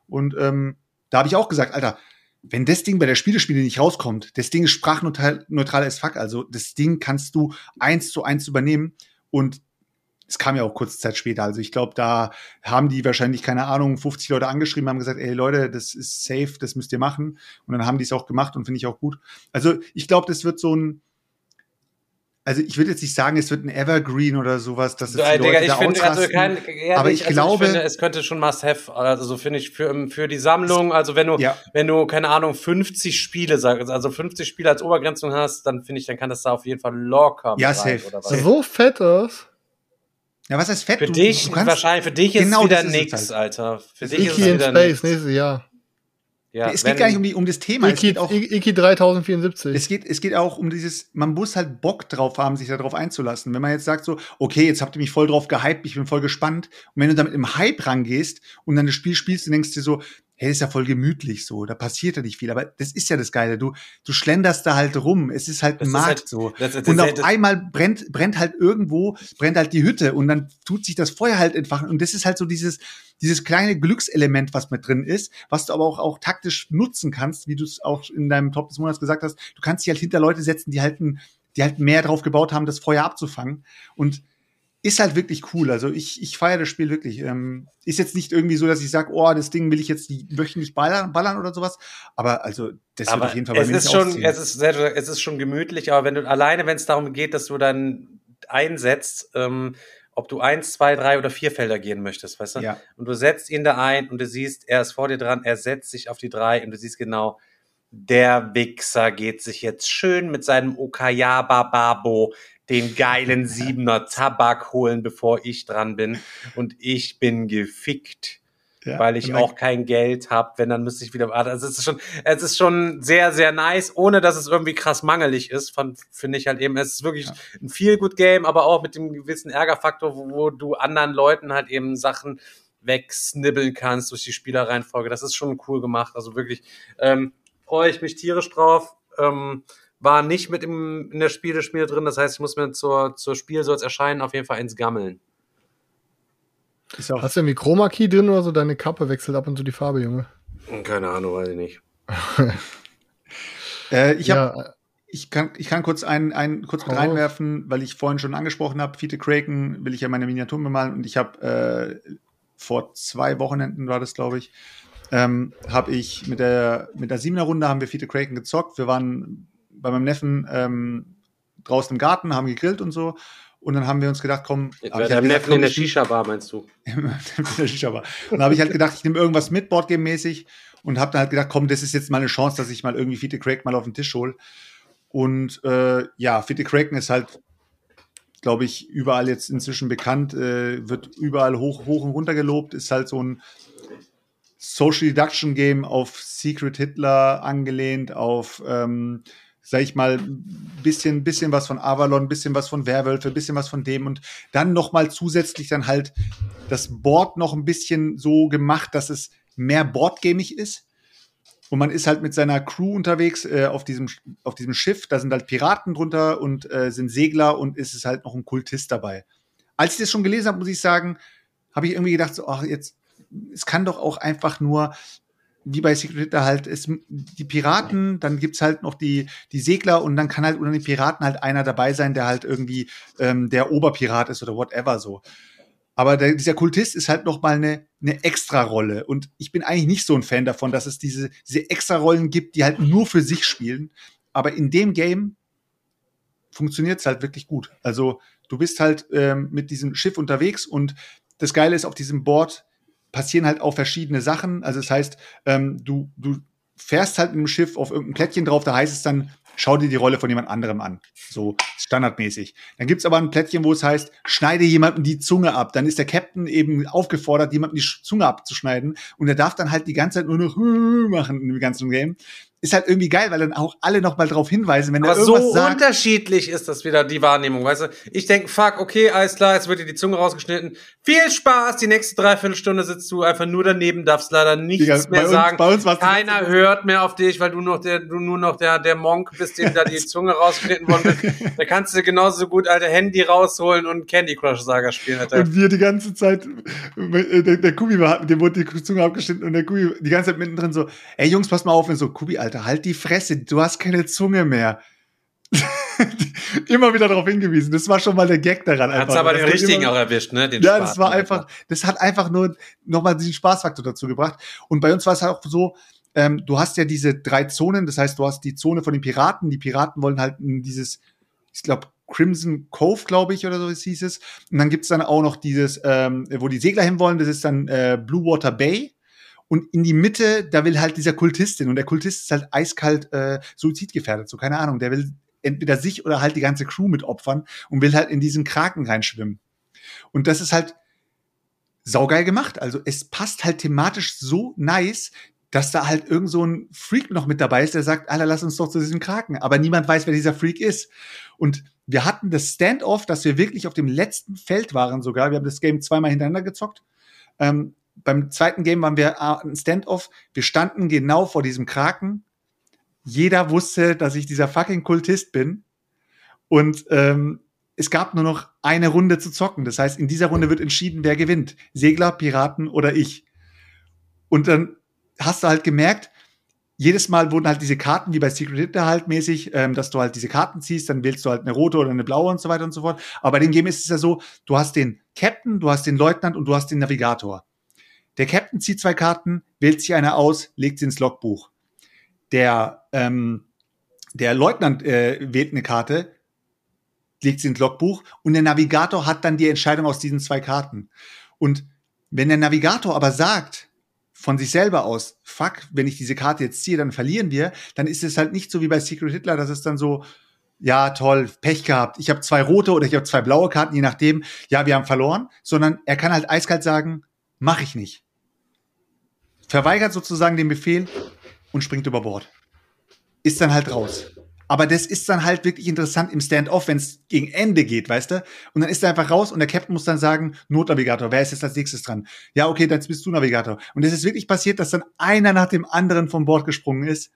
Und ähm, da habe ich auch gesagt, Alter, wenn das Ding bei der Spielespiele nicht rauskommt, das Ding ist sprachneutral neutral as fuck. Also das Ding kannst du eins zu eins übernehmen. Und es kam ja auch kurze Zeit später. Also ich glaube, da haben die wahrscheinlich, keine Ahnung, 50 Leute angeschrieben, haben gesagt, ey Leute, das ist safe, das müsst ihr machen. Und dann haben die es auch gemacht und finde ich auch gut. Also ich glaube, das wird so ein, also ich würde jetzt nicht sagen, es wird ein Evergreen oder sowas, dass es Äh, die Digga, Leute ich da finde, also kein, ehrlich, Aber ich also glaube- ich finde, es könnte schon Must-Have, also so finde ich für, für die Sammlung, also wenn du, Ja. wenn du, keine Ahnung, 50 Spiele sagst, also 50 Spiele als Obergrenzung hast, dann finde ich, dann kann das da auf jeden Fall locker Ja, rein, safe. oder was? So fett ist. Ja, was heißt fett? Für Du- dich, du kannst- wahrscheinlich, für dich ist Genau es wieder nix, halt. Alter. Für dich ist es wieder Space, nix. nächstes Jahr. Ja, es geht gar nicht um, die, um das Thema. Es Iki, geht auch, Iki 3074. Es geht, es geht auch um dieses, man muss halt Bock drauf haben, sich darauf einzulassen. Wenn man jetzt sagt so, okay, jetzt habt ihr mich voll drauf gehypt, ich bin voll gespannt. Und wenn du damit im Hype rangehst und dann das Spiel spielst, dann denkst du dir so, hey, das ist ja voll gemütlich so, da passiert ja nicht viel. Aber das ist ja das Geile. Du, du schlenderst da halt rum. Es ist halt Das ein Markt halt- so. das- das- und auf einmal brennt, brennt halt irgendwo, brennt halt die Hütte und dann tut sich das Feuer halt entfachen. Und das ist halt so dieses, dieses kleine Glückselement, was mit drin ist, was du aber auch, auch taktisch nutzen kannst, wie du es auch in deinem Top des Monats gesagt hast. Du kannst dich halt hinter Leute setzen, die halt, ein, die halt mehr drauf gebaut haben, das Feuer abzufangen. Und ist halt wirklich cool. Also ich, ich feiere das Spiel wirklich. Ähm, ist jetzt nicht irgendwie so, dass ich sage, oh, das Ding will ich jetzt die wöchentlich ballern, ballern oder sowas. Aber also, das wird aber auf jeden Fall bei es mir ist nicht schon, ausziehen. es ist, sehr, es ist schon gemütlich, aber wenn du alleine, wenn es darum geht, dass du dann einsetzt, ähm, ob du eins, zwei, drei oder vier Felder gehen möchtest, weißt du? Ja. Und du setzt ihn da ein und du siehst, er ist vor dir dran, er setzt sich auf die drei und du siehst genau, der Wichser geht sich jetzt schön mit seinem Okayaba Babo den geilen Siebener Tabak holen, bevor ich dran bin. Und ich bin gefickt Ja, weil ich auch kein Geld habe, wenn dann müsste ich wieder warten. Also es ist schon, es ist schon sehr, sehr nice, ohne dass es irgendwie krass mangelig ist, von- finde ich halt eben. Es ist wirklich Ja. ein feel good Game, aber auch mit dem gewissen Ärgerfaktor, wo, wo du anderen Leuten halt eben Sachen wegsnibbeln kannst durch die Spielerreihenfolge. Das ist schon cool gemacht. Also wirklich ähm, freue ich mich tierisch drauf. Ähm, war nicht mit im, in der Spielespiel drin, das heißt, ich muss mir zur, zur Spiel soll es erscheinen, auf jeden Fall ins Gammeln. Ist auch, Hast du irgendwie Chroma Key drin oder so? Deine Kappe wechselt ab und zu die Farbe, Junge. Keine Ahnung, weiß ich nicht. äh, ich habe ja, Ich kann, ich kann kurz einen, einen kurz mit reinwerfen, weil ich vorhin schon angesprochen habe, Fiete Kraken will ich ja meine Miniaturen bemalen und ich habe äh, vor zwei Wochenenden war das, glaube ich, ähm, habe ich mit der mit der Siebener Runde haben wir Fiete Kraken gezockt. Wir waren bei meinem Neffen ähm, draußen im Garten, haben gegrillt und so. Und dann haben wir uns gedacht, komm, Bei halt deinem gesagt, Neffen komm, in der Shisha-Bar, meinst du? in der Shisha-Bar. Und da habe ich halt gedacht, ich nehme irgendwas mit, Boardgame-mäßig. Und habe dann halt gedacht, komm, das ist jetzt mal eine Chance, dass ich mal irgendwie Fiete Kraken mal auf den Tisch hole. Und äh, ja, Fiete Kraken ist halt, glaube ich, überall jetzt inzwischen bekannt, äh, wird überall hoch, hoch und runter gelobt, ist halt so ein Social Deduction Game auf Secret Hitler angelehnt, auf, ähm, sag ich mal, bisschen, bisschen was von Avalon, bisschen was von Werwölfe, bisschen was von dem und dann noch mal zusätzlich dann halt das Board noch ein bisschen so gemacht, dass es mehr boardgamig ist. Und man ist halt mit seiner Crew unterwegs äh, auf, diesem, auf diesem Schiff. Da sind halt Piraten drunter und äh, sind Segler und ist es halt noch ein Kultist dabei. Als ich das schon gelesen habe, muss ich sagen, habe ich irgendwie gedacht, so, ach, jetzt, es kann doch auch einfach nur, wie bei Secret Hitler halt, es, die Piraten, dann gibt's halt noch die, die Segler und dann kann halt unter den Piraten halt einer dabei sein, der halt irgendwie ähm, der Oberpirat ist oder whatever so. Aber der, dieser Kultist ist halt noch mal eine, eine Extra-Rolle. Und ich bin eigentlich nicht so ein Fan davon, dass es diese, diese Extra-Rollen gibt, die halt nur für sich spielen. Aber in dem Game funktioniert es halt wirklich gut. Also du bist halt ähm, mit diesem Schiff unterwegs und das Geile ist, auf diesem Board passieren halt auch verschiedene Sachen. Also das heißt, ähm, du, du fährst halt mit dem Schiff auf irgendein Plättchen drauf, da heißt es dann, schau dir die Rolle von jemand anderem an. So standardmäßig. Dann gibt's aber ein Plättchen, wo es heißt, schneide jemandem die Zunge ab. Dann ist der Captain eben aufgefordert, jemandem die Zunge abzuschneiden. Und er darf dann halt die ganze Zeit nur noch machen im ganzen Game ist halt irgendwie geil, weil dann auch alle noch mal drauf hinweisen, wenn Aber er irgendwas so sagt. unterschiedlich ist das wieder, die Wahrnehmung, weißt du? Ich denke, fuck, okay, alles klar, jetzt wird dir die Zunge rausgeschnitten. Viel Spaß, die nächste Dreiviertelstunde sitzt du einfach nur daneben, darfst leider nichts Digga, mehr uns- sagen. Keiner hört mehr auf dich, weil du noch der, du nur noch der, der Monk bist, dem da die Zunge rausgeschnitten worden ist. Da kannst du genauso gut alte Handy rausholen und Candy Crush Saga spielen, Alter. Und wir die ganze Zeit, äh, der, der Kubi war, dem wurde die Zunge abgeschnitten und der Kubi die ganze Zeit mittendrin so, ey Jungs, pass mal auf, und so, Kubi, Alter, halt die Fresse, du hast keine Zunge mehr. immer wieder darauf hingewiesen. Das war schon mal der Gag daran. Hat's einfach, aber den richtigen immer- auch erwischt, ne? Den ja, Spaten, das war Alter. einfach, das hat einfach nur nochmal diesen Spaßfaktor dazu gebracht. Und bei uns war es halt auch so, ähm, du hast ja diese drei Zonen, das heißt, du hast die Zone von den Piraten. Die Piraten wollen halt dieses, ich glaube, Crimson Cove, glaube ich, oder so hieß es. Und dann gibt's dann auch noch dieses, ähm, wo die Segler hinwollen, das ist dann äh, Blue Water Bay. Und in die Mitte, da will halt dieser Kultistin. Und der Kultist ist halt eiskalt äh, suizidgefährdet. So, keine Ahnung. Der will entweder sich oder halt die ganze Crew mit opfern und will halt in diesen Kraken reinschwimmen. Und das ist halt saugeil gemacht. Also es passt halt thematisch so nice, dass da halt irgend so ein Freak noch mit dabei ist, der sagt, Alter, lass uns doch zu diesem Kraken. Aber niemand weiß, wer dieser Freak ist. Und wir hatten das Standoff, dass wir wirklich auf dem letzten Feld waren sogar. Wir haben das Game zweimal hintereinander gezockt. Ähm, beim zweiten Game waren wir äh, ein Standoff. Wir standen genau vor diesem Kraken. Jeder wusste, dass ich dieser fucking Kultist bin. Und ähm, es gab nur noch eine Runde zu zocken. Das heißt, in dieser Runde wird entschieden, wer gewinnt. Segler, Piraten oder ich. Und dann hast du halt gemerkt, jedes Mal wurden halt diese Karten, wie bei Secret Hitler halt mäßig, ähm, dass du halt diese Karten ziehst, dann wählst du halt eine rote oder eine blaue und so weiter und so fort. Aber bei dem Game ist es ja so, du hast den Captain, du hast den Leutnant und du hast den Navigator. Der Captain zieht zwei Karten, wählt sich eine aus, legt sie ins Logbuch. Der, ähm, der Leutnant äh, wählt eine Karte, legt sie ins Logbuch und der Navigator hat dann die Entscheidung aus diesen zwei Karten. Und wenn der Navigator aber sagt, von sich selber aus, fuck, wenn ich diese Karte jetzt ziehe, dann verlieren wir, dann ist es halt nicht so wie bei Secret Hitler, dass es dann so, ja, toll, Pech gehabt, ich habe zwei rote oder ich habe zwei blaue Karten, je nachdem, ja, wir haben verloren, sondern er kann halt eiskalt sagen, mach ich nicht. Verweigert sozusagen den Befehl und springt über Bord. Ist dann halt raus. Aber das ist dann halt wirklich interessant im Stand-off, wenn es gegen Ende geht, weißt du? Und dann ist er einfach raus und der Captain muss dann sagen, Notnavigator, wer ist jetzt als nächstes dran? Ja, okay, dann bist du Navigator. Und es ist wirklich passiert, dass dann einer nach dem anderen vom Bord gesprungen ist,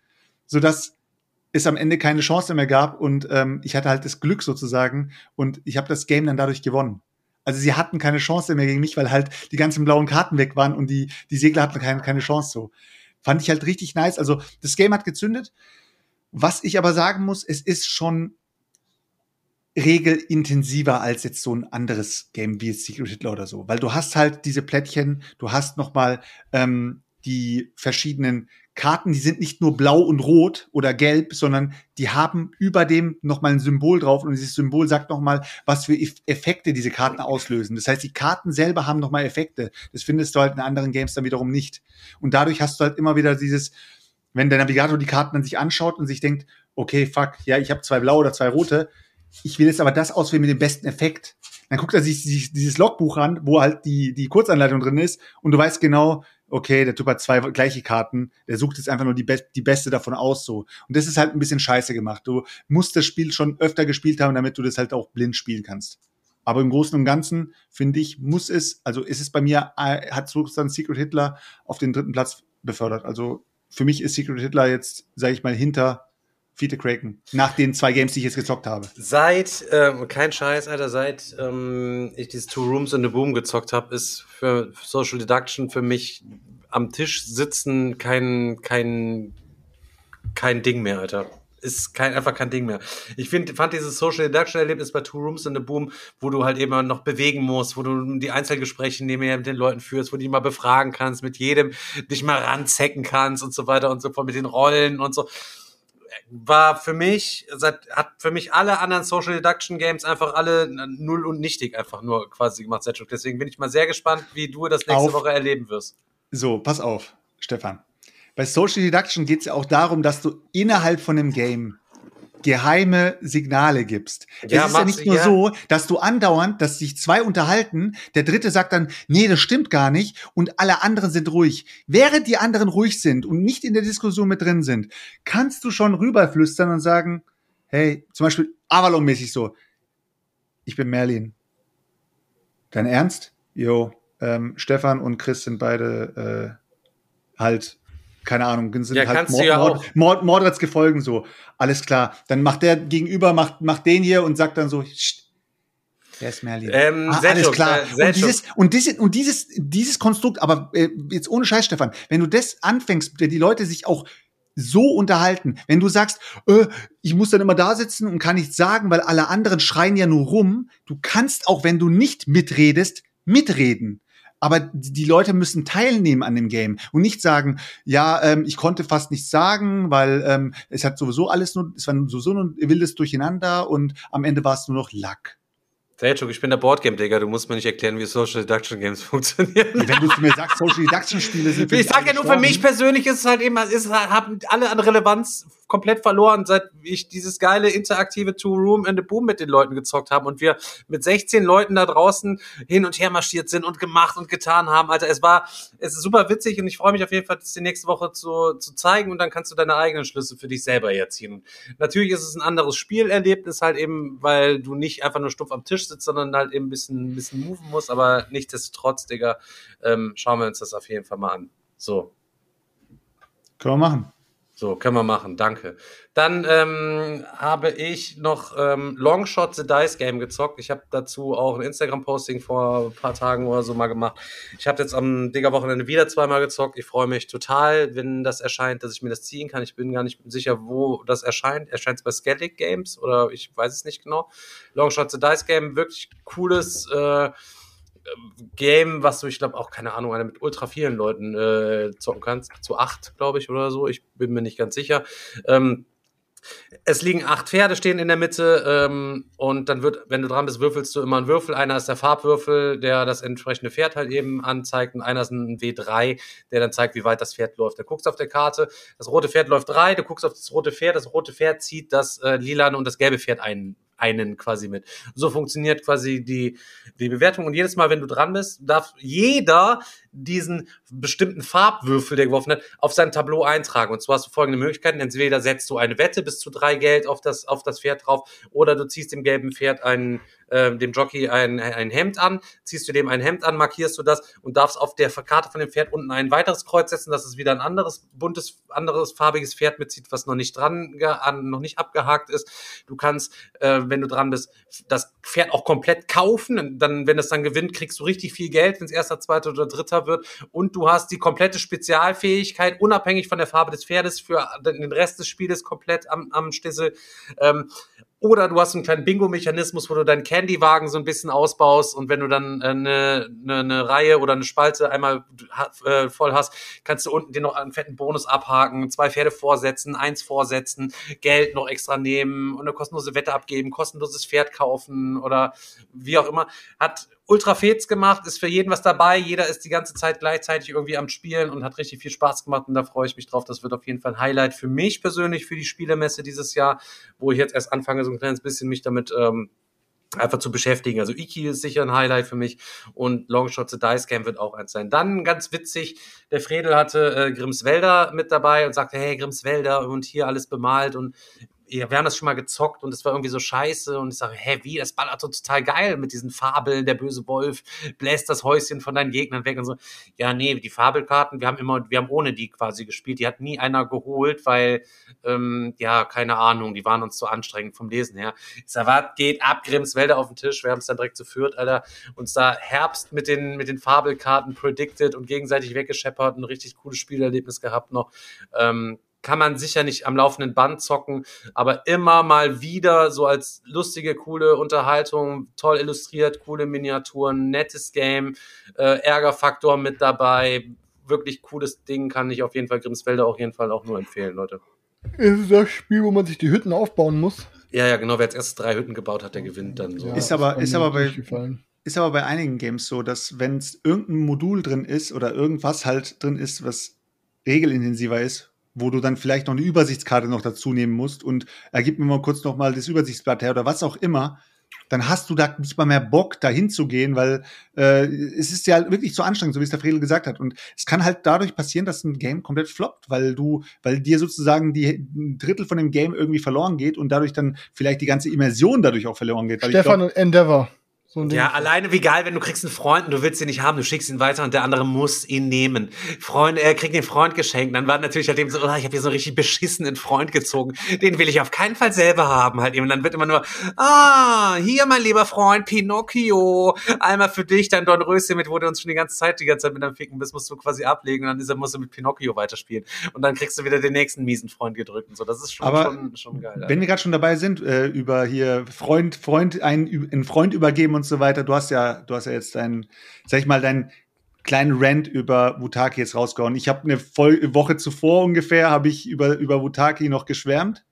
sodass es am Ende keine Chance mehr gab und ähm, ich hatte halt das Glück sozusagen und ich habe das Game dann dadurch gewonnen. Also sie hatten keine Chance mehr gegen mich, weil halt die ganzen blauen Karten weg waren und die, die Segler hatten keine, keine Chance so. Fand ich halt richtig nice. Also das Game hat gezündet. Was ich aber sagen muss, es ist schon regelintensiver als jetzt so ein anderes Game wie Secret Hitler oder so, weil du hast halt diese Plättchen, du hast noch mal ähm, die verschiedenen Karten, die sind nicht nur blau und rot oder gelb, sondern die haben über dem noch mal ein Symbol drauf und dieses Symbol sagt noch mal, was für Eff- Effekte diese Karten auslösen. Das heißt, die Karten selber haben noch mal Effekte. Das findest du halt in anderen Games dann wiederum nicht. Und dadurch hast du halt immer wieder dieses, wenn der Navigator die Karten dann sich anschaut und sich denkt, okay, fuck, ja, ich habe zwei blaue oder zwei rote, ich will jetzt aber das auswählen mit dem besten Effekt. Dann guckt er sich sich dieses Logbuch an, wo halt die, die Kurzanleitung drin ist und du weißt genau, okay, der Typ hat zwei gleiche Karten, der sucht jetzt einfach nur die, be die beste davon aus so. Und das ist halt ein bisschen scheiße gemacht. Du musst das Spiel schon öfter gespielt haben, damit du das halt auch blind spielen kannst. Aber im Großen und Ganzen, finde ich, muss es, also ist es bei mir, äh, hat sozusagen Secret Hitler auf den dritten Platz befördert. Also für mich ist Secret Hitler jetzt, sage ich mal, hinter Fiete Kraken. Nach den zwei Games, die ich jetzt gezockt habe. Seit, ähm, kein Scheiß, Alter, seit ähm, ich dieses Two Rooms in the Boom gezockt habe, ist für Social Deduction für mich am Tisch sitzen kein, kein, kein Ding mehr, Alter. ist kein, einfach kein Ding mehr. Ich find, fand dieses Social Deduction Erlebnis bei Two Rooms in the Boom, wo du halt immer noch bewegen musst, wo du die Einzelgespräche nebenher mit den Leuten führst, wo du die mal befragen kannst, mit jedem dich mal ranzecken kannst und so weiter und so fort, mit den Rollen und so war für mich, hat für mich alle anderen Social Deduction Games einfach alle null und nichtig einfach nur quasi gemacht, Setschuk. Deswegen bin ich mal sehr gespannt, wie du das nächste auf. Woche erleben wirst. So, pass auf, Stefan. Bei Social Deduction geht es ja auch darum, dass du innerhalb von einem Game geheime Signale gibst. Ja, es ist ja nicht nur ja. so, dass du andauernd, dass sich zwei unterhalten, der dritte sagt dann, nee, das stimmt gar nicht und alle anderen sind ruhig. Während die anderen ruhig sind und nicht in der Diskussion mit drin sind, kannst du schon rüberflüstern und sagen, hey, zum Beispiel Avalon-mäßig so, ich bin Merlin. Dein Ernst? Jo, ähm, Stefan und Chris sind beide äh, halt keine Ahnung, sind ja, halt Mord, ja Mord, Mord, Mordrats gefolgen so. Alles klar. Dann macht der gegenüber, macht, macht den hier und sagt dann so, Wer ist Merlin? Ähm, ah, alles klar. Äh, und dieses, und dieses, und dieses, dieses Konstrukt, aber äh, jetzt ohne Scheiß, Stefan, wenn du das anfängst, die Leute sich auch so unterhalten, wenn du sagst, äh, ich muss dann immer da sitzen und kann nichts sagen, weil alle anderen schreien ja nur rum, du kannst auch, wenn du nicht mitredest, mitreden aber die Leute müssen teilnehmen an dem Game und nicht sagen, ja, ähm, ich konnte fast nichts sagen, weil ähm, es hat sowieso alles nur, es war sowieso nur wildes Durcheinander und am Ende war es nur noch Lack. Selchuk, ich bin der Boardgame-Digger, du musst mir nicht erklären, wie Social Deduction Games funktionieren. Wenn du mir sagst, Social Deduction Spiele sind. Ich sag ja nur, für mich persönlich ist es halt eben, ist, haben alle an Relevanz komplett verloren, seit ich dieses geile interaktive Two-Room in the Boom mit den Leuten gezockt habe und wir mit 16 Leuten da draußen hin und her marschiert sind und gemacht und getan haben. Alter, es war, es ist super witzig und ich freue mich auf jeden Fall, das die nächste Woche zu, zu zeigen und dann kannst du deine eigenen Schlüsse für dich selber herziehen. Und natürlich ist es ein anderes Spielerlebnis halt eben, weil du nicht einfach nur stumpf am Tisch sitzt, sondern halt eben ein bisschen, ein bisschen moven musst, aber nichtsdestotrotz, Digga, ähm, schauen wir uns das auf jeden Fall mal an. So. Können wir machen. So, können wir machen, danke. Dann ähm, habe ich noch ähm, Longshot The Dice Game gezockt. Ich habe dazu auch ein Instagram-Posting vor ein paar Tagen oder so mal gemacht. Ich habe jetzt am Digger-Wochenende wieder zweimal gezockt. Ich freue mich total, wenn das erscheint, dass ich mir das ziehen kann. Ich bin gar nicht sicher, wo das erscheint. Erscheint es bei Skellig Games oder ich weiß es nicht genau. Longshot The Dice Game, wirklich cooles äh, Game, was du, ich glaube, auch, keine Ahnung, mit ultra vielen Leuten äh, zocken kannst. Zu acht, glaube ich, oder so. Ich bin mir nicht ganz sicher. Ähm, es liegen acht Pferde stehen in der Mitte ähm, und dann wird, wenn du dran bist, würfelst du immer einen Würfel. Einer ist der Farbwürfel, der das entsprechende Pferd halt eben anzeigt und einer ist ein W3, der dann zeigt, wie weit das Pferd läuft. Du guckst auf der Karte, das rote Pferd läuft drei, du guckst auf das rote Pferd, das rote Pferd zieht das äh, lilane und das gelbe Pferd ein, einen quasi mit. So funktioniert quasi die, die Bewertung. Und jedes Mal, wenn du dran bist, darf jeder diesen bestimmten Farbwürfel, der geworfen hat, auf sein Tableau eintragen. Und zwar hast du folgende Möglichkeiten. Entweder setzt du eine Wette bis zu drei Geld auf das, auf das Pferd drauf, oder du ziehst dem gelben Pferd einen, äh, dem Jockey ein, ein Hemd an, ziehst du dem ein Hemd an, markierst du das und darfst auf der Karte von dem Pferd unten ein weiteres Kreuz setzen, dass es wieder ein anderes buntes, anderes farbiges Pferd mitzieht, was noch nicht dran, an, noch nicht abgehakt ist. Du kannst, äh, wenn du dran bist, das Pferd auch komplett kaufen. Dann, wenn es dann gewinnt, kriegst du richtig viel Geld, wenn es erster, zweiter oder dritter wird. Und du hast die komplette Spezialfähigkeit, unabhängig von der Farbe des Pferdes, für den Rest des Spieles komplett am, am Stissel. Ähm, oder du hast einen kleinen Bingo-Mechanismus, wo du deinen Candywagen so ein bisschen ausbaust und wenn du dann eine, äh, eine, eine Reihe oder eine Spalte einmal äh, voll hast, kannst du unten dir noch einen fetten Bonus abhaken, zwei Pferde vorsetzen, eins vorsetzen, Geld noch extra nehmen und eine kostenlose Wette abgeben, kostenloses Pferd kaufen oder wie auch immer. Hat ultra fets gemacht, ist für jeden was dabei. Jeder ist die ganze Zeit gleichzeitig irgendwie am Spielen und hat richtig viel Spaß gemacht und da freue ich mich drauf. Das wird auf jeden Fall ein Highlight für mich persönlich, für die Spielemesse dieses Jahr, wo ich jetzt erst anfange, so ein kleines bisschen mich damit ähm, einfach zu beschäftigen. Also Iki ist sicher ein Highlight für mich und Longshot the Dice Game wird auch eins sein. Dann ganz witzig, der Fredel hatte äh, Grimmswälder mit dabei und sagte, hey, Grimmswälder und hier alles bemalt und ja, wir haben das schon mal gezockt und es war irgendwie so scheiße und ich sage, hä, wie, das ballert total geil mit diesen Fabeln, der böse Wolf bläst das Häuschen von deinen Gegnern weg und so. Ja, nee, die Fabelkarten, wir haben immer, wir haben ohne die quasi gespielt, die hat nie einer geholt, weil, ähm, ja, keine Ahnung, die waren uns zu anstrengend vom Lesen her. Ich sag, was geht ab, Grimmswälder auf den Tisch, wir haben es dann direkt zu führt, Alter, uns da Herbst mit den, mit den Fabelkarten predicted und gegenseitig weggescheppert, ein richtig cooles Spielerlebnis gehabt noch. Ähm, kann man sicher nicht am laufenden Band zocken, aber immer mal wieder so als lustige, coole Unterhaltung, toll illustriert, coole Miniaturen, nettes Game, äh, Ärgerfaktor mit dabei, wirklich cooles Ding, kann ich auf jeden Fall Grimmsfelder auf jeden Fall auch nur empfehlen, Leute. Ist es das Spiel, wo man sich die Hütten aufbauen muss? Ja, ja, genau. Wer als erstes drei Hütten gebaut hat, der gewinnt dann so. Ja, Ist aber- ist aber bei- nicht gefallen. Ist aber bei einigen Games so, dass wenn es irgendein Modul drin ist oder irgendwas halt drin ist, was regelintensiver ist, wo du dann vielleicht noch eine Übersichtskarte noch dazu nehmen musst und ergib mir mal kurz noch mal das Übersichtsblatt her oder was auch immer, dann hast du da nicht mal mehr Bock, da hinzugehen, weil äh, es ist ja wirklich zu anstrengend, so wie es der Fredel gesagt hat. Und es kann halt dadurch passieren, dass ein Game komplett floppt, weil du, weil dir sozusagen die ein Drittel von dem Game irgendwie verloren geht und dadurch dann vielleicht die ganze Immersion dadurch auch verloren geht. Stefan glaub, und Endeavor. So. Ja, alleine wie geil, wenn du kriegst einen Freund und du willst ihn nicht haben, du schickst ihn weiter und der andere muss ihn nehmen. Freund, er kriegt den Freund geschenkt. Dann war natürlich halt eben so, oh, ich habe hier so einen richtig beschissenen Freund gezogen. Den will ich auf keinen Fall selber haben. Halt eben. Und dann wird immer nur, ah, hier mein lieber Freund Pinocchio, einmal für dich, dein Dornröschen mit, wo du uns schon die ganze Zeit, die ganze Zeit mit am Ficken bist, musst du quasi ablegen und dann ist er, musst du mit Pinocchio weiterspielen. Und dann kriegst du wieder den nächsten miesen Freund gedrückt und so. Das ist schon, Aber schon, schon geil. Wenn wir gerade schon dabei sind, äh, über hier Freund, Freund, einen, einen Freund übergeben und so weiter, du hast ja, du hast ja jetzt deinen, sag ich mal, deinen kleinen Rant über Wutaki jetzt rausgehauen. Ich habe eine Woche zuvor ungefähr, habe ich über, über Wutaki noch geschwärmt.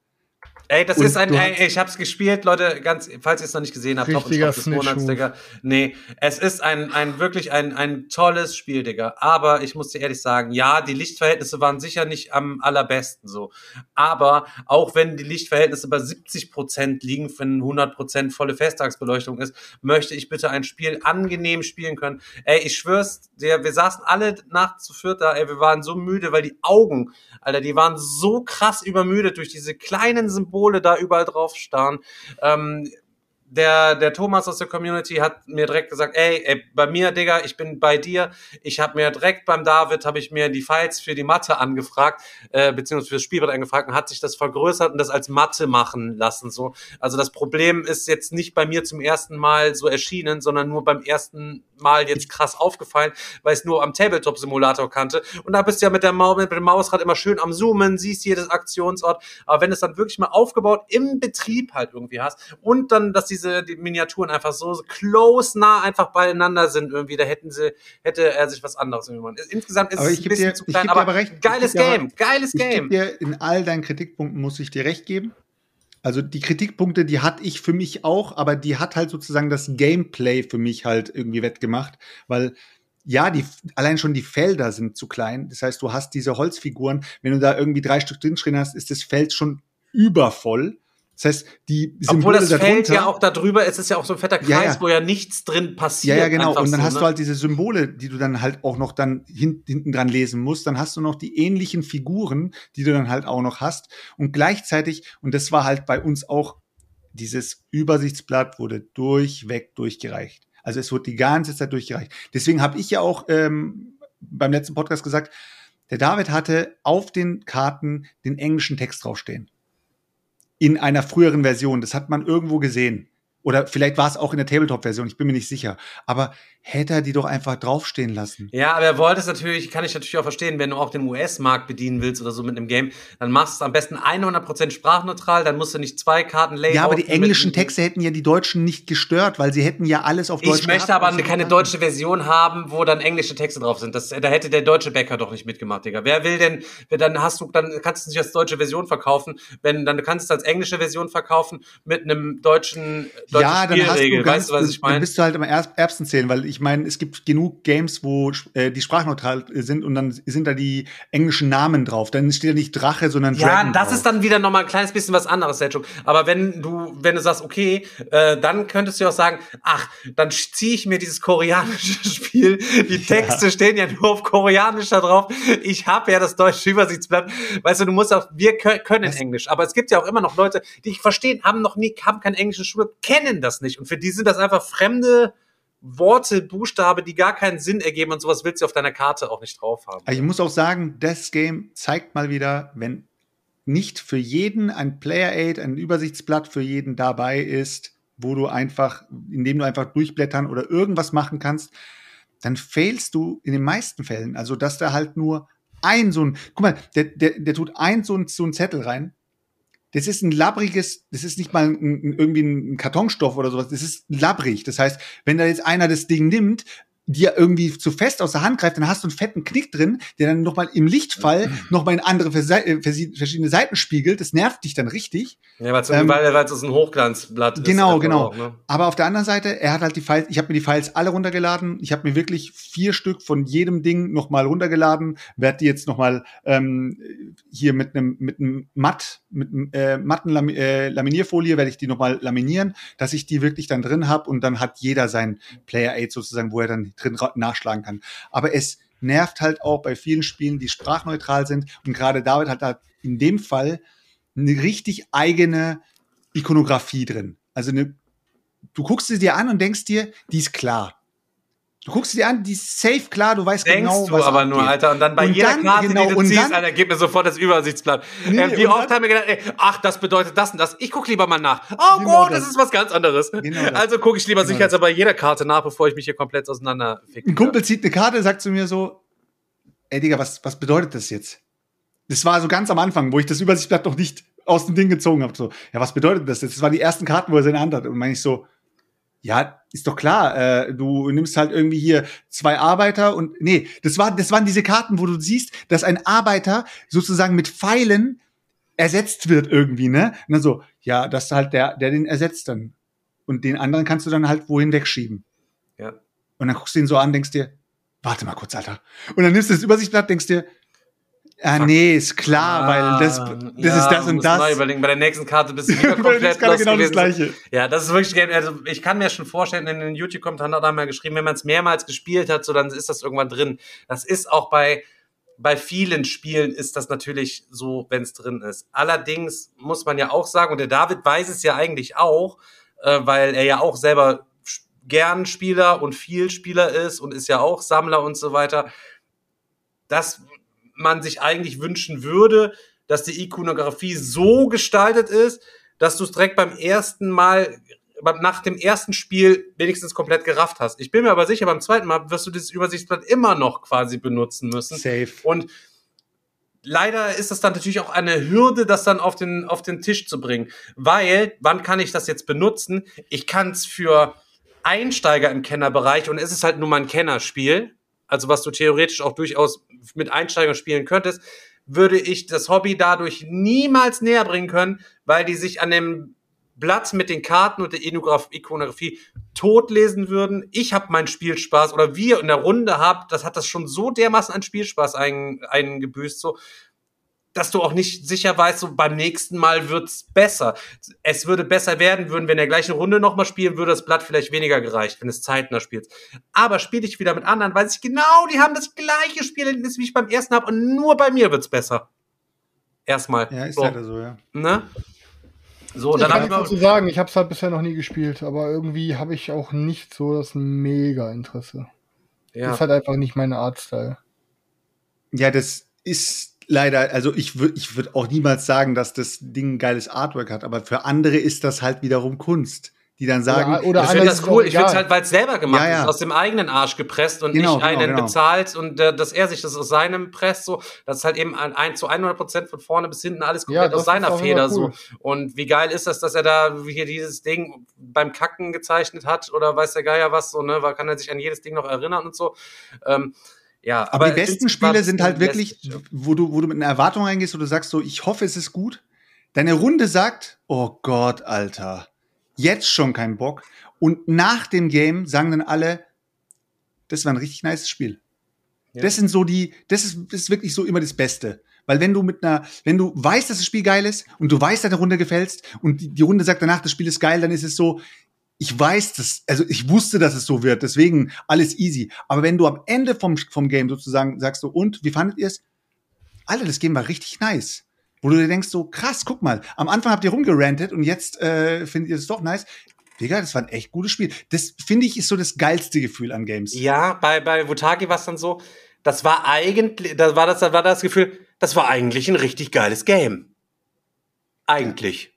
Ey, das Und ist ein, ey, ich hab's gespielt, Leute, ganz, falls ihr es noch nicht gesehen habt, Richtiger und top des Monats. Digga. Nee, es ist ein, ein, wirklich ein, ein tolles Spiel, Digga. Aber ich muss dir ehrlich sagen, ja, die Lichtverhältnisse waren sicher nicht am allerbesten so. Aber auch wenn die Lichtverhältnisse bei 70 Prozent liegen, wenn 100 Prozent volle Festtagsbeleuchtung ist, möchte ich bitte ein Spiel angenehm spielen können. Ey, ich schwör's dir, wir saßen alle nachts zu viert da, ey, wir waren so müde, weil die Augen, Alter, die waren so krass übermüdet durch diese kleinen Symbole da überall drauf starren. Ähm, der, der Thomas aus der Community hat mir direkt gesagt, ey, ey bei mir, Digga, ich bin bei dir. Ich habe mir direkt beim David, habe ich mir die Files für die Mathe angefragt, äh, beziehungsweise das Spielbrett angefragt und hat sich das vergrößert und das als Mathe machen lassen. So. Also das Problem ist jetzt nicht bei mir zum ersten Mal so erschienen, sondern nur beim ersten Mal jetzt krass aufgefallen, weil ich es nur am Tabletop-Simulator kannte. Und da bist du ja mit, der Mau mit dem Mausrad immer schön am Zoomen, siehst jedes Aktionsort. Aber wenn es dann wirklich mal aufgebaut im Betrieb halt irgendwie hast und dann, dass diese die Miniaturen einfach so close nah einfach beieinander sind irgendwie, da hätten sie, hätte er sich was anderes machen. Insgesamt ist es ein bisschen dir- zu klein, aber, aber recht. Geiles dir aber- Game, geiles Game. dir in all deinen Kritikpunkten muss ich dir recht geben. Also die Kritikpunkte, die hatte ich für mich auch, aber die hat halt sozusagen das Gameplay für mich halt irgendwie wettgemacht, weil ja, die allein schon die Felder sind zu klein. Das heißt, du hast diese Holzfiguren, wenn du da irgendwie drei Stück drinstehen hast, ist das Feld schon übervoll. Das heißt, die Obwohl Symbole das darunter, Feld ja auch da drüber, es ist ja auch so ein fetter Kreis, Ja, ja. wo ja nichts drin passiert. Ja, ja, genau. Und dann so, hast ne? du halt diese Symbole, die du dann halt auch noch dann hin, hinten dran lesen musst. Dann hast du noch die ähnlichen Figuren, die du dann halt auch noch hast. Und gleichzeitig, und das war halt bei uns auch, dieses Übersichtsblatt wurde durchweg durchgereicht. Also es wurde die ganze Zeit durchgereicht. Deswegen habe ich ja auch ähm, beim letzten Podcast gesagt, der David hatte auf den Karten den englischen Text draufstehen. In einer früheren Version. Das hat man irgendwo gesehen. Oder vielleicht war es auch in der Tabletop-Version, ich bin mir nicht sicher. Aber hätte er die doch einfach draufstehen lassen. Ja, aber er wollte es natürlich, kann ich natürlich auch verstehen, wenn du auch den US-Markt bedienen willst oder so mit einem Game, dann machst du es am besten 100% sprachneutral, dann musst du nicht zwei Karten layouten. Ja, aber die englischen Texte hätten ja die Deutschen nicht gestört, weil sie hätten ja alles auf Deutsch Ich möchte gehabt, aber keine deutsche Version haben, wo dann englische Texte drauf sind. Das, da hätte der deutsche Bäcker doch nicht mitgemacht, Digga. Wer will denn, dann hast du, dann kannst du es nicht als deutsche Version verkaufen, wenn, dann kannst du es als englische Version verkaufen mit einem deutschen, deutschen Ja, dann hast du ganz, weißt du, was ich dann meine? bist du halt am Erb- Erbsen zählen, weil ich meine, es gibt genug Games, wo äh, die sprachneutral sind und dann sind da die englischen Namen drauf. Dann steht da nicht Drache, sondern Ja, Dragon das drauf. ist dann wieder nochmal ein kleines bisschen was anderes, Selchuk. Aber wenn du, wenn du sagst, okay, äh, dann könntest du auch sagen, ach, dann ziehe ich mir dieses koreanische Spiel. Die Texte stehen ja nur auf Koreanisch da drauf. Ich habe ja das deutsche Übersichtsblatt. Weißt du, du musst auch, wir kö- können Englisch. Aber es gibt ja auch immer noch Leute, die ich verstehen, haben noch nie, haben kein englisches Schule, kennen das nicht. Und für die sind das einfach fremde Worte, Buchstabe, die gar keinen Sinn ergeben und sowas willst du auf deiner Karte auch nicht drauf haben. Aber ich muss auch sagen, das Game zeigt mal wieder, wenn nicht für jeden ein Player Aid, ein Übersichtsblatt für jeden dabei ist, wo du einfach, indem du einfach durchblättern oder irgendwas machen kannst, dann failst du in den meisten Fällen. Also, dass da halt nur ein so ein, guck mal, der, der, der tut ein so ein, so ein Zettel rein. Das ist ein labbriges, das ist nicht mal ein, ein, irgendwie ein Kartonstoff oder sowas, das ist labbrig. Das heißt, wenn da jetzt einer das Ding nimmt, dir irgendwie zu fest aus der Hand greift, dann hast du einen fetten Knick drin, der dann nochmal im Lichtfall nochmal in andere äh, verschiedene Seiten spiegelt. Das nervt dich dann richtig. Ja, weil es Ähm, ein Hochglanzblatt ist. Genau, einfach genau. auch, ne? Aber auf der anderen Seite, er hat halt die Files, ich habe mir die Files alle runtergeladen. Ich habe mir wirklich vier Stück von jedem Ding nochmal runtergeladen, werde die jetzt nochmal ähm, hier mit einem mit einem matt, mit äh, matten Lam äh, Laminierfolie werde ich die nochmal laminieren, dass ich die wirklich dann drin habe und dann hat jeder sein Player Aid sozusagen, wo er dann drin nachschlagen kann. Aber es nervt halt auch bei vielen Spielen, die sprachneutral sind und gerade David hat da in dem Fall eine richtig eigene Ikonografie drin. Also eine, du guckst sie dir an und denkst dir, die ist klar. Du guckst sie dir an, die ist safe klar, du weißt Denkst genau, du was aber nur, abgeht. Alter. Und dann bei Und jeder dann, Karte, genau, die du ziehst, dann- Alter, gib mir sofort das Übersichtsblatt. Nee, äh, wie oft dann- haben wir gedacht, ey, ach, das bedeutet das und das. Ich gucke lieber mal nach. Oh Genau gut, das. das. ist was ganz anderes. Genau also gucke ich lieber Genau sicherheitshalber bei jeder Karte nach, bevor ich mich hier komplett auseinander Ein Kumpel zieht eine Karte, sagt zu mir so, ey Digga, was, was bedeutet das jetzt? Das war so ganz am Anfang, wo ich das Übersichtsblatt noch nicht aus dem Ding gezogen habe. So, ja, was bedeutet das jetzt? Das waren die ersten Karten, wo er sie in der Hand hat. Und meine ich so, ja, ist doch klar, äh, du nimmst halt irgendwie hier zwei Arbeiter und nee, das war das waren diese Karten, wo du siehst, dass ein Arbeiter sozusagen mit Pfeilen ersetzt wird irgendwie, ne? Und dann so, ja, das ist halt der, der den ersetzt dann. Und den anderen kannst du dann halt wohin wegschieben. Ja. Und dann guckst du ihn so an, denkst dir, warte mal kurz, Alter. Und dann nimmst du das Übersichtsblatt, denkst dir, ah, nee, ist klar, weil das, das Ah, Ja, ist das und musst Neu das. überlegen. Bei der nächsten Karte bist du wieder komplett lost genau das. Gleiche. Ja, das ist wirklich, also ich kann mir schon vorstellen, in den YouTube-Kommentaren hat er mal geschrieben, wenn man es mehrmals gespielt hat, so dann ist das irgendwann drin. Das ist auch bei, bei vielen Spielen ist das natürlich so, wenn es drin ist. Allerdings muss man ja auch sagen, und der David weiß es ja eigentlich auch, äh, weil er ja auch selber gern Spieler und viel Spieler ist und ist ja auch Sammler und so weiter, dass man sich eigentlich wünschen würde, dass die Ikonografie so gestaltet ist, dass du es direkt beim ersten Mal, nach dem ersten Spiel wenigstens komplett gerafft hast. Ich bin mir aber sicher, beim zweiten Mal wirst du dieses Übersichtsblatt immer noch quasi benutzen müssen. Safe. Und leider ist es dann natürlich auch eine Hürde, das dann auf den, auf den Tisch zu bringen. Weil, wann kann ich das jetzt benutzen? Ich kann es für Einsteiger im Kennerbereich und es ist halt nur mal ein Kennerspiel, also was du theoretisch auch durchaus mit Einsteigern spielen könntest, würde ich das Hobby dadurch niemals näher bringen können, weil die sich an dem Blatt mit den Karten und der Ikonografie totlesen würden. Ich habe meinen Spielspaß oder wir in der Runde habt, das hat das schon so dermaßen an Spielspaß ein, eingebüßt, so, dass du auch nicht sicher weißt, so beim nächsten Mal wird's besser. Es würde besser werden, würden wir in der gleichen Runde nochmal spielen, würde das Blatt vielleicht weniger gereicht, wenn es zeitnah spielt. Aber spiele ich wieder mit anderen, weiß ich genau, die haben das gleiche Spielerlebnis, wie ich beim ersten habe und nur bei mir wird's besser. Erstmal. Ja, ist so, leider so, ja. ne? So, Ich dann kann habe ich dazu sagen, ich habe es halt bisher noch nie gespielt, aber irgendwie habe ich auch nicht so das Mega-Interesse. ja. Ist halt einfach nicht meine Artstyle. Ja, das ist leider, also ich würde ich würd auch niemals sagen, dass das Ding ein geiles Artwork hat, aber für andere ist das halt wiederum Kunst, die dann sagen, Oder- oder Ich finde ist das cool. Ich finde es halt, weil es selber gemacht Ja, ja. ist, aus dem eigenen Arsch gepresst und Genau, nicht einen genau, genau. bezahlt und äh, dass er sich das aus seinem presst, so, das ist halt eben ein, ein zu 100 Prozent von vorne bis hinten alles Ja, komplett aus seiner Feder, cool. so. Und wie geil ist das, dass er da hier dieses Ding beim Kacken gezeichnet hat oder weiß der Geier was, so, ne, weil kann er sich an jedes Ding noch erinnern und so. Ähm, ja, aber, die besten Spiele sind halt lässt wirklich, wo du, wo du mit einer Erwartung reingehst, wo du sagst so, ich hoffe, es ist gut. Deine Runde sagt, oh Gott, Alter, jetzt schon kein Bock. Und nach dem Game sagen dann alle, das war ein richtig nice Spiel. Ja. Das sind so die, das ist, das ist wirklich so immer das Beste. Weil wenn du mit einer, wenn du weißt, dass das Spiel geil ist und du weißt, deine Runde gefällst und die, die Runde sagt danach, das Spiel ist geil, dann ist es so, ich weiß das, also ich wusste, dass es so wird, deswegen alles easy. Aber wenn du am Ende vom, vom Game sozusagen sagst so, und, wie fandet ihr es? Alter, das Game war richtig nice. Wo du dir denkst so, krass, guck mal, am Anfang habt ihr rumgerantet und jetzt äh, findet ihr es doch nice. Digga, das war ein echt gutes Spiel. Das finde ich ist so das geilste Gefühl an Games. Ja, bei, bei Wutagi war es dann so, das war eigentlich, da war das, da war das Gefühl, das war eigentlich ein richtig geiles Game. Eigentlich.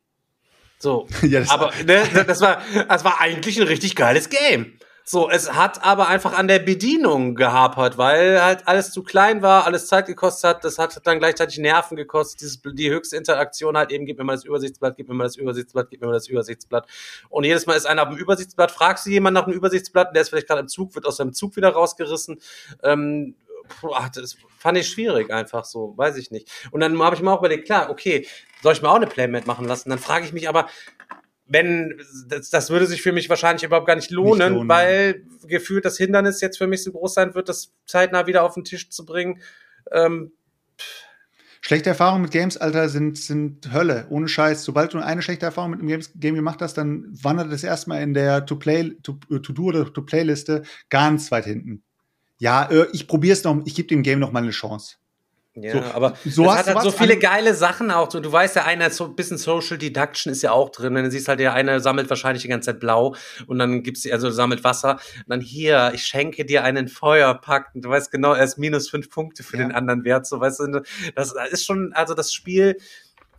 So. Ja, das- aber ne, das war, das war eigentlich ein richtig geiles Game. So, es hat aber einfach an der Bedienung gehapert, weil halt alles zu klein war, alles Zeit gekostet hat. Das hat dann gleichzeitig Nerven gekostet. Dieses, die höchste Interaktion halt eben, gib mir mal das Übersichtsblatt, gib mir mal das Übersichtsblatt, gib mir mal das Übersichtsblatt. Und jedes Mal ist einer auf dem Übersichtsblatt, fragst du jemanden nach dem Übersichtsblatt, der ist vielleicht gerade im Zug, wird aus seinem Zug wieder rausgerissen. Ähm, ach, das fand ich schwierig einfach so, weiß ich nicht. Und dann habe ich mir auch überlegt, klar, okay, soll ich mir auch eine Playmat machen lassen? Dann frage ich mich aber, wenn, das, das würde sich für mich wahrscheinlich überhaupt gar nicht lohnen, Nicht lohnen. weil gefühlt das Hindernis jetzt für mich so groß sein wird, das zeitnah wieder auf den Tisch zu bringen. Ähm, Schlechte Erfahrungen mit Games, Alter, sind, sind Hölle. Ohne Scheiß. Sobald du eine schlechte Erfahrung mit einem Games, Game gemacht hast, dann wandert es erstmal in der To-Play, To- To-Do oder To-Play-Liste ganz weit hinten. Ja, äh, ich probier's noch, ich gebe dem Game noch mal eine Chance. Ja, So- aber so es hast hat halt so viele geile Sachen auch. So, du weißt ja, einer so ein bisschen Social Deduction ist ja auch drin. Wenn du siehst halt, der eine sammelt wahrscheinlich die ganze Zeit blau und dann gibt's also sammelt Wasser. Und dann hier, ich schenke dir einen Feuerpakt. Und du weißt genau, er ist minus fünf Punkte für Ja. den anderen Wert. So, weißt du, das ist schon, also das Spiel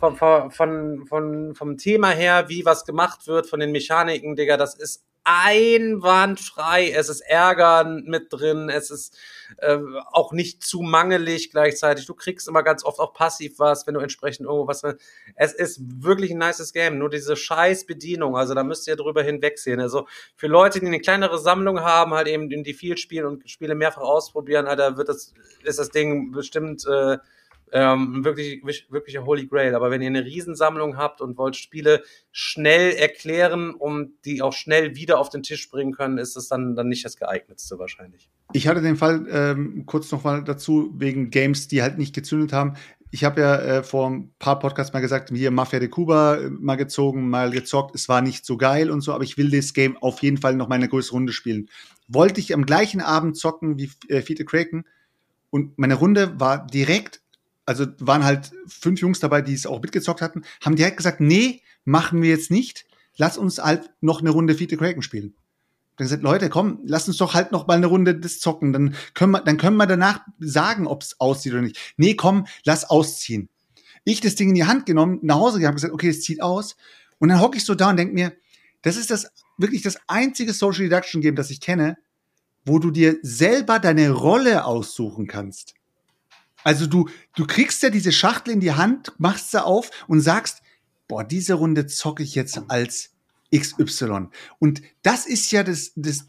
von, von, von, vom Thema her, wie was gemacht wird, von den Mechaniken, Digga, das ist einwandfrei. Es ist Ärgern mit drin. Es ist äh, auch nicht zu mangelig gleichzeitig. Du kriegst immer ganz oft auch passiv was, wenn du entsprechend irgendwo was. Es ist wirklich ein nices Game. Nur diese scheiß Bedienung, also da müsst ihr drüber hinwegsehen. Also für Leute, die eine kleinere Sammlung haben, halt eben die viel spielen und Spiele mehrfach ausprobieren, Alter, wird das, ist das Ding bestimmt äh, ähm, wirklich, wirklicher Holy Grail. Aber wenn ihr eine Riesensammlung habt und wollt Spiele schnell erklären, um die auch schnell wieder auf den Tisch bringen können, ist das dann, dann nicht das geeignetste wahrscheinlich. Ich hatte den Fall ähm, kurz noch mal dazu, wegen Games, die halt nicht gezündet haben. Ich habe ja äh, vor ein paar Podcasts mal gesagt, hier Mafia de Cuba äh, mal gezogen, mal gezockt. Es war nicht so geil und so, aber ich will das Game auf jeden Fall noch mal eine größere Runde spielen. Wollte ich am gleichen Abend zocken wie äh, Fiete Kraken und meine Runde war direkt, also waren halt fünf Jungs dabei, die es auch mitgezockt hatten, haben direkt gesagt, nee, machen wir jetzt nicht. Lass uns halt noch eine Runde Fiete Kraken spielen. Dann gesagt, Leute, komm, lass uns doch halt noch mal eine Runde das zocken. Dann können wir, dann können wir danach sagen, ob es aussieht oder nicht. Nee, komm, lass ausziehen. Ich das Ding in die Hand genommen, nach Hause gegangen, gesagt, okay, es zieht aus. Und dann hocke ich so da und denke mir, das ist das wirklich das einzige Social Deduction Game, das ich kenne, wo du dir selber deine Rolle aussuchen kannst. Also du, du kriegst ja diese Schachtel in die Hand, machst sie auf und sagst, boah, diese Runde zocke ich jetzt als XY. Und das ist ja das, das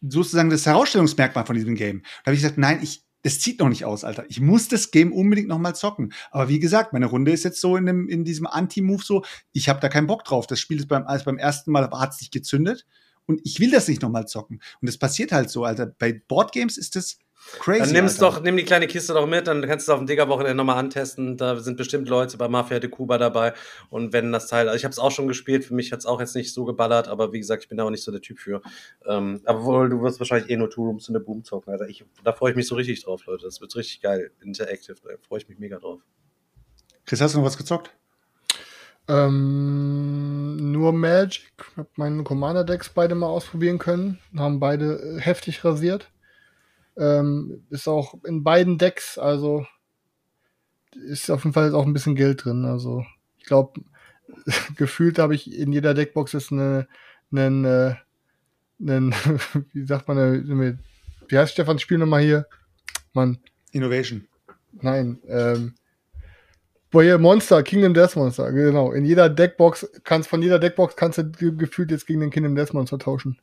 sozusagen das Herausstellungsmerkmal von diesem Game. Da habe ich gesagt, nein, ich, das zieht noch nicht aus, Alter. Ich muss das Game unbedingt noch mal zocken. Aber wie gesagt, meine Runde ist jetzt so in, dem, in diesem Anti-Move so, ich habe da keinen Bock drauf. Das Spiel ist beim, als beim ersten Mal hat es nicht gezündet. Und ich will das nicht noch mal zocken. Und das passiert halt so, Alter. Bei Boardgames ist das crazy. Dann nimm's Alter. doch, nimm die kleine Kiste doch mit, dann kannst du es auf dem Digger-Wochenende nochmal antesten. Da sind bestimmt Leute bei Mafia de Cuba dabei. Und wenn das Teil, also ich habe es auch schon gespielt, für mich hat's auch jetzt nicht so geballert, aber wie gesagt, ich bin da auch nicht so der Typ für. Ähm, aber wohl, du wirst wahrscheinlich eh nur Two Rooms in der Boom zocken, Alter. Ich, da freue ich mich so richtig drauf, Leute. Das wird richtig geil. Interactive, da freue ich mich mega drauf. Chris, hast du noch was gezockt? Ähm, nur Magic. Hab meine Commander-Decks beide mal ausprobieren können. Haben beide äh, heftig rasiert. Ähm, ist auch in beiden Decks, also ist auf jeden Fall auch ein bisschen Geld drin. Also ich glaube, gefühlt habe ich in jeder Deckbox ist eine, einen, äh, einen, wie sagt man, eine, wie heißt Stefans Spiel nochmal hier? Mann, Innovation. Nein, ähm, hier Monster, Kingdom Death Monster, genau. In jeder Deckbox, kannst von jeder Deckbox kannst du ge- gefühlt jetzt gegen den Kingdom Death Monster tauschen.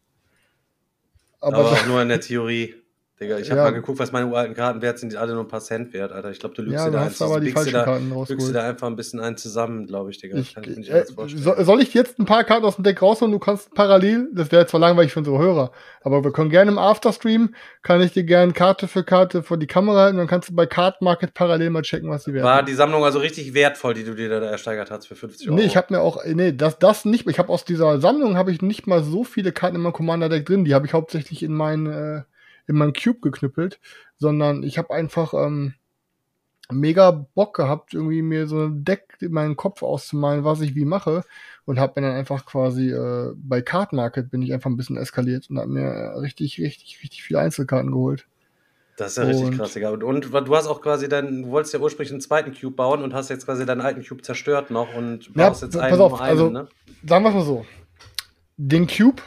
Aber, Aber, auch nur in der Theorie. Digga, ich habe Ja. mal geguckt, was meine uralten Karten wert sind, die alle nur ein paar Cent wert, Alter. Ich glaube, du lügst ja, dir da hast aber die falschen da, Karten rausgeholt. da einfach ein bisschen einen zusammen, glaube ich, Digga. Ich, Kann ich äh, soll ich jetzt ein paar Karten aus dem Deck rausholen? Du kannst parallel, das wäre zwar langweilig für unsere Hörer, aber wir können gerne im Afterstream, kann ich dir gerne Karte für Karte vor die Kamera halten, dann kannst du bei Card Market parallel mal checken, was die wert War die Sammlung also richtig wertvoll, die du dir da ersteigert hast für 50 Euro? Nee, ich habe mir auch, nee, das, das nicht, ich habe aus dieser Sammlung habe ich nicht mal so viele Karten in meinem Commander-Deck drin, die habe ich hauptsächlich in mein, äh, in mein Cube geknüppelt, sondern ich habe einfach ähm, mega Bock gehabt, irgendwie mir so ein Deck in meinen Kopf auszumalen, was ich wie mache und habe mir dann einfach quasi äh, bei Card Market bin ich einfach ein bisschen eskaliert und habe mir richtig, richtig, richtig viele Einzelkarten geholt. Das ist ja richtig Und- krass, Digga. Und, und du hast auch quasi dann, du wolltest ja ursprünglich einen zweiten Cube bauen und hast jetzt quasi deinen alten Cube zerstört noch und Ja, baust jetzt pass einen auf, um einen, also- ne? Sagen wir mal so, den Cube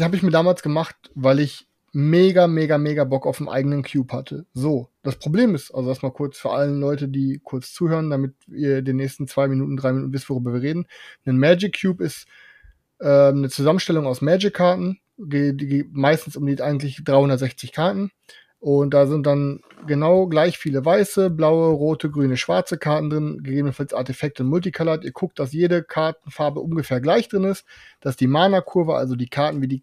habe ich mir damals gemacht, weil ich mega, mega, mega Bock auf einen eigenen Cube hatte. So, das Problem ist, also erstmal kurz für allen Leute, die kurz zuhören, damit ihr den nächsten zwei Minuten, drei Minuten wisst, worüber wir reden. Ein Magic Cube ist äh, eine Zusammenstellung aus Magic-Karten, meistens um die eigentlich 360 Karten. Und da sind dann genau gleich viele weiße, blaue, rote, grüne, schwarze Karten drin, gegebenenfalls Artefakte und Multicolored. Ihr guckt, dass jede Kartenfarbe ungefähr gleich drin ist, dass die Mana-Kurve, also die Karten wie die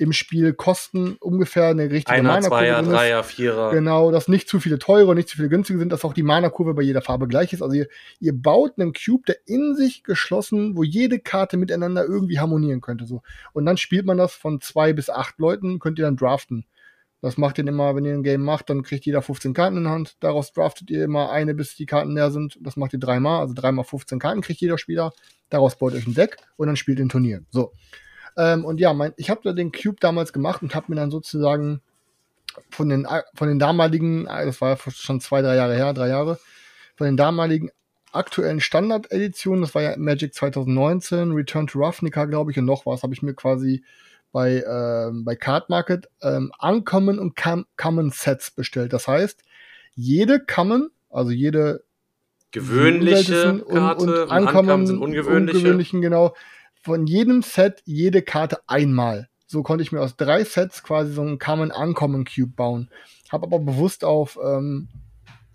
im Spiel kosten ungefähr eine richtige Einer, Mana-Kurve Zweier, ist. Dreier, Vierer. Genau, dass nicht zu viele teure und nicht zu viele günstige sind, dass auch die Mana-Kurve bei jeder Farbe gleich ist. Also ihr, ihr baut einen Cube, der in sich geschlossen, wo jede Karte miteinander irgendwie harmonieren könnte. So. Und dann spielt man das von zwei bis acht Leuten, könnt ihr dann draften. Das macht ihr immer, wenn ihr ein Game macht, dann kriegt jeder 15 Karten in Hand. Daraus draftet ihr immer eine, bis die Karten leer sind. Das macht ihr dreimal, also dreimal 15 Karten kriegt jeder Spieler. Daraus baut ihr euch ein Deck und dann spielt ihr ein Turnier. So. Ähm, und ja, mein, ich habe den Cube damals gemacht und habe mir dann sozusagen von den, von den damaligen, das war ja schon zwei, drei Jahre her, drei Jahre, von den damaligen aktuellen Standard-Editionen, das war ja Magic 2019, Return to Ravnica, glaube ich, und noch was, habe ich mir quasi bei, ähm, bei Card Market ähm, Uncommon und Com Common Sets bestellt. Das heißt, jede Common, also jede Gewöhnliche und, Karte, und, und Uncommon, sind ungewöhnliche. ungewöhnlichen, genau, von jedem Set jede Karte einmal. So konnte ich mir aus drei Sets quasi so einen Common Uncommon Cube bauen. Habe aber bewusst auf ähm,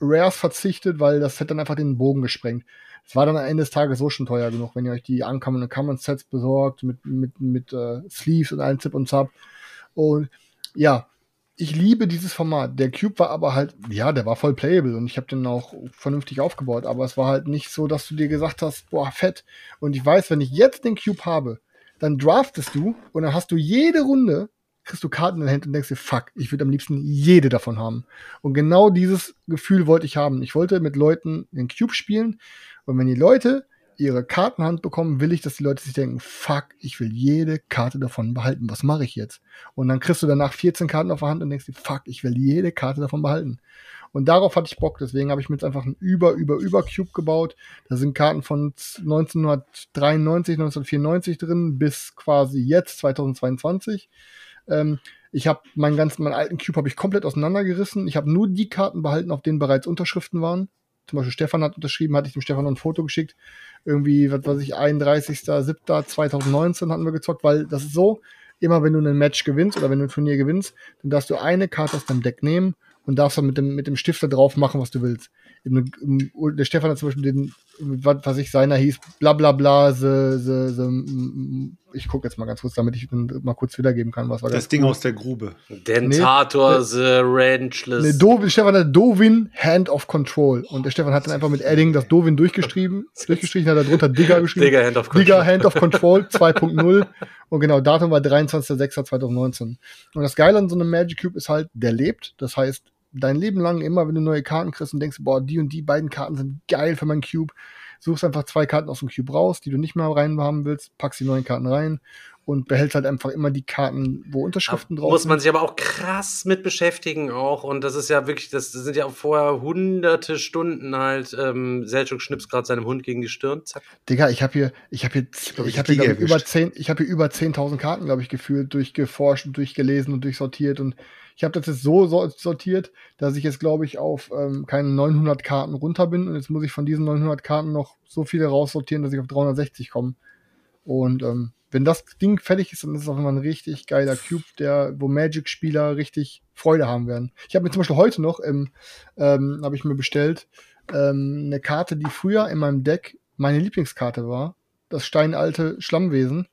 Rares verzichtet, weil das Set dann einfach den Bogen gesprengt. Es war dann am Ende des Tages so schon teuer genug, wenn ihr euch die Uncommon und Common Sets besorgt mit, mit, mit äh, Sleeves und allen Zip und Zap. Und ja, ich liebe dieses Format. Der Cube war aber halt, ja, der war voll playable und ich habe den auch vernünftig aufgebaut, aber es war halt nicht so, dass du dir gesagt hast, boah, fett. Und ich weiß, wenn ich jetzt den Cube habe, dann draftest du und dann hast du jede Runde, kriegst du Karten in der Hand und denkst dir, fuck, ich würde am liebsten jede davon haben. Und genau dieses Gefühl wollte ich haben. Ich wollte mit Leuten den Cube spielen und wenn die Leute ihre Kartenhand bekommen, will ich, dass die Leute sich denken, fuck, ich will jede Karte davon behalten. Was mache ich jetzt? Und dann kriegst du danach 14 Karten auf der Hand und denkst dir, fuck, ich will jede Karte davon behalten. Und darauf hatte ich Bock, deswegen habe ich mir jetzt einfach einen über, über, über Cube gebaut. Da sind Karten von 1993, 1994 drin bis quasi jetzt, 2022. Ähm, ich habe meinen ganzen, meinen alten Cube habe ich komplett auseinandergerissen. Ich habe nur die Karten behalten, auf denen bereits Unterschriften waren. Zum Beispiel Stefan hat unterschrieben, hatte ich dem Stefan noch ein Foto geschickt. Irgendwie, was weiß ich, 31.07.2019 hatten wir gezockt, weil das ist so, immer wenn du ein Match gewinnst oder wenn du ein Turnier gewinnst, dann darfst du eine Karte aus deinem Deck nehmen und darfst dann mit dem, mit dem Stifter drauf machen, was du willst. Im, im, der Stefan hat zum Beispiel den, was, was ich seiner hieß, bla bla bla, the, the, the, ich gucke jetzt mal ganz kurz, damit ich mal kurz wiedergeben kann, was war Das Ding aus der Grube. Dentator, Nee. The Ranchless. Ne, Do Stefan hat Dovin Hand of Control. Und der Stefan hat dann einfach mit Edding das Dovin durchgeschrieben, durchgeschrieben, hat er drunter Digger geschrieben. Digger Hand of Control. Digger Hand of Control 2.0. Und genau, Datum war 23.06.2019. Und das Geile an so einem Magic Cube ist halt, der lebt. Das heißt, dein Leben lang immer, wenn du neue Karten kriegst und denkst, boah, die und die beiden Karten sind geil für meinen Cube, suchst einfach zwei Karten aus dem Cube raus, die du nicht mehr rein haben willst, packst die neuen Karten rein und behältst halt einfach immer die Karten, wo Unterschriften drauf muss sind. man sich aber auch krass mit beschäftigen auch und das ist ja wirklich, das sind ja vorher hunderte Stunden halt, ähm, Selchuk schnippst gerade seinem Hund gegen die Stirn, zack. Digga, ich habe hier, ich habe hier, ich ich habe hier, glaub ich, über erwischt. zehn, ich habe hier über 10.000 Karten, glaube ich, gefühlt durchgeforscht und durchgelesen und durchsortiert und ich habe das jetzt so so- sortiert, dass ich jetzt, glaube ich, auf ähm, keine 900 Karten runter bin und jetzt muss ich von diesen 900 Karten noch so viele raussortieren, dass ich auf 360 komme. Und ähm, wenn das Ding fertig ist, dann ist es auch immer ein richtig geiler Cube, der, wo Magic-Spieler richtig Freude haben werden. Ich habe mir zum Beispiel heute noch, im, ähm, habe ich mir bestellt, ähm, eine Karte, die früher in meinem Deck meine Lieblingskarte war. Das steinalte Schlammwesen.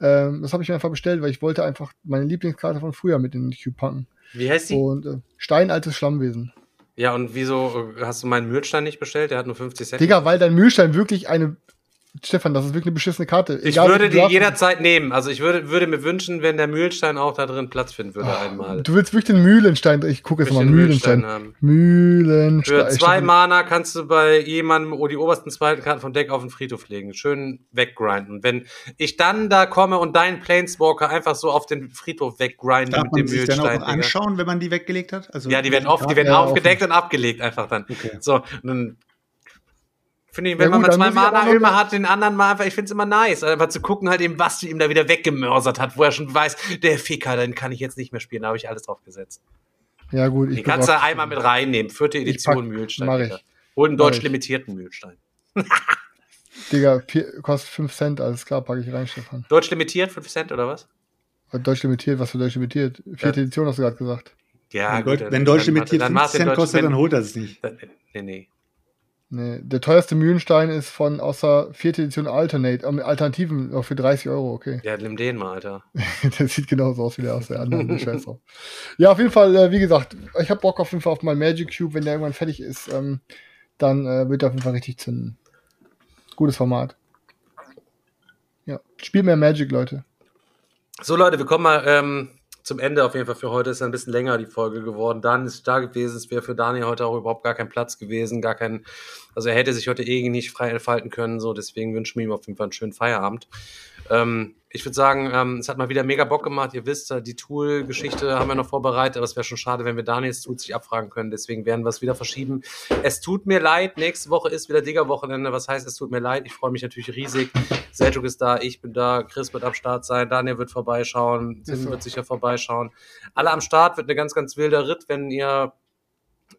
Ähm, das habe ich mir einfach bestellt, weil ich wollte einfach meine Lieblingskarte von früher mit in den Cube packen. Wie heißt die? Und äh, steinaltes Schlammwesen. Ja, und wieso äh, hast du meinen Mühlstein nicht bestellt? Der hat nur 50 Cent. Digga, weil dein Mühlstein wirklich eine. Stefan, das ist wirklich eine beschissene Karte. ich Egal, würde du die jederzeit nehmen. Also ich würde, würde mir wünschen, wenn der Mühlstein auch da drin Platz finden würde einmal. Du willst wirklich den Mühlenstein. Ich gucke jetzt Ich mal Mühlenstein. Mühlenstein. Für zwei Mana kannst du bei jemandem oh, die obersten zweiten Karten vom Deck auf den Friedhof legen. Schön weggrinden. Und wenn ich dann da komme und deinen Planeswalker einfach so auf den Friedhof weggrinde Darf mit dem sich dann auch anschauen, wenn man die weggelegt hat? Also Ja, die werden, auf, die werden Ja, aufgedeckt und abgelegt einfach dann. Okay. So, und dann Finde ich, wenn Ja, man gut, mal dann zwei muss ich aber Mana noch- immer hat, den anderen mal einfach, ich finde es immer nice, einfach zu gucken halt eben, was du ihm da wieder weggemörsert hat, wo er schon weiß, der Ficker, den kann ich jetzt nicht mehr spielen, da habe ich alles drauf gesetzt. Ja, gut. Ich Den kannst du einmal mit reinnehmen, vierte Edition pack- Mühlstein. mach ich. Hol einen deutsch limitierten Mühlstein. Digga, vier, kostet 5 Cent, alles klar, packe ich rein, Stefan. Deutsch limitiert, 5 Cent oder was? Deutsch limitiert, was für Deutsch limitiert? Vierte Edition hast du gerade gesagt. Ja, wenn, Deut- wenn Deutsch limitiert 50 Cent kostet, dann holt er es nicht. dann Nee, nee. Nee, der teuerste Mühlenstein ist von außer vierte Edition Alternate, ähm, Alternativen noch für 30 Euro, okay. Ja, nimm den mal, Alter. der sieht genauso aus wie der aus der anderen. Scheiß drauf. Ja, auf jeden Fall, äh, wie gesagt, ich habe Bock auf jeden Fall auf meinen Magic Cube, wenn der irgendwann fertig ist, ähm, dann äh, wird er auf jeden Fall richtig zünden. Gutes Format. Ja, spielt mehr Magic, Leute. So, Leute, wir kommen mal ähm, zum Ende auf jeden Fall für heute. Ist ein bisschen länger die Folge geworden. Dan ist da gewesen. Es wäre für Daniel heute auch überhaupt gar kein Platz gewesen. Gar kein, also er hätte sich heute eh nicht frei entfalten können. So, deswegen wünschen wir ihm auf jeden Fall einen schönen Feierabend. Ähm, ich würde sagen, ähm, es hat mal wieder mega Bock gemacht. Ihr wisst, äh, die Tool-Geschichte haben wir noch vorbereitet, aber es wäre schon schade, wenn wir Daniels Tools nicht abfragen können. Deswegen werden wir es wieder verschieben. Es tut mir leid, nächste Woche ist wieder Digger-Wochenende. Was heißt, es tut mir leid? Ich freue mich natürlich riesig. Seljuk ist da, ich bin da, Chris wird am Start sein, Daniel wird vorbeischauen, Tim wird sicher vorbeischauen. Alle am Start wird eine ganz, ganz wilder Ritt, wenn ihr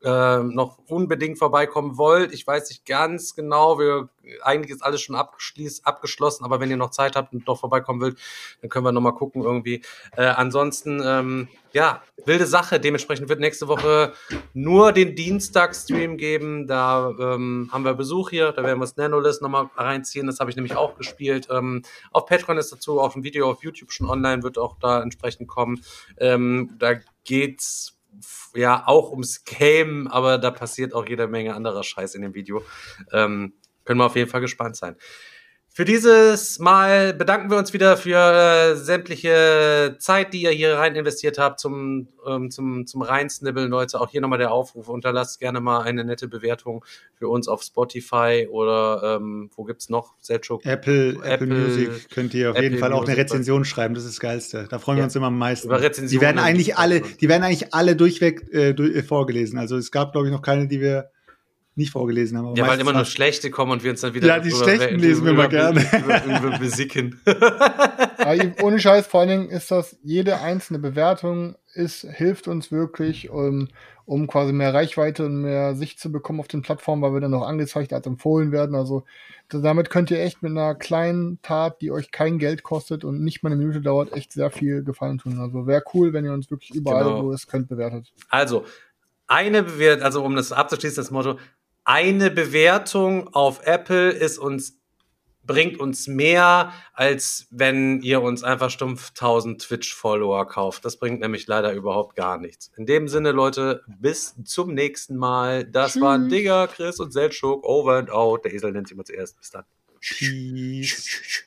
äh, noch unbedingt vorbeikommen wollt. Ich weiß nicht ganz genau, wir, eigentlich ist alles schon abgeschlossen, aber wenn ihr noch Zeit habt und doch vorbeikommen wollt, dann können wir nochmal gucken irgendwie. Äh, ansonsten, ähm, ja, wilde Sache. Dementsprechend wird nächste Woche nur den Dienstag-Stream geben. Da ähm, haben wir Besuch hier, da werden wir das Nanolist nochmal reinziehen. Das habe ich nämlich auch gespielt. Ähm, auf Patreon ist dazu auch ein Video auf YouTube schon online, wird auch da entsprechend kommen. Ähm, da geht's ja auch ums Game, aber da passiert auch jede Menge anderer Scheiß in dem Video. Ähm, können wir auf jeden Fall gespannt sein. Für dieses Mal bedanken wir uns wieder für äh, sämtliche Zeit, die ihr hier rein investiert habt zum, ähm, zum, zum Reinsnibbeln, Leute. Auch hier nochmal der Aufruf. Unterlasst gerne mal eine nette Bewertung für uns auf Spotify oder ähm, wo gibt's noch? Selchuk. Apple, Apple, Apple- Music könnt ihr auf Apple jeden Fall auch eine Music, Rezension schreiben. Das ist das Geilste. Da freuen Ja. wir uns immer am meisten. Über Rezensionen Die werden eigentlich alle, die werden eigentlich alle durchweg äh, durch, äh, vorgelesen. Also es gab, glaube ich, noch keine, die wir nicht vorgelesen haben. aber Ja, weil immer nur schlechte kommen und wir uns dann wieder. Ja, die schlechten lesen wir mal gerne. Über, über besicken. Ohne Scheiß, vor allen Dingen ist das, jede einzelne Bewertung ist, hilft uns wirklich, um, um quasi mehr Reichweite und mehr Sicht zu bekommen auf den Plattformen, weil wir dann noch angezeigt als empfohlen werden. Also da- damit könnt ihr echt mit einer kleinen Tat, die euch kein Geld kostet und nicht mal eine Minute dauert, echt sehr viel Gefallen tun. Also wäre cool, wenn ihr uns wirklich überall, Genau. wo es könnt, bewertet. Also, eine Bewertung, also um das abzuschließen, das Motto, eine Bewertung auf Apple ist uns, bringt uns mehr, als wenn ihr uns einfach stumpf 1000 Twitch-Follower kauft. Das bringt nämlich leider überhaupt gar nichts. In dem Sinne, Leute, bis zum nächsten Mal. Das Tschüss. waren Digger, Chris und Seltschuk. Over and out. Der Esel nennt sich immer zuerst. Bis dann. Tschüss.